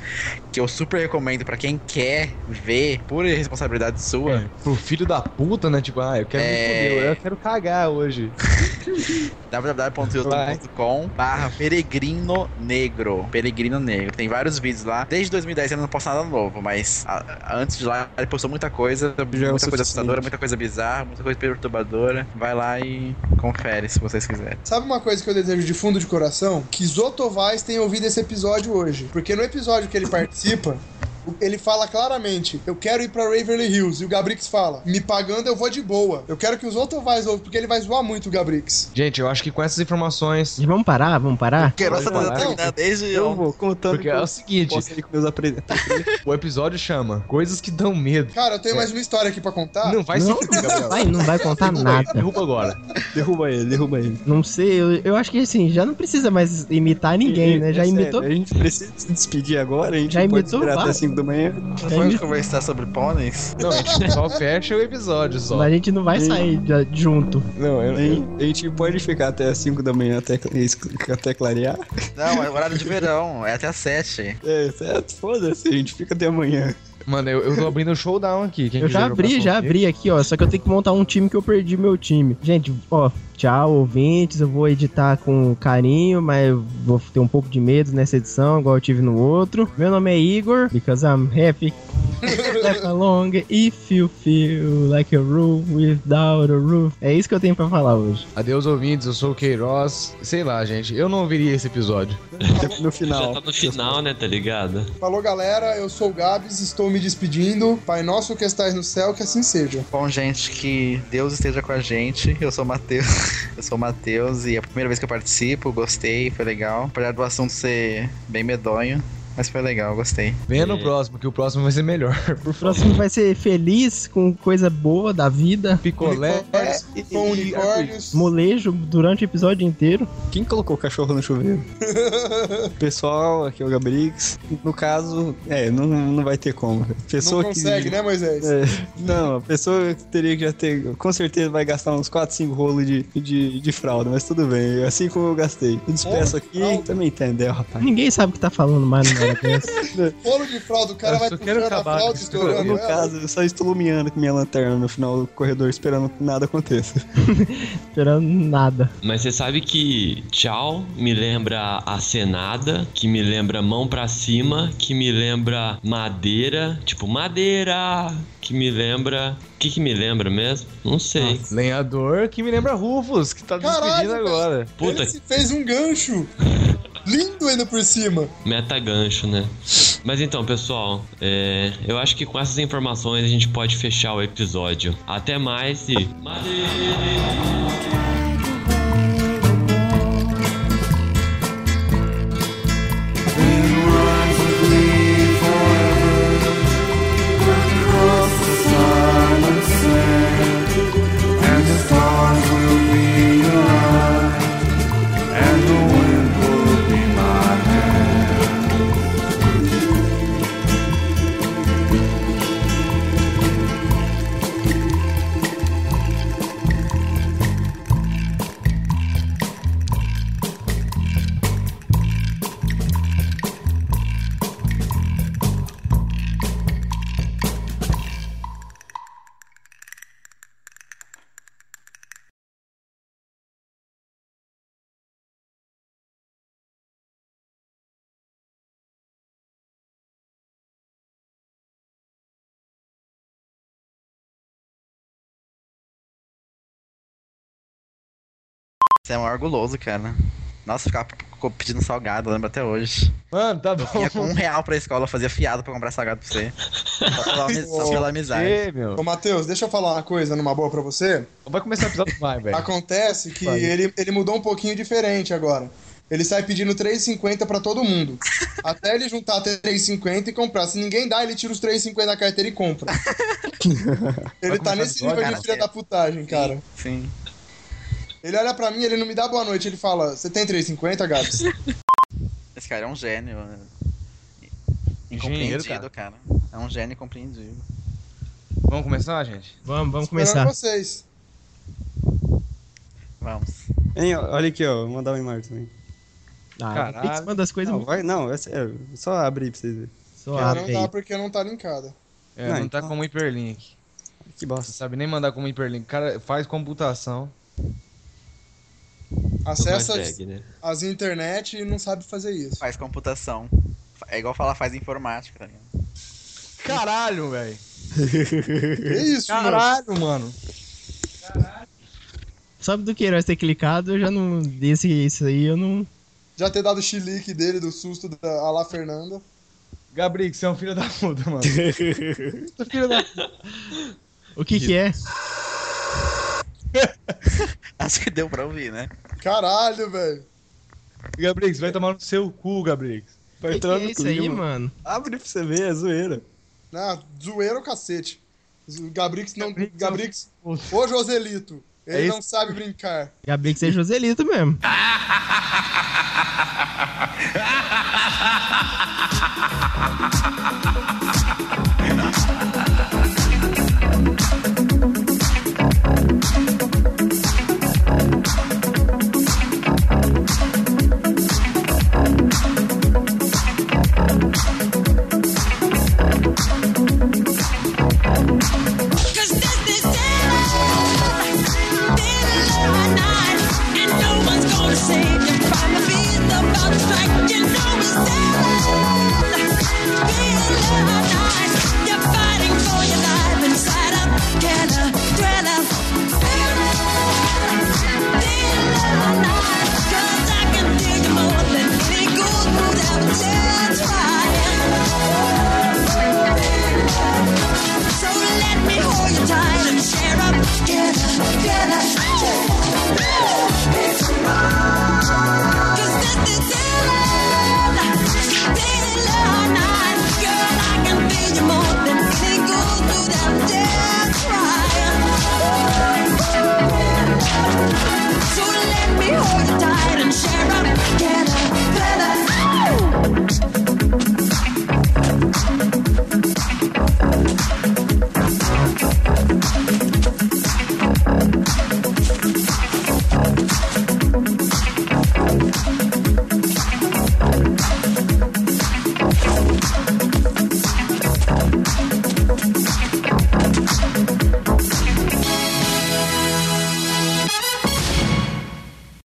que eu super recomendo pra quem quer ver por responsabilidade sua. É, pro filho da puta, né? Tipo, ah, eu quero É. me fuder, eu quero cagar hoje. www.youtube.com barra peregrino negro peregrino negro tem vários vídeos lá desde 2010 ele não posta nada novo mas a- a- antes de lá ele postou muita coisa Já é muita coisa assustadora muita coisa bizarra muita coisa perturbadora vai lá e confere se vocês quiserem Sabe uma coisa que eu desejo de fundo de coração? Que Zotovais tenha ouvido esse episódio hoje. Porque no episódio que ele participa, ele fala claramente: Eu quero ir pra Waverly Hills. E o Gabrix fala: Me pagando eu vou de boa. Eu quero que os Zotovais ouçam, porque ele vai zoar muito o Gabrix. Gente, eu acho que com essas informações. Vamos parar? Vamos parar? que nossa falar. tá terminando desde Eu vou contando Porque é o seguinte, o episódio chama Coisas que dão medo. Cara, eu tenho mais uma história aqui pra contar. Não vai Não, Gabriel. vai, não vai contar Derruba nada. Derruba agora. derruba ele, derruba ele. Não sei, eu, eu acho que assim, já não precisa mais imitar ninguém, né? Já É sério, imitou. A gente precisa se despedir agora, a gente Já imitou vários. 5 da manhã. Nós vamos conversar sobre pôneis Não, a gente só fecha o episódio só. A gente não vai sair já- junto. Não, eu, A gente, a gente pode ficar até 5 da manhã até, até clarear. não é horário de verão é até às 7 É, certo? Foda-se, a gente fica até amanhã. Mano, eu, eu tô abrindo o showdown aqui. Quem Eu já abri, já abri aqui, ó. Só que eu tenho que montar um time que eu perdi meu time. Gente, ó, tchau, ouvintes. Eu vou editar com carinho, mas eu vou ter um pouco de medo nessa edição, igual eu tive no outro. Meu nome é Igor, because I'm happy. Clap along if you feel like a room without a roof. É isso que eu tenho pra falar hoje. Adeus, ouvintes. Eu sou o Queiroz. Sei lá, gente. Eu não ouviria esse episódio. No Já final. tá no final, né, tá ligado? Falou, galera. Eu sou o Gabs, estou me despedindo. Pai nosso que estás no céu, que assim seja. Bom, gente, que Deus esteja com a gente. Eu sou o Matheus. Eu sou o Matheus e é a primeira vez que eu participo, gostei, foi legal. Apesar do assunto ser bem medonho, mas foi legal, gostei. Venha no próximo, que o próximo vai ser melhor. Por O próximo vai ser feliz, com coisa boa da vida. Picolé. E- e- unicórnios. Molejo durante o episódio inteiro. Quem colocou o cachorro no chuveiro? Pessoal, aqui é o Gabrix. No caso, é, não, não vai ter como. Pessoa Não consegue, que... né, Moisés? É, não, a pessoa teria que já ter. Com certeza vai gastar uns 4, 5 rolos de, de, de fralda, mas tudo bem. Assim como eu gastei. Eu despeço aqui, também entendeu, rapaz. Ninguém sabe o que tá falando mais dessa. Bolo de fralda, o cara Eu vai puxando a fralda e estourando No ela. caso, eu só estou iluminando com minha lanterna no final do corredor, esperando que nada aconteça. Esperando nada. Mas você sabe que tchau me lembra acenada, que me lembra mão pra cima, que me lembra madeira, tipo madeira, que me lembra. O que, que me lembra mesmo? Não sei. Lenhador que me lembra Rufus, que tá Caralho, despedindo agora. Puta, Ele se fez um gancho. Lindo ainda por cima. meta gancho, né? Mas então, pessoal, é, eu acho que com essas informações a gente pode fechar o episódio. Até mais e. Você é um orgulhoso, cara. Nossa, ficava pedindo salgado, eu lembro até hoje. Mano, tá bom. Ia com um real pra escola, fazia fiado pra comprar salgado pra você. Só pela, só pela amizade. Meu. Ô, Matheus, deixa eu falar uma coisa numa boa pra você. Vai começar o episódio vai, velho. Acontece que Vai. ele, ele mudou um pouquinho diferente agora. Ele sai pedindo 3,50 pra todo mundo. Até ele juntar 3,50 e comprar. Se ninguém dá, ele tira os 3,50 da carteira e compra. ele tá nesse nível de filha cara. da putagem, cara. Sim. Ele olha pra mim, ele não me dá boa noite, ele fala: Você tem 3,50, Gabs? Esse cara é um gênio. né? Engenheiro, Incompreendido, cara. É um gênio incompreendido. Vamos começar, gente? Vamos, vamos começar. vocês. Vamos. Hein, olha aqui, ó, vou mandar um e-mail também. Ah, Caralho. Pix manda as coisas Não, vai, não, é sério, só abrir pra vocês verem. só Cara, abre não dá porque não tá linkada. É, Não, não, tá então- como hiperlink. Que Você bosta. sabe nem mandar como hiperlink. O cara faz computação. Acessa consegue, né? as internet e não sabe fazer isso. Faz computação. É igual falar faz informática, tá ligado? Caralho, velho. Que isso, mano? Caralho, mano. Só do Queiroz ter clicado, eu já não. Desse isso aí, eu não. Já ter dado o chilique dele do susto da a lá Fernanda. Gabriel, você é um filho da puta, mano. Você é filho da O que que é? Acho que deu pra ouvir, né? Caralho, velho. Gabriel, você vai tomar no seu cu, Gabriel. Vai que, entrar que é no isso aí, mano? Abre pra você ver, é zoeira. Não, zoeira o cacete. Gabrix não. Gabrix é Gabrix. Ô, Joselito. Ele É não sabe brincar. Gabriel que seja Joselito mesmo. Ha